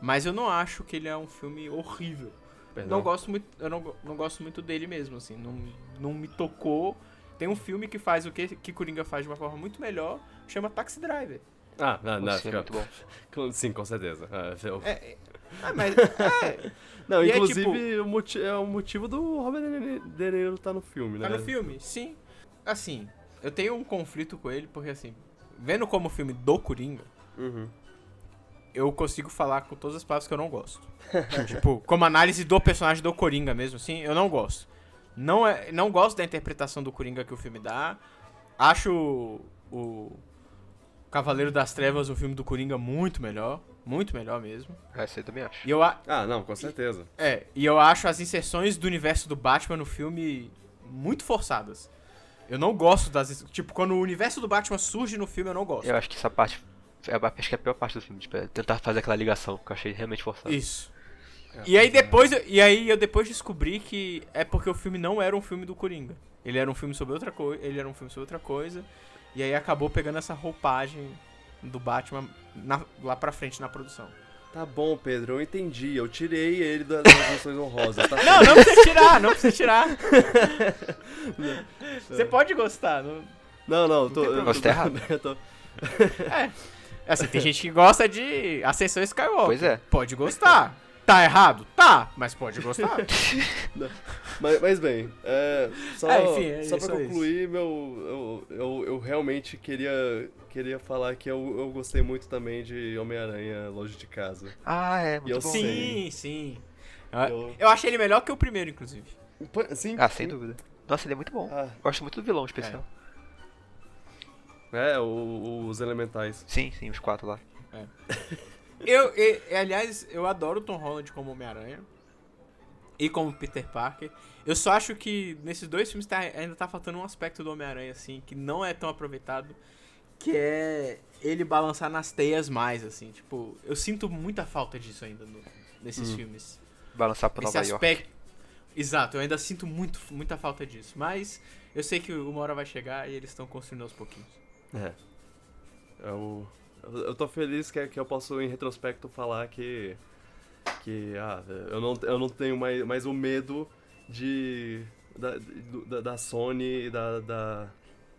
Mas eu não acho que ele é um filme horrível. Perdão. Não gosto muito, eu não, não gosto muito dele mesmo, assim. Não, não me tocou. Tem um filme que faz o que, que Coringa faz de uma forma muito melhor, chama Taxi Driver. Ah, não, não, Sim, é fica- muito bom. com- Sim, com certeza. É, eu- É, é, ah, mas. É, Não, e é inclusive o moti- é o motivo do Robert De- Niro tá no filme, né? Tá no filme? Sim. Assim, eu tenho um conflito com ele, porque assim, vendo como filme do Coringa, Uhum. eu consigo falar com todas as palavras que eu não gosto. tipo, como análise do personagem do Coringa mesmo, assim, eu não gosto. Não, é, não gosto da interpretação do Coringa que o filme dá. Acho o, o Cavaleiro das Trevas, o filme do Coringa, muito melhor. Muito melhor mesmo. É, isso aí também acho. E eu, a- Ah, não, com certeza. é, e eu acho as inserções do universo do Batman no filme muito forçadas. Eu não gosto das. Tipo, quando o universo do Batman surge no filme, eu não gosto. Eu acho que essa parte. É, acho que é a pior parte do filme, tipo, é tentar fazer aquela ligação, que eu achei realmente forçado. Isso. E aí depois, eu- e aí eu depois descobri que é porque o filme não era um filme do Coringa. Ele era um filme sobre outra coisa, ele era um filme sobre outra coisa, e aí acabou pegando essa roupagem do Batman na- lá pra frente na produção. Tá bom, Pedro, eu entendi. Eu tirei ele das menções honrosas. Tá Não, não precisa tirar, não precisa tirar. Você pode gostar, não... Não, não, eu tô. eu- Você tá errado. eu tô- É. Assim, tem gente que gosta de Ascensão Skywalker. Pois é. Pode gostar. Tá errado? Tá, mas pode gostar. Mas, mas bem, é, só, É, enfim, é só pra é concluir, meu, eu, eu, eu realmente queria, queria falar que eu, eu gostei muito também de Homem-Aranha Longe de Casa. Ah, é, muito eu bom. sei. sim, sim. Eu- Eu achei ele melhor que o primeiro, inclusive. Sim, Ah, sem sim. dúvida. Nossa, ele é muito bom. Ah, Gosto muito do vilão especial. é, o- os elementais. Sim, sim, os quatro lá. Eu, e- e, aliás, eu adoro o Tom Holland como Homem-Aranha. E como Peter Parker. Eu só acho que nesses dois filmes tá- ainda tá faltando um aspecto do Homem-Aranha, assim, que não é tão aproveitado. Que é ele balançar nas teias mais, assim. Tipo, eu sinto muita falta disso ainda no- nesses Hum. filmes. Balançar pra Esse Nova York. aspecto. Exato, eu ainda sinto muito, muita falta disso. Mas eu sei que uma hora vai chegar e eles estão construindo aos pouquinhos. É. Eu, eu eu tô feliz que, que eu posso, em retrospecto, falar que. Que, ah, eu não, eu não tenho mais, mais o medo de. Da, da, da Sony e da, da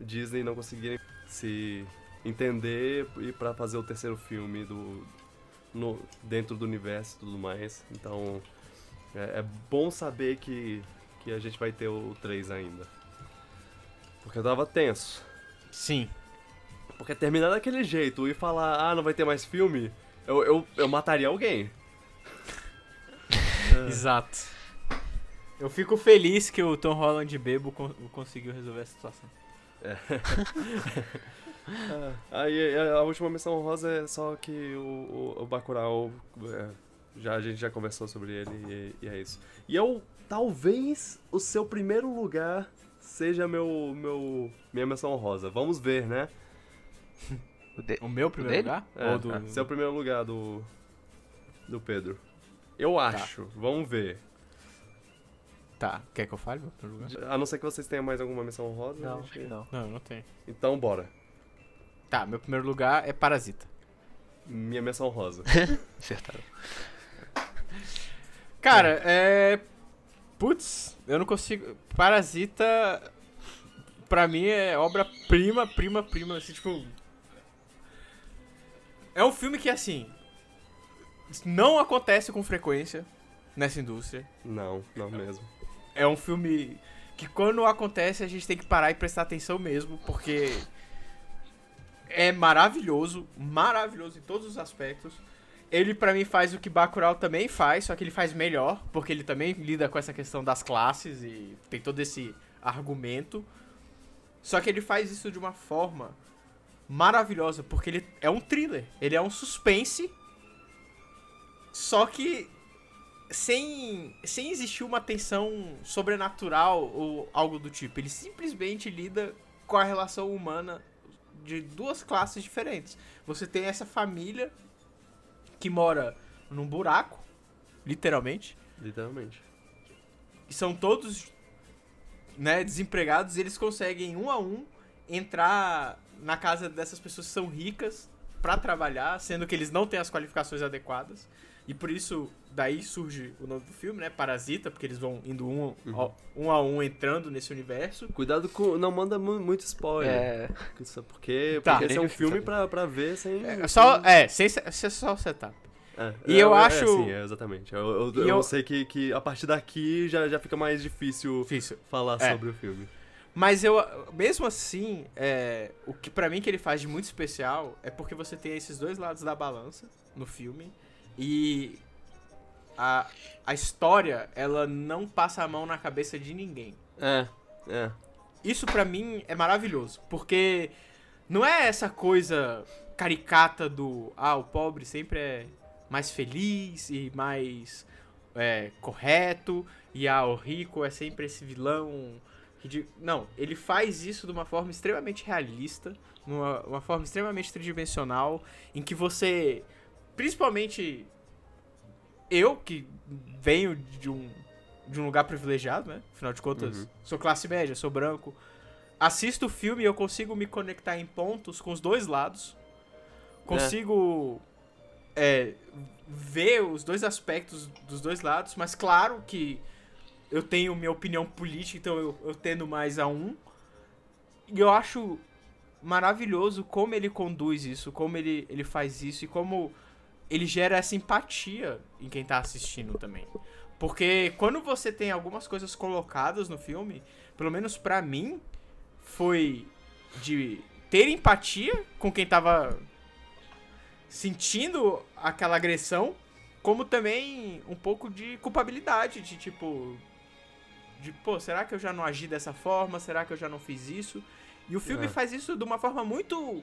Disney não conseguirem se entender e pra fazer o terceiro filme do. No, dentro do universo e tudo mais. Então. É, é bom saber que, que a gente vai ter o 3 ainda. Porque eu tava tenso. Sim. Porque terminar daquele jeito e falar, ah, não vai ter mais filme, eu, eu, eu mataria alguém. Exato. Eu fico feliz que o Tom Holland bebo con- conseguiu resolver a situação. Aí a, a última missão rosa é só que o, o, o Bacurau, é, já, a gente já conversou sobre ele e, e é isso. E eu, talvez, o seu primeiro lugar seja meu, meu, minha menção rosa. Vamos ver, né? O de- O meu primeiro dele? lugar? É, Ou do... é, seu primeiro lugar do, do Pedro. Eu acho, vamos ver. Tá, quer que eu fale meu primeiro lugar? A não ser que vocês tenham mais alguma menção rosa. a Não, gente- acho que não. Não, eu não tenho. Então, bora. Tá, meu primeiro lugar é Parasita. Minha menção rosa. Acertaram. Cara, é... Putz, eu não consigo... Parasita, pra mim, é obra-prima, prima, prima, assim, tipo... É um filme que, assim... Não acontece com frequência nessa indústria. Não, não mesmo. É um filme que quando acontece a gente tem que parar e prestar atenção mesmo, porque é maravilhoso, maravilhoso em todos os aspectos. Ele pra mim faz o que Bacurau também faz, só que ele faz melhor, porque ele também lida com essa questão das classes e tem todo esse argumento. Só que ele faz isso de uma forma maravilhosa, porque ele é um thriller, ele é um suspense, só que sem, sem existir uma tensão sobrenatural ou algo do tipo. Ele simplesmente lida com a relação humana de duas classes diferentes. Você tem essa família que mora num buraco, literalmente, Literalmente. e são todos né, desempregados e eles conseguem um a um entrar na casa dessas pessoas que são ricas pra trabalhar, sendo que eles não têm as qualificações adequadas. E por isso, daí surge o nome do filme, né? Parasita, porque eles vão indo um, ó, um a um entrando nesse universo. Cuidado com. Não manda mu- muito spoiler. É. É Porque, Tá. porque esse é um filme pra, pra ver sem. É, só, é, sem, se- é só o setup. É, E é, eu é, acho- sim, é, exatamente. Eu, eu, eu eu- sei que, que a partir daqui já, já fica mais difícil Difícil. falar É. sobre o filme. Mas eu, mesmo assim, é, o que pra mim que ele faz de muito especial é porque você tem esses dois lados da balança no filme e a, a história, ela não passa a mão na cabeça de ninguém. É, é. Isso pra mim é maravilhoso, porque não é essa coisa caricata do ah, o pobre sempre é mais feliz e mais é, correto e ah, o rico é sempre esse vilão não, ele faz isso de uma forma extremamente realista, numa uma forma extremamente tridimensional, em que você, principalmente eu que venho de um de um lugar privilegiado, né? Afinal de contas, Uhum. sou classe média, sou branco. Assisto o filme e eu consigo me conectar em pontos com os dois lados. Consigo é, ver os dois aspectos dos dois lados, mas claro que eu tenho minha opinião política, então eu, eu tendo mais a um. E eu acho maravilhoso como ele conduz isso, como ele, ele faz isso e como ele gera essa empatia em quem tá assistindo também. Porque quando você tem algumas coisas colocadas no filme, pelo menos pra mim, foi de ter empatia com quem tava sentindo aquela agressão, como também um pouco de culpabilidade, de tipo. De, pô, será que eu já não agi dessa forma? Será que eu já não fiz isso? E o filme É. faz isso de uma forma muito.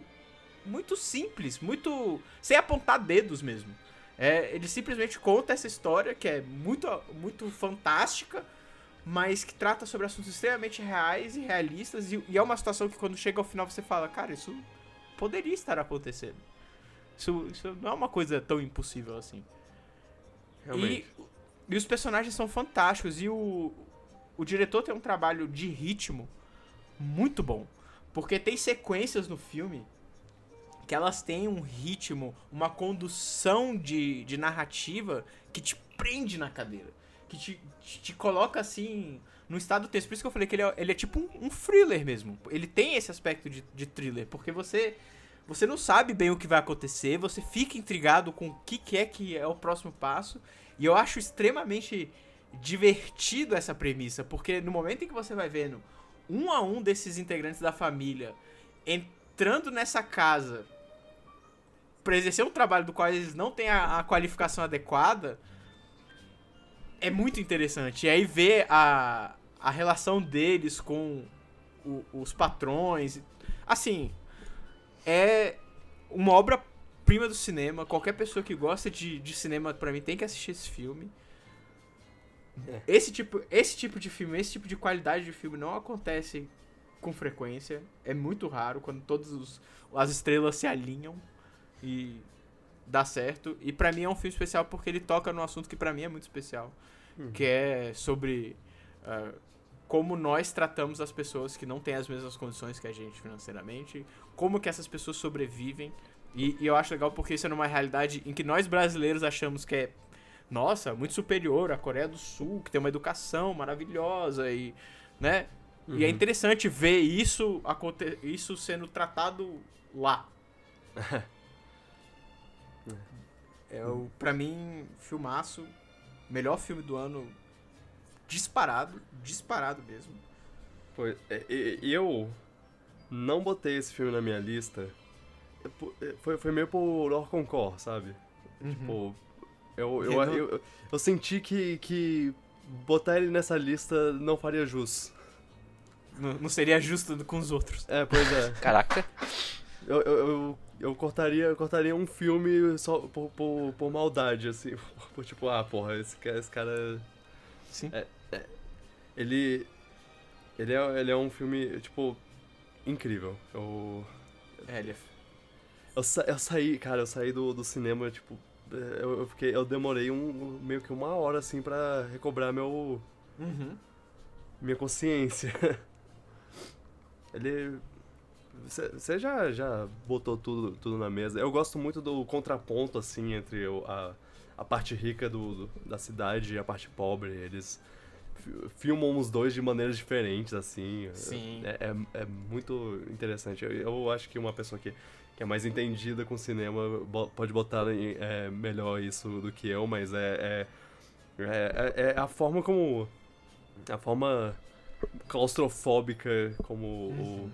Muito simples, muito. sem apontar dedos mesmo. É, ele simplesmente conta essa história que é muito, muito fantástica, mas que trata sobre assuntos extremamente reais e realistas. E, e é uma situação que quando chega ao final você fala, cara, isso poderia estar acontecendo. Isso, isso não é uma coisa tão impossível assim. Realmente. E, e os personagens são fantásticos. E o, o diretor tem um trabalho de ritmo muito bom. Porque tem sequências no filme que elas têm um ritmo, uma condução de, de narrativa que te prende na cadeira. Que te, te, te coloca assim no estado tenso. Por isso que eu falei que ele é, ele é tipo um, um thriller mesmo. Ele tem esse aspecto de, de thriller. Porque você. Você não sabe bem o que vai acontecer, você fica intrigado com o que, que é que é o próximo passo. E eu acho extremamente divertido essa premissa, porque no momento em que você vai vendo um a um desses integrantes da família entrando nessa casa pra exercer um trabalho do qual eles não têm a, a qualificação adequada, é muito interessante. E aí ver a, a relação deles com o- os patrões. Assim, é uma obra-prima do cinema. Qualquer pessoa que gosta de, de cinema, pra mim, tem que assistir esse filme. É. Esse tipo, esse tipo de filme, esse tipo de qualidade de filme não acontece com frequência. É muito raro quando todas as estrelas se alinham e dá certo. E pra mim é um filme especial porque ele toca num assunto que pra mim é muito especial, Uhum. que é sobre ah, como nós tratamos as pessoas que não têm as mesmas condições que a gente financeiramente, como que essas pessoas sobrevivem. E, e eu acho legal porque isso é numa realidade em que nós brasileiros achamos que é, nossa, muito superior à Coreia do Sul, que tem uma educação maravilhosa e, né? E é Uhum. interessante ver isso, aconte isso sendo tratado lá. é o, pra mim, filmaço, melhor filme do ano, disparado, disparado mesmo. Pois, é, eu não botei esse filme na minha lista. É é, Foi, foi meio por hors concours, sabe? Tipo, eu, eu, eu, eu, eu senti que, que botar ele nessa lista não faria jus. Não, não seria justo com os outros. É, pois é. Caraca. Eu, eu, eu, eu cortaria, eu cortaria um filme só por, por, por maldade, assim. Por tipo, ah, porra, esse, esse cara. Sim. Ele. Ele é, ele é um filme, tipo, incrível. Eu. É, ele é... Eu, sa- eu saí, cara, eu saí do, do cinema, tipo. É, Eu, fiquei. Eu demorei um, meio que uma hora, assim, pra recobrar meu. Uhum. minha consciência. Ele. Você já, já botou tudo, tudo na mesa. Eu gosto muito do contraponto, assim, entre a, a parte rica do, do- da cidade e a parte pobre. Eles fi- filmam os dois de maneiras diferentes, assim. Sim. É, é, é muito interessante. Eu, eu acho que uma pessoa que é mais entendida com cinema pode botar em- é, melhor isso do que eu, mas é, é, é, é- é a forma como. A forma claustrofóbica como Uhum.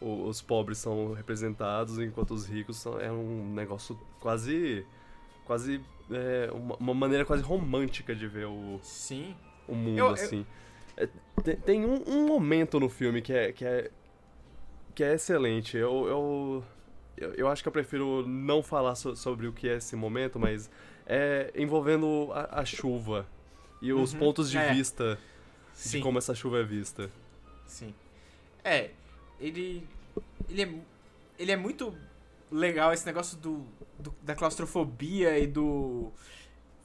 o- o- os pobres são representados, enquanto os ricos são, é um negócio quase. quase. é, uma, uma maneira quase romântica de ver o, Sim. o mundo, Eu- eu- assim. É, tem tem um, um momento no filme que é. que é, que é excelente. Eu, eu, eu, eu acho que eu prefiro não falar so- sobre o que é esse momento, mas é envolvendo a, a chuva e os Uhum, pontos de é. vista de Sim. como essa chuva é vista. Sim. É, ele. Ele é, ele é muito legal esse negócio do, do- da claustrofobia e do.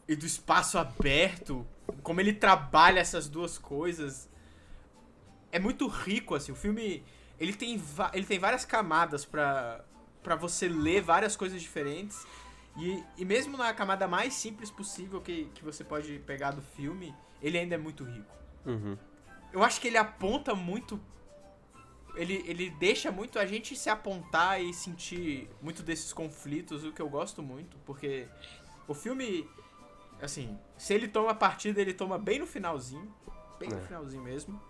e do espaço aberto. Como ele trabalha essas duas coisas. É muito rico, assim. O filme. Ele tem, ele tem várias camadas pra, pra você ler várias coisas diferentes. E, e mesmo na camada mais simples possível que, que você pode pegar do filme, ele ainda é muito rico. Uhum. Eu acho que ele aponta muito. Ele, ele deixa muito a gente se apontar e sentir muito desses conflitos, o que eu gosto muito, porque o filme, assim, se ele toma a partida, ele toma bem no finalzinho, bem no É. finalzinho mesmo.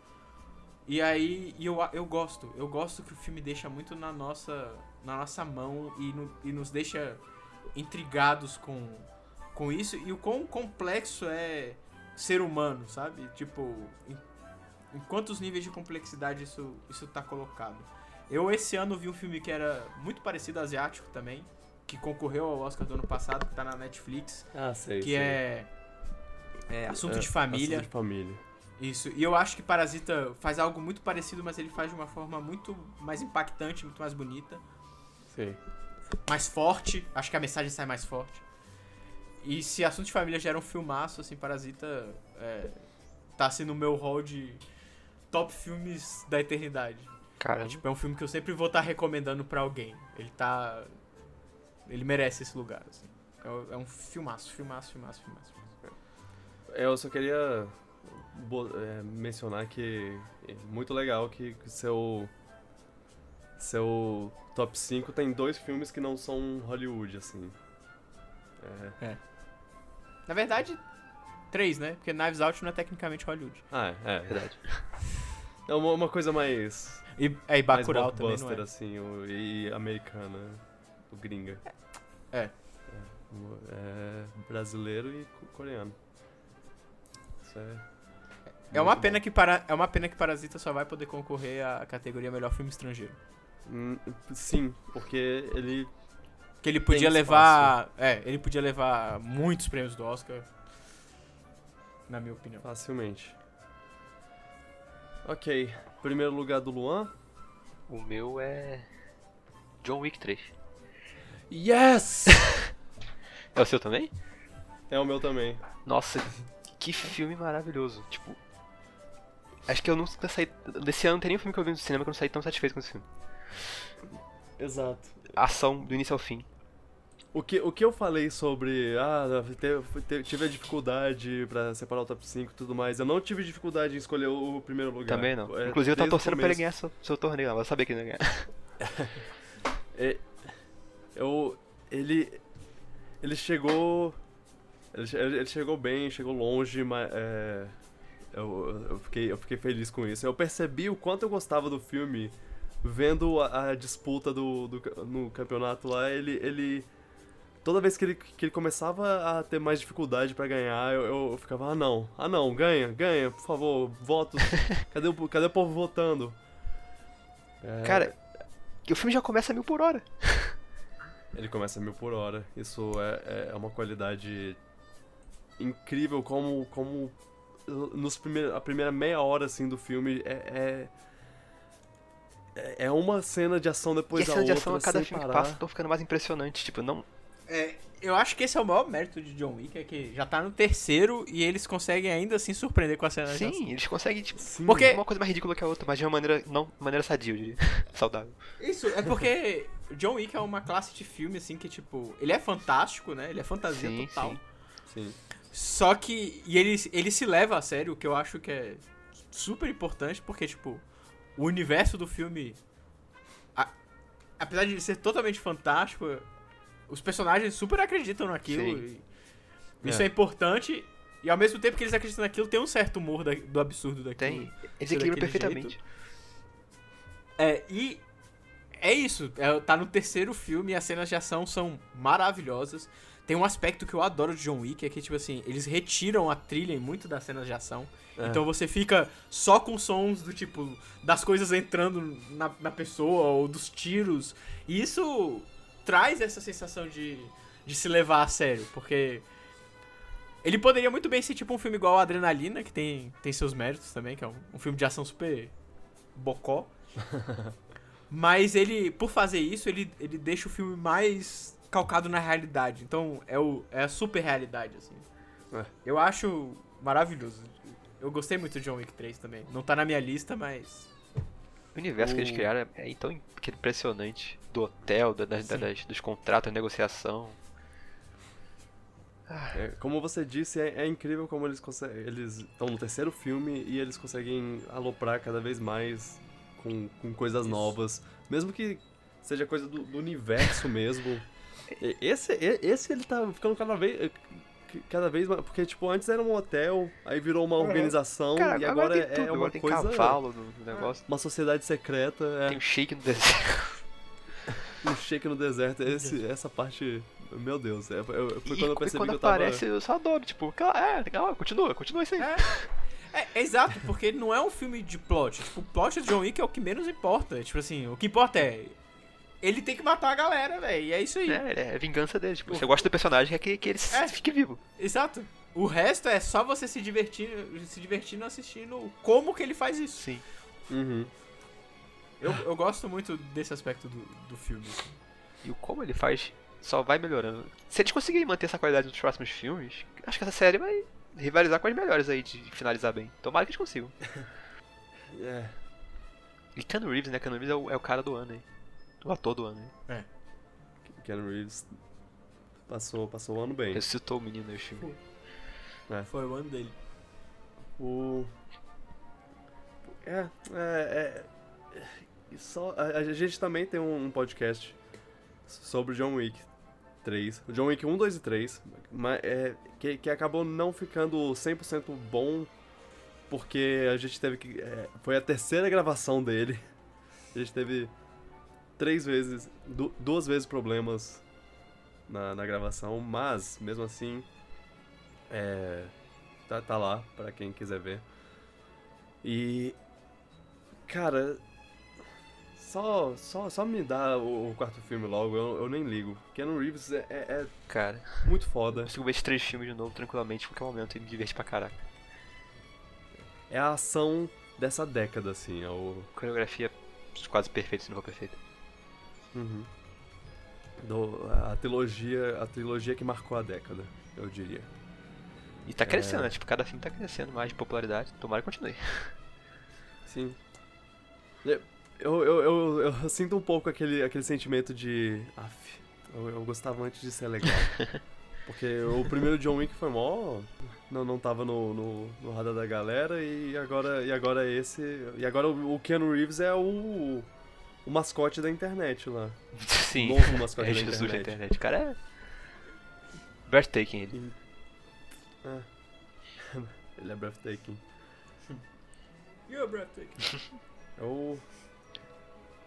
E aí, e eu, eu gosto, eu gosto que o filme deixa muito na nossa, na nossa mão e, no- e nos deixa intrigados com, com isso e o quão complexo é ser humano, sabe? Tipo, em, em quantos níveis de complexidade isso, isso tá colocado. Eu esse ano vi um filme que era muito parecido asiático também, que concorreu ao Oscar do ano passado, que tá na Netflix, Ah, sei. que sei. é, é Assunto É, de Família. Assunto de família. Isso. E eu acho que Parasita faz algo muito parecido, mas ele faz de uma forma muito mais impactante, muito mais bonita, Sei. mais forte. Acho que a mensagem sai mais forte. E se Assunto de Família já era um filmaço, assim, Parasita é, tá assim no meu hall de top filmes da eternidade. Cara, Tipo, é um filme que eu sempre vou estar recomendando pra alguém. Ele tá. Ele merece esse lugar, assim. É um- É um filmaço, filmaço, filmaço, filmaço. Eu só queria é, mencionar que é muito legal que seu seu top 5 tem dois filmes que não são Hollywood, assim. É. Na verdade, três, né? Porque Knives Out não é tecnicamente Hollywood. Ah, é, é verdade. É uma, uma coisa mais, E, é, e mais Bacurau também não é. assim, o- e americana, o gringa. É. o- é brasileiro e co- coreano. Isso é... É uma pena que para é uma pena que Parasita só vai poder concorrer à categoria melhor filme estrangeiro. Hum, Sim, porque ele Que ele podia levar, é, ele podia levar muitos prêmios do Oscar. Na minha opinião. Facilmente. Ok, primeiro lugar do Luan. o meu é. John Wick 3. Yes! É o seu também? é o meu também. Nossa, que filme maravilhoso. Tipo. Acho que eu nunca saí. Desse ano não tem nenhum filme que eu vi no cinema que eu não saí tão satisfeito com esse filme. Exato. Ação do início ao fim. O que, o que eu falei sobre. Ah, te- te- tive a dificuldade pra separar o top 5 e tudo mais. Eu não tive dificuldade em escolher o primeiro lugar. Também não. É, Inclusive eu tava torcendo pra ele ganhar seu, seu torneio eu sabia que ele ia ganhar. É, eu, ele, ele chegou, ele, ele chegou bem, chegou longe, mas é, eu, eu, fiquei, eu fiquei feliz com isso. Eu percebi o quanto eu gostava do filme vendo a, a disputa do, do no campeonato lá. Ele, ele toda vez que ele, que ele começava a ter mais dificuldade pra ganhar, eu, eu ficava ah não, ah não, ganha, ganha, por favor, votos. cadê o, cadê o povo votando? É, Cara, o filme já começa a mil por hora. Ele começa a mil por hora. Isso é, é uma qualidade incrível como, como nos primeir, a primeira meia hora assim do filme é, é, é uma cena de ação e depois a da cena de outra ação a cada sem filme que parar. passa estão ficando mais impressionantes. Tipo, não. É, eu acho que esse é o maior mérito de John Wick, é que já tá no terceiro e eles conseguem ainda assim surpreender com a cena de ação. Sim, eles conseguem, tipo, Sim. Porque- uma coisa mais ridícula que a outra, mas de uma maneira. Não, maneira sadia, eu diria. Saudável. Isso, é porque John Wick é uma classe de filme, assim, que, tipo, ele é fantástico, né? Ele é fantasia Sim, total. sim. Sim. Só que. E ele, ele se leva a sério, o que eu acho que é super importante, porque, tipo, o universo do filme. a- apesar de ser totalmente fantástico, os personagens super acreditam naquilo. E isso É. é importante. E ao mesmo tempo que eles acreditam naquilo, tem um certo humor da- do absurdo daquilo. Tem. Eles equilibram perfeitamente. É, e é isso. É, tá no terceiro filme e as cenas de ação são maravilhosas. Tem um aspecto que eu adoro de John Wick, é que, tipo assim, eles retiram a trilha em muito das cenas de ação. É. Então você fica só com sons do tipo, das coisas entrando na, na pessoa, ou dos tiros. E isso traz essa sensação de, de se levar a sério, porque. Ele poderia muito bem ser tipo um filme igual a Adrenalina, que tem, tem seus méritos também, que é um, um filme de ação super bocó. Mas ele, por fazer isso, ele, ele deixa o filme mais calcado na realidade. Então é, o, é a super realidade, assim. É. Eu acho maravilhoso. Eu gostei muito de John Wick 3 também. Não tá na minha lista, mas. O universo que eles O- criaram é, é tão impressionante. Do hotel, da- das, das- dos contratos, da negociação. É, como você disse, é, é incrível como eles conseguem. Eles estão no terceiro filme e eles conseguem aloprar cada vez mais com, com coisas Isso. novas. Mesmo que seja coisa do, do universo mesmo. Esse, esse ele tá ficando cada vez. Cada vez mais. Porque, tipo, antes era um hotel, aí virou uma organização Cara, e agora, tem é, tudo. é uma agora tem coisa. cavalo no, negócio. Uma sociedade secreta, é, Tem um shake no deserto. um shake no deserto. Esse, essa parte. Meu Deus, é, foi E, quando eu percebi quando que eu tava. aparece, eu só adoro. Tipo, é, continua, continua isso aí. É, é, é exato, porque não é um filme de plot. Tipo, o plot de John Wick é o que menos importa. Tipo assim, o que importa é. Ele tem que matar a galera, velho. E é isso aí. É, é a vingança dele. Tipo, você gosta do personagem, é que, que ele É. fique vivo. Exato. O resto é só você se divertir, se divertindo assistindo como que ele faz isso. Sim. Uhum. Eu, eu gosto muito desse aspecto do, do filme. assim. E o como ele faz só vai melhorando. Se eles conseguirem manter essa qualidade nos próximos filmes, acho que essa série vai rivalizar com as melhores aí de finalizar bem. Tomara que eles consigam. É. E Keanu Reeves, né? Keanu Reeves é o, é o cara do ano aí. O ator do ano aí. Keanu Reeves passou, passou o ano bem. Ressuscitou o menino o filme. Foi o ano dele. O. É, é, é. e Só, a, a gente também tem um, um podcast sobre John Wick 3. O John Wick 1, 2 e 3. Mas, é, que, que acabou não ficando 100% bom porque a gente teve que. é, foi a terceira gravação dele. A gente teve três vezes, du- duas vezes problemas na, na gravação, mas mesmo assim. É, tá, tá lá pra quem quiser ver. E. Cara. Só, só, só me dá o, o quarto filme logo, eu, eu nem ligo. Keanu Reeves é, é- é Cara, muito eu foda. consigo ver esses três filmes de novo tranquilamente qualquer momento e me divertir pra caraca. É a ação dessa década, assim. É o. Coreografia quase perfeita, se não for perfeita. Uhum. Do, a trilogia. A trilogia que marcou a década, eu diria. E tá crescendo, É. né? Tipo, cada filme tá crescendo mais de popularidade. Tomara que continue. Sim. Eu, eu, eu, eu, sinto um pouco aquele, aquele sentimento de. Aff, eu, eu gostava antes de ser legal. Porque o primeiro John Wick foi mó. Não, não tava no, no, no radar da galera e agora, e agora esse. E agora o, o Keanu Reeves é o. O mascote da internet lá. Sim. Novo mascote É da Jesus da internet. internet. O cara é. Breathtaking ele. É. Ele é breathtaking. You're breathtaking. É o.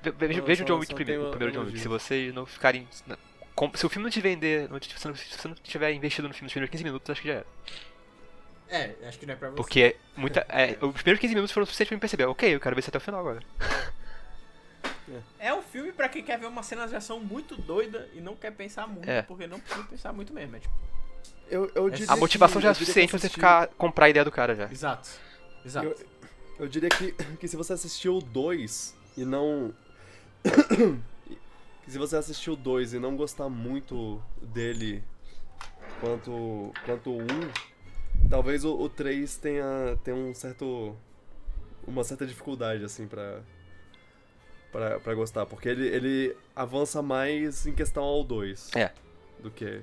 Ve- Veja, veja o John Wick primeiro, o primeiro John Wick. Se vocês não ficarem. se o filme não te vender, não te- se, você não, tiver investido no filme nos primeiros 15 minutos, acho que já era. É, acho que não é pra você. Porque muita. É, os primeiros 15 minutos foram suficientes pra me perceber. Ok, eu quero ver isso até o final agora. É um filme pra quem quer ver uma cena de ação muito doida e não quer pensar muito, É. porque não precisa pensar muito mesmo. É tipo, Eu, eu A diria A motivação que- já é suficiente pra você ficar. comprar a ideia do cara já. exato. Exato. Eu, eu diria que, que se você assistiu o 2 e não. que se você assistiu o 2 e não gostar muito dele quanto, quanto o 1, talvez o, o 3 tenha, tenha um certo. uma certa dificuldade, assim, pra. Pra, pra gostar, porque ele, ele avança mais em questão ao 2 É. do que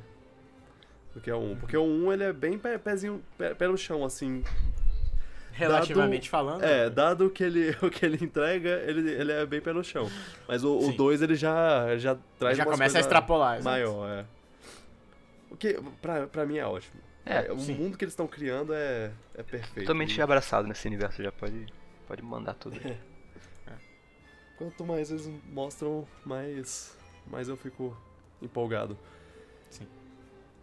do que ao 1. Porque o 1 ele é bem pé, pezinho, pé, pé no chão, assim, Relativamente falando. é, dado o que ele, o que ele entrega, ele, ele é bem pé no chão. Mas o Sim. 2 ele já, já traz já começa a extrapolar. maior, é. O que pra, pra mim é ótimo. É, o sim. mundo que eles estão criando é, é perfeito. totalmente E abraçado nesse universo, já pode, pode mandar tudo. aí. Quanto mais eles mostram, mais, mais eu fico empolgado. Sim.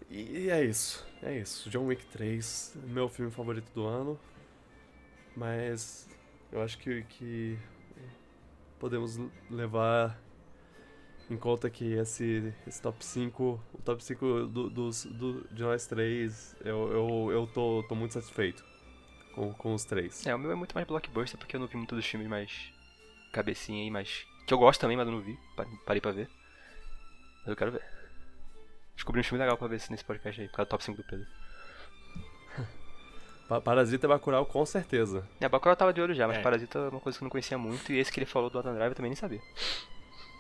E é isso, é isso. John Wick 3, meu filme favorito do ano. Mas eu acho que, que podemos levar em conta que esse, esse top 5, o top 5 do, dos, do, de nós três, eu, eu, eu tô, tô muito satisfeito com, com os três. É, o meu é muito mais blockbuster, porque eu não vi muito dos filmes mais cabecinha aí, mas... Que eu gosto também, mas eu não vi, pa- parei pra ver. Mas eu quero ver. Descobri um filme legal pra ver esse- nesse podcast aí, por causa do top 5 do Pedro. Pa- Parasita e Bacurau com certeza. É, Bacurau tava de olho já, mas É. Parasita é uma coisa que eu não conhecia muito, e esse que ele falou do Adam Drive eu também nem sabia.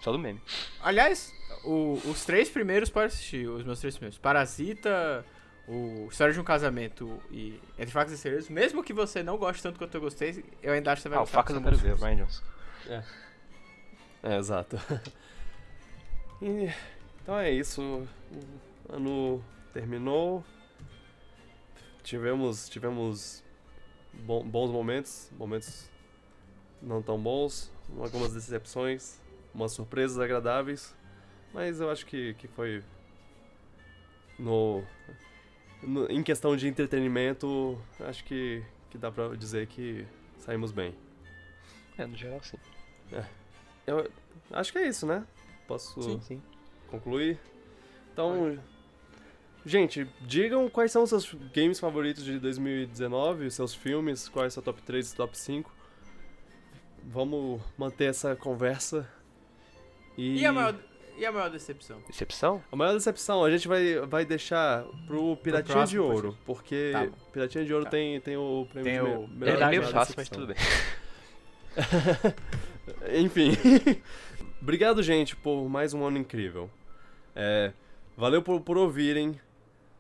Só do meme. Aliás, o- os três primeiros pode assistir, os meus três primeiros. Parasita, o História de um Casamento e Entre Facas e Segredos. Mesmo que você não goste tanto quanto eu gostei, eu ainda acho que você vai Ah, o gostar. Facas eu quero ver, Ryan Johnson. É, exato. E, então é isso. O ano terminou. Tivemos, tivemos bons momentos, momentos não tão bons, algumas decepções, umas surpresas agradáveis, mas eu acho que, que foi no, no- em questão de entretenimento, acho que, que dá pra dizer que saímos bem. É, no geral sim. Eu acho que é isso, né? Posso Sim. Sim. concluir? Então, gente, digam quais são os seus games favoritos de 2019, os seus filmes, qual é o seu top 3 e top 5. Vamos manter essa conversa. E, E a maior, e a maior decepção? Decepção? a maior decepção a gente vai, vai deixar pro Piratinha próximo de Ouro, porque Tá. Piratinha de Ouro Tá. tem, tem o prêmio Tem de o- melhor É, é meio fácil, mas tudo bem. Enfim. Obrigado, gente, por mais um ano incrível. É, valeu por, por ouvirem.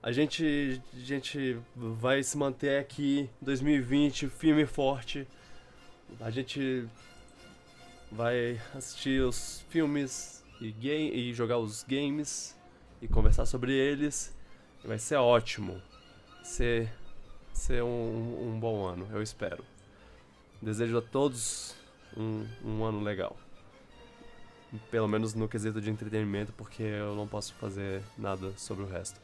A gente, a gente vai se manter aqui em 2020, firme e forte. A gente vai assistir os filmes e, game, e jogar os games e conversar sobre eles. Vai ser ótimo. Ser, ser um, um bom ano, eu espero. Desejo a todos um, um ano legal. Pelo menos no quesito de entretenimento, porque eu não posso fazer nada sobre o resto.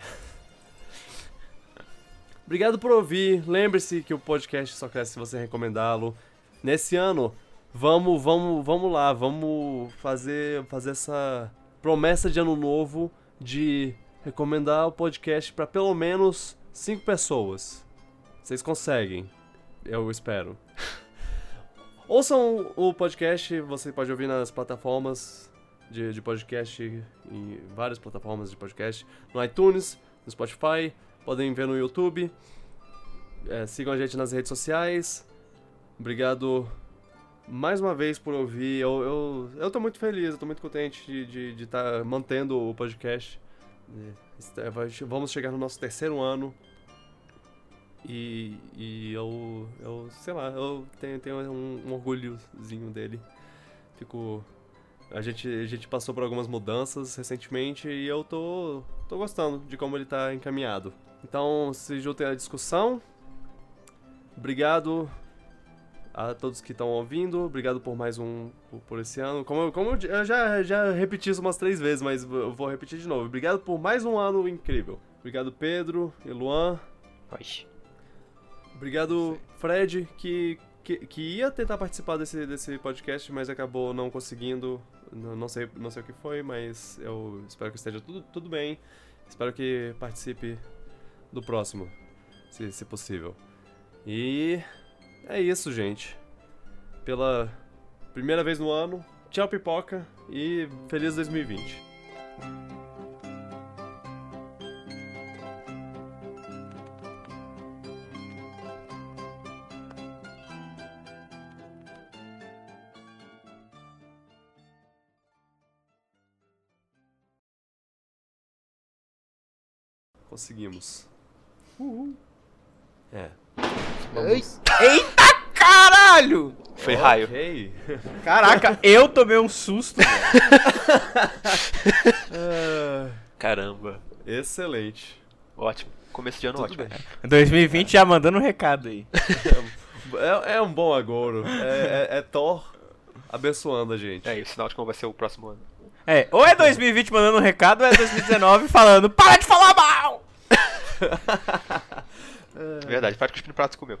Obrigado por ouvir. Lembre-se que o podcast só cresce se você recomendá-lo. Nesse ano, vamos, vamos, vamos lá, vamos fazer, fazer essa promessa de ano novo de recomendar o podcast para pelo menos cinco pessoas. Vocês conseguem, eu espero. Ouçam o podcast, você pode ouvir nas plataformas de, de podcast, em várias plataformas de podcast, no iTunes, no Spotify, podem ver no YouTube. É, sigam a gente nas redes sociais. Obrigado mais uma vez por ouvir. Eu, eu, eu tô muito feliz, eu tô muito contente de estar de, tá mantendo o podcast. É, Vamos chegar no nosso terceiro ano. E, e eu, eu, sei lá, eu tenho, tenho um, um orgulhozinho dele. Fico. A gente, a gente passou por algumas mudanças recentemente e eu tô, tô gostando de como ele tá encaminhado. Então, se juntem à discussão. Obrigado a todos que estão ouvindo. Obrigado por mais um, por, esse ano. Como, eu- como eu, já, já repeti isso umas três vezes, mas eu vou repetir de novo. Obrigado por mais um ano incrível. Obrigado, Pedro e Luan. Nós. Obrigado, Fred, que, que, que ia tentar participar desse, desse podcast, mas acabou não conseguindo. Não, não sei, não sei o que foi, mas eu espero que esteja tudo, tudo bem. Espero que participe do próximo, se, se possível. E é isso, gente. Pela primeira vez no ano, tchau, pipoca e feliz 2020. Conseguimos. É. Vamos. Caralho! Foi raio. Ok. Caraca, eu tomei um susto. velho. Ah, Caramba. excelente. Ótimo. Começo de ano Tudo ótimo. bem. 2020 já mandando um recado aí. É, é um bom agouro. É, é- é Thor abençoando a gente. É, e o sinal de como vai ser o próximo ano. É, ou é 2020 mandando um recado, ou é 2019 falando, para de falar mal! Verdade, para de cuspir no prato que comeu.